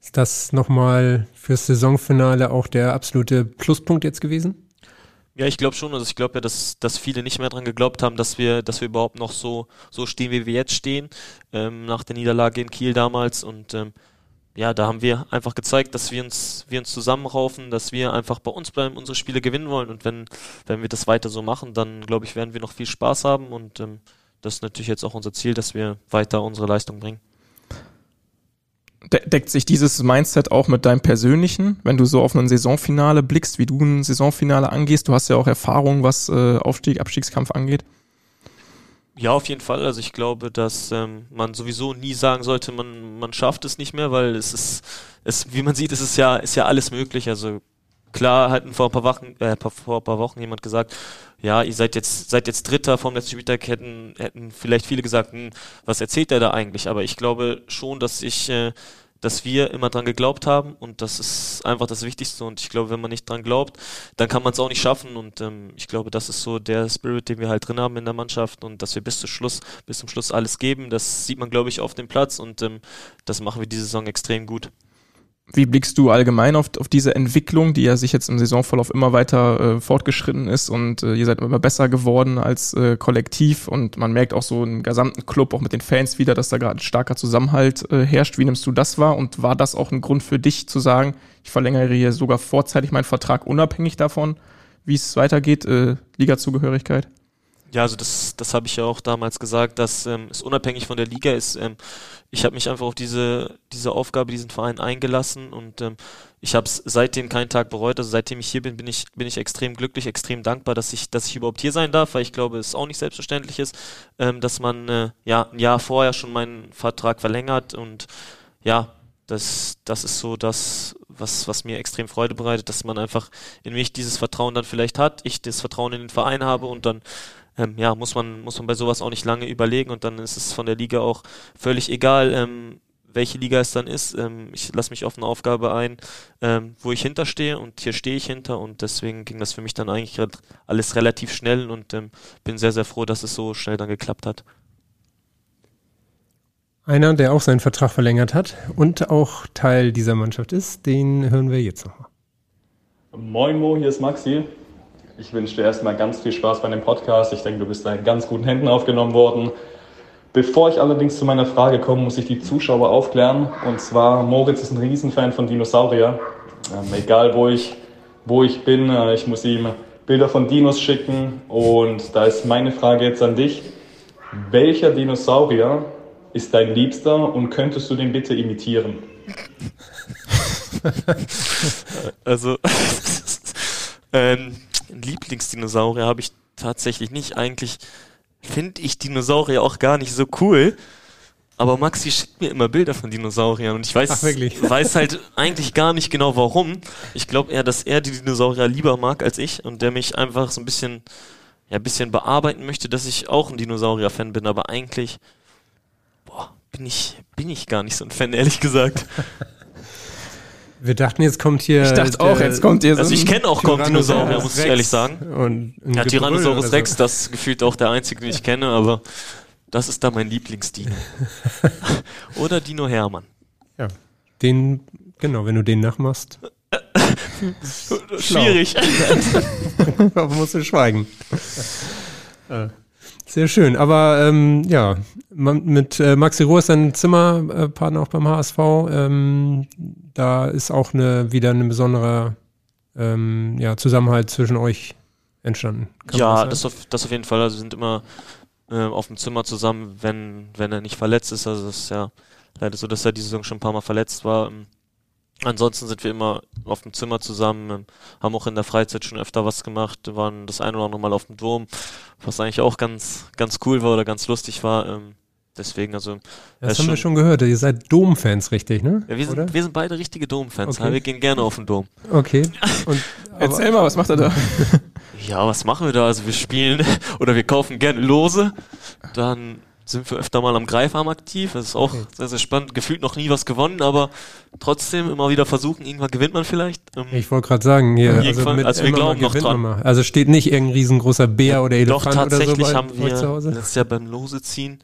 Ist das nochmal fürs Saisonfinale auch der absolute Pluspunkt jetzt gewesen? Ja, ich glaube schon. Also ich glaube ja, dass, dass viele nicht mehr dran geglaubt haben, dass wir, dass wir überhaupt noch so, so stehen, wie wir jetzt stehen, ähm, nach der Niederlage in Kiel damals. Und ähm, ja, da haben wir einfach gezeigt, dass wir uns, wir uns zusammenraufen, dass wir einfach bei uns bleiben, unsere Spiele gewinnen wollen. Und wenn, wenn wir das weiter so machen, dann glaube ich, werden wir noch viel Spaß haben. Und ähm, das ist natürlich jetzt auch unser Ziel, dass wir weiter unsere Leistung bringen. De deckt sich dieses Mindset auch mit deinem persönlichen, wenn du so auf ein Saisonfinale blickst, wie du ein Saisonfinale angehst? Du hast ja auch Erfahrung, was äh, Aufstieg, Abstiegskampf angeht. Ja, auf jeden Fall. Also ich glaube, dass ähm, man sowieso nie sagen sollte, man, man schafft es nicht mehr, weil es ist, es, wie man sieht, es ist ja, ist ja alles möglich. Also klar hat vor ein paar Wochen, äh, vor ein paar Wochen jemand gesagt, ja, ihr seid jetzt, seid jetzt Dritter vom letzten Spieltag, hätten, hätten vielleicht viele gesagt, hm, was erzählt er da eigentlich? Aber ich glaube schon, dass ich, äh, dass wir immer dran geglaubt haben und das ist einfach das Wichtigste und ich glaube, wenn man nicht dran glaubt, dann kann man es auch nicht schaffen und ähm, ich glaube, das ist so der Spirit, den wir halt drin haben in der Mannschaft und dass wir bis zum Schluss, bis zum Schluss alles geben, das sieht man, glaube ich, auf dem Platz und ähm, das machen wir diese Saison extrem gut. Wie blickst du allgemein auf, auf diese Entwicklung, die ja sich jetzt im Saisonverlauf immer weiter äh, fortgeschritten ist und äh, ihr seid immer besser geworden als äh, Kollektiv und man merkt auch so im gesamten Club, auch mit den Fans wieder, dass da gerade starker Zusammenhalt äh, herrscht. Wie nimmst du das wahr und war das auch ein Grund für dich zu sagen, ich verlängere hier sogar vorzeitig meinen Vertrag unabhängig davon, wie es weitergeht, äh, Liga-Zugehörigkeit? Ja, also das, das habe ich ja auch damals gesagt, dass ähm, es unabhängig von der Liga ist. Ähm, ich habe mich einfach auf diese, diese Aufgabe, diesen Verein eingelassen und ähm, ich habe es seitdem keinen Tag bereut. Also seitdem ich hier bin, bin ich, bin ich extrem glücklich, extrem dankbar, dass ich, dass ich überhaupt hier sein darf, weil ich glaube, es auch nicht selbstverständlich ist, ähm, dass man äh, ja ein Jahr vorher schon meinen Vertrag verlängert und ja, das, das ist so das, was, was mir extrem Freude bereitet, dass man einfach in mich dieses Vertrauen dann vielleicht hat, ich das Vertrauen in den Verein habe und dann ähm, ja, muss man, muss man bei sowas auch nicht lange überlegen und dann ist es von der Liga auch völlig egal, ähm, welche Liga es dann ist. Ähm, ich lasse mich auf eine Aufgabe ein, ähm, wo ich hinterstehe und hier stehe ich hinter und deswegen ging das für mich dann eigentlich alles relativ schnell und ähm, bin sehr, sehr froh, dass es so schnell dann geklappt hat. Einer, der auch seinen Vertrag verlängert hat und auch Teil dieser Mannschaft ist, den hören wir jetzt nochmal. Moin Mo, hier ist Maxi. Ich wünsche dir erstmal ganz viel Spaß bei dem Podcast. Ich denke, du bist da in ganz guten Händen aufgenommen worden. Bevor ich allerdings zu meiner Frage komme, muss ich die Zuschauer aufklären. Und zwar, Moritz ist ein Riesenfan von Dinosaurier. Ähm, egal wo ich, wo ich bin, äh, ich muss ihm Bilder von Dinos schicken. Und da ist meine Frage jetzt an dich. Welcher Dinosaurier ist dein Liebster und könntest du den bitte imitieren? also, ähm, Lieblingsdinosaurier habe ich tatsächlich nicht. Eigentlich finde ich Dinosaurier auch gar nicht so cool. Aber Maxi schickt mir immer Bilder von Dinosauriern und ich weiß, Ach, weiß halt eigentlich gar nicht genau warum. Ich glaube eher, dass er die Dinosaurier lieber mag als ich und der mich einfach so ein bisschen, ja, ein bisschen bearbeiten möchte, dass ich auch ein Dinosaurier-Fan bin, aber eigentlich, boah, bin ich, bin ich gar nicht so ein Fan, ehrlich gesagt. Wir dachten, jetzt kommt hier. Ich dachte auch, jetzt kommt hier so. Also ich kenne auch Dinosaurier, muss ich ehrlich sagen. Und ja, Tyrannosaurus Rex, so. das ist gefühlt auch der einzige, den ich kenne, aber das ist da mein Lieblingsdino. Oder Dino Hermann. Ja, den, genau, wenn du den nachmachst. Schwierig. Warum musst du schweigen? Äh. Sehr schön. Aber ähm, ja, mit äh, Maxi Rohr ist ein Zimmerpartner auch beim HSV. Ähm, da ist auch eine, wieder ein besonderer ähm, ja, Zusammenhalt zwischen euch entstanden. ja, das, auf, das auf jeden Fall. Also wir sind immer äh, auf dem Zimmer zusammen, wenn, wenn er nicht verletzt ist. Also es ist ja leider so, dass er diese Saison schon ein paar Mal verletzt war. Ansonsten sind wir immer auf dem Zimmer zusammen, haben auch in der Freizeit schon öfter was gemacht, waren das ein oder andere Mal auf dem Dom, was eigentlich auch ganz, ganz cool war oder ganz lustig war. Ähm, deswegen, also. Das haben wir schon gehört, ihr seid Dom-Fans, richtig, ne? Ja, wir sind, wir sind beide richtige Dom-Fans, okay. wir gehen gerne auf den Dom. Okay. Und, Erzähl mal, was macht er da? ja, was machen wir da? Also wir spielen oder wir kaufen gerne Lose, dann sind wir öfter mal am Greifarm aktiv. Das ist auch okay. sehr, sehr spannend. Gefühlt noch nie was gewonnen, aber trotzdem immer wieder versuchen. Irgendwann gewinnt man vielleicht. Ähm, ich wollte gerade sagen, hier, also, also wir glauben noch dran. Also steht nicht irgendein riesengroßer Bär oder Elefant Doch, tatsächlich oder so bei haben wir zu Hause? letztes Jahr beim Lose ziehen,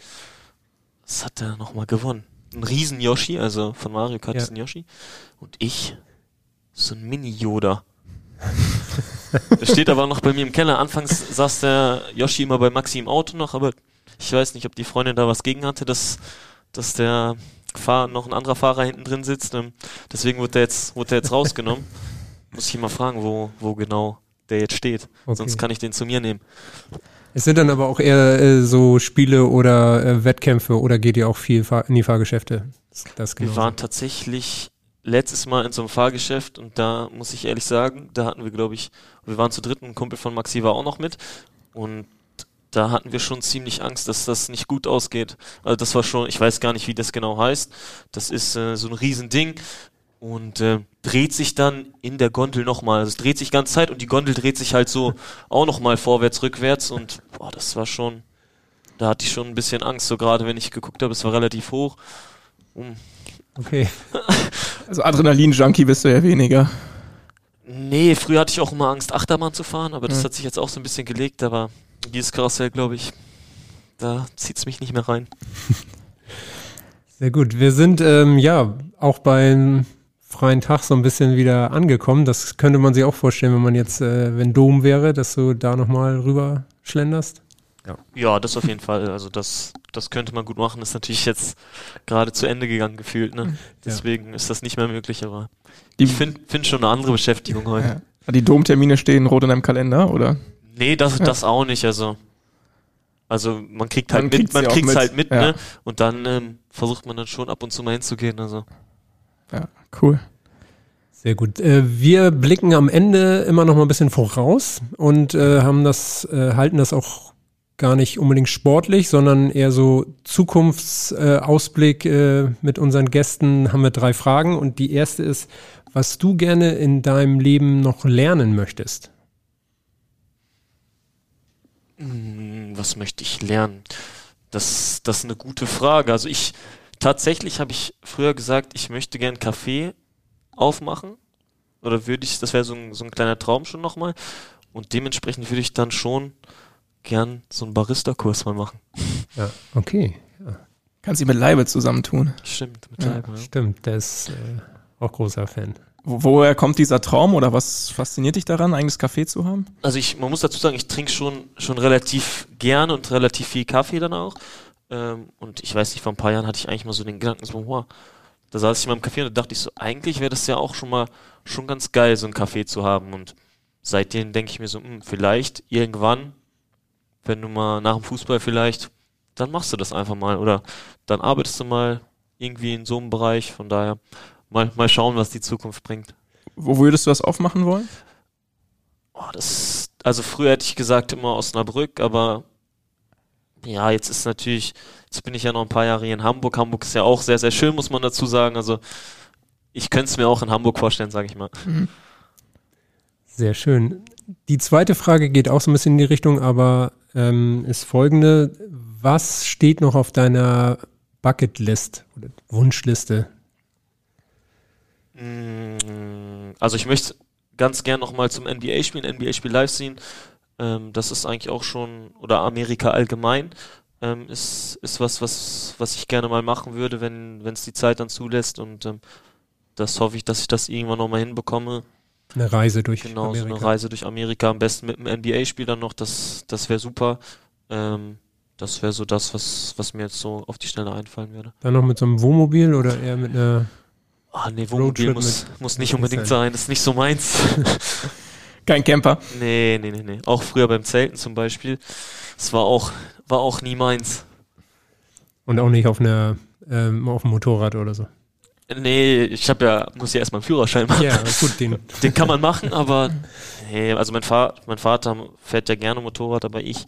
was hat er nochmal gewonnen? Ein riesen Yoshi, also von Mario Kart ja. ist ein Yoshi. Und ich, so ein Mini-Yoda. Der steht aber noch bei mir im Keller. Anfangs saß der Yoshi immer bei Maxi im Auto noch, aber ich weiß nicht, ob die Freundin da was gegen hatte, dass, dass der Fahr noch ein anderer Fahrer hinten drin sitzt. Ähm, deswegen wurde der jetzt, wurde der jetzt rausgenommen. Muss ich mal fragen, wo, wo genau der jetzt steht. Okay. Sonst kann ich den zu mir nehmen. Es sind dann aber auch eher äh, so Spiele oder äh, Wettkämpfe oder geht ihr auch viel in die Fahrgeschäfte? das Wir waren tatsächlich letztes Mal in so einem Fahrgeschäft und da muss ich ehrlich sagen, da hatten wir, glaube ich, wir waren zu dritt, ein Kumpel von Maxi war auch noch mit und da hatten wir schon ziemlich Angst, dass das nicht gut ausgeht. Also das war schon, ich weiß gar nicht, wie das genau heißt. Das ist äh, so ein Riesending und äh, dreht sich dann in der Gondel nochmal. Also es dreht sich die ganze Zeit und die Gondel dreht sich halt so auch nochmal vorwärts, rückwärts und boah, das war schon, da hatte ich schon ein bisschen Angst, so gerade wenn ich geguckt habe, es war relativ hoch. Um. Okay. Also Adrenalin-Junkie bist du ja weniger. Nee, früher hatte ich auch immer Angst, Achterbahn zu fahren, aber das Ja. hat sich jetzt auch so ein bisschen gelegt, aber dieses Karussell, glaube ich, da zieht's mich nicht mehr rein. Sehr gut. Wir sind ähm, ja auch beim freien Tag so ein bisschen wieder angekommen. Das könnte man sich auch vorstellen, wenn man jetzt, äh, wenn Dom wäre, dass du da nochmal rüber schlenderst. Ja, das auf jeden Fall. Also das, das könnte man gut machen. Ist natürlich jetzt gerade zu Ende gegangen gefühlt. Ne? Deswegen ist das nicht mehr möglich, aber ich finde find schon eine andere Beschäftigung heute. Ja. Die Domtermine stehen rot in deinem Kalender, oder? Nee, das, Ja. das auch nicht. Also, also man kriegt halt Man mit, kriegt's man kriegt's mit. halt mit, Ja. ne? Und dann ähm, versucht man dann schon ab und zu mal hinzugehen. Also. Ja, cool. Sehr gut. Äh, wir blicken am Ende immer noch mal ein bisschen voraus und äh, haben das, äh, halten das auch gar nicht unbedingt sportlich, sondern eher so Zukunftsausblick Ausblick, mit unseren Gästen haben wir drei Fragen und die erste ist, was du gerne in deinem Leben noch lernen möchtest. Hm, Was möchte ich lernen? Das, das ist eine gute Frage. Also ich, tatsächlich habe ich früher gesagt, ich möchte gern Kaffee aufmachen. Oder würde ich, das wäre so ein, so ein kleiner Traum schon nochmal. Und dementsprechend würde ich dann schon gern so einen Barista-Kurs mal machen. Ja, okay. Ja. Kannst dich mit Leibe zusammentun. Stimmt, mit Ja. Leibe, ja. Stimmt, der ist äh, auch großer Fan. Wo, woher kommt dieser Traum oder was fasziniert dich daran, eigenes Café zu haben? Also ich, man muss dazu sagen, ich trinke schon, schon relativ gern und relativ viel Kaffee dann auch. Ähm, und ich weiß nicht, vor ein paar Jahren hatte ich eigentlich mal so den Gedanken, so, wow, da saß ich in meinem Café und da dachte ich so, eigentlich wäre das ja auch schon mal schon ganz geil, so ein Café zu haben. Und seitdem denke ich mir so, hm, vielleicht irgendwann, wenn du mal nach dem Fußball vielleicht, dann machst du das einfach mal. Oder dann arbeitest du mal irgendwie in so einem Bereich. Von daher mal, mal schauen, was die Zukunft bringt. Wo würdest du das aufmachen wollen? Oh, das, also früher hätte ich gesagt immer Osnabrück, aber ja, jetzt ist natürlich, jetzt bin ich ja noch ein paar Jahre hier in Hamburg. Hamburg ist ja auch sehr, sehr schön, muss man dazu sagen. Also ich könnte es mir auch in Hamburg vorstellen, sage ich mal. Sehr schön. Die zweite Frage geht auch so ein bisschen in die Richtung, aber ähm, ist folgende. Was steht noch auf deiner Bucketlist oder Wunschliste? Mm, Also ich möchte ganz gern nochmal zum NBA spielen, NBA-Spiel live sehen. Ähm, das ist eigentlich auch schon, oder Amerika allgemein, ähm, ist, ist was, was, was ich gerne mal machen würde, wenn es die Zeit dann zulässt. Und ähm, das hoffe ich, dass ich das irgendwann nochmal hinbekomme. Eine Reise durch Genau, so Amerika. eine Reise durch Amerika, am besten mit einem NBA-Spiel dann noch, das, das wäre super. Ähm, das wäre so das, was, was mir jetzt so auf die Schnelle einfallen würde. Dann noch mit so einem Wohnmobil oder eher mit einer Ah, nee, Wohnmobil muss, muss nicht unbedingt sein. das ist nicht so meins. Kein Camper. Nee, nee, nee, nee. Auch früher beim Zelten zum Beispiel. Das war auch, war auch nie meins. und auch nicht auf einer ähm, auf dem Motorrad oder so. Nee, ich habe ja, muss ja erstmal einen Führerschein machen. Ja, gut, den- den kann man machen, aber nee, also mein, Fa mein Vater fährt ja gerne Motorrad, aber ich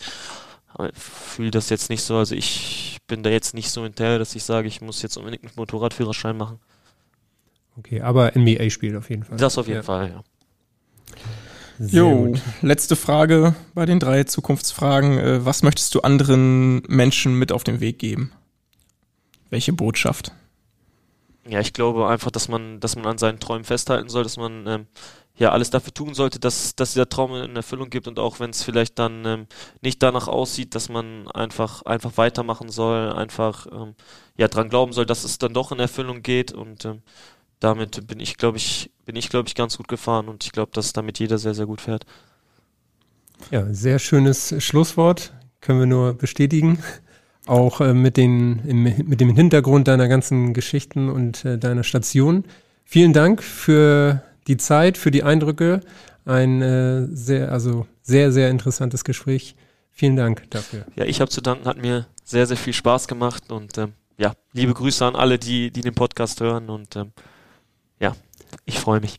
fühle das jetzt nicht so. Also ich bin da jetzt nicht so hinterher, dass ich sage, ich muss jetzt unbedingt einen Motorradführerschein machen. Okay, aber NBA spielt auf jeden Fall. Das auf jeden Ja. Fall, ja. Sehr Jo, gut. letzte Frage bei den drei Zukunftsfragen. Äh, Was möchtest du anderen Menschen mit auf den Weg geben? Welche Botschaft? Ja, ich glaube einfach, dass man, dass man an seinen Träumen festhalten soll, dass man ähm, ja alles dafür tun sollte, dass, dass dieser Traum in Erfüllung gibt und auch wenn es vielleicht dann ähm, nicht danach aussieht, dass man einfach einfach weitermachen soll, einfach ähm, ja dran glauben soll, dass es dann doch in Erfüllung geht und ähm, damit bin ich, glaube ich, bin ich, glaube ich, ganz gut gefahren und ich glaube, dass damit jeder sehr, sehr gut fährt. Ja, sehr schönes Schlusswort. Können wir nur bestätigen. Auch äh, mit, den, im, mit dem Hintergrund deiner ganzen Geschichten und äh, deiner Station. Vielen Dank für die Zeit, für die Eindrücke. Ein äh, sehr, also sehr, sehr interessantes Gespräch. Vielen Dank dafür. Ja, ich habe zu danken, hat mir sehr, sehr viel Spaß gemacht und ähm, ja, liebe Grüße an alle, die, die den Podcast hören und ähm, ja, ich freue mich.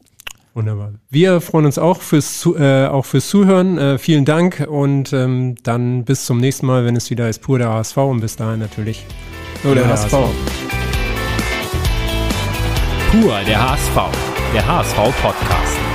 Wunderbar. Wir freuen uns auch fürs, äh, auch fürs Zuhören. Äh, vielen Dank und ähm, dann bis zum nächsten Mal, wenn es wieder ist, pur der HSV und bis dahin natürlich nur der, der HSV. HSV. Pur der HSV, der HSV Podcast.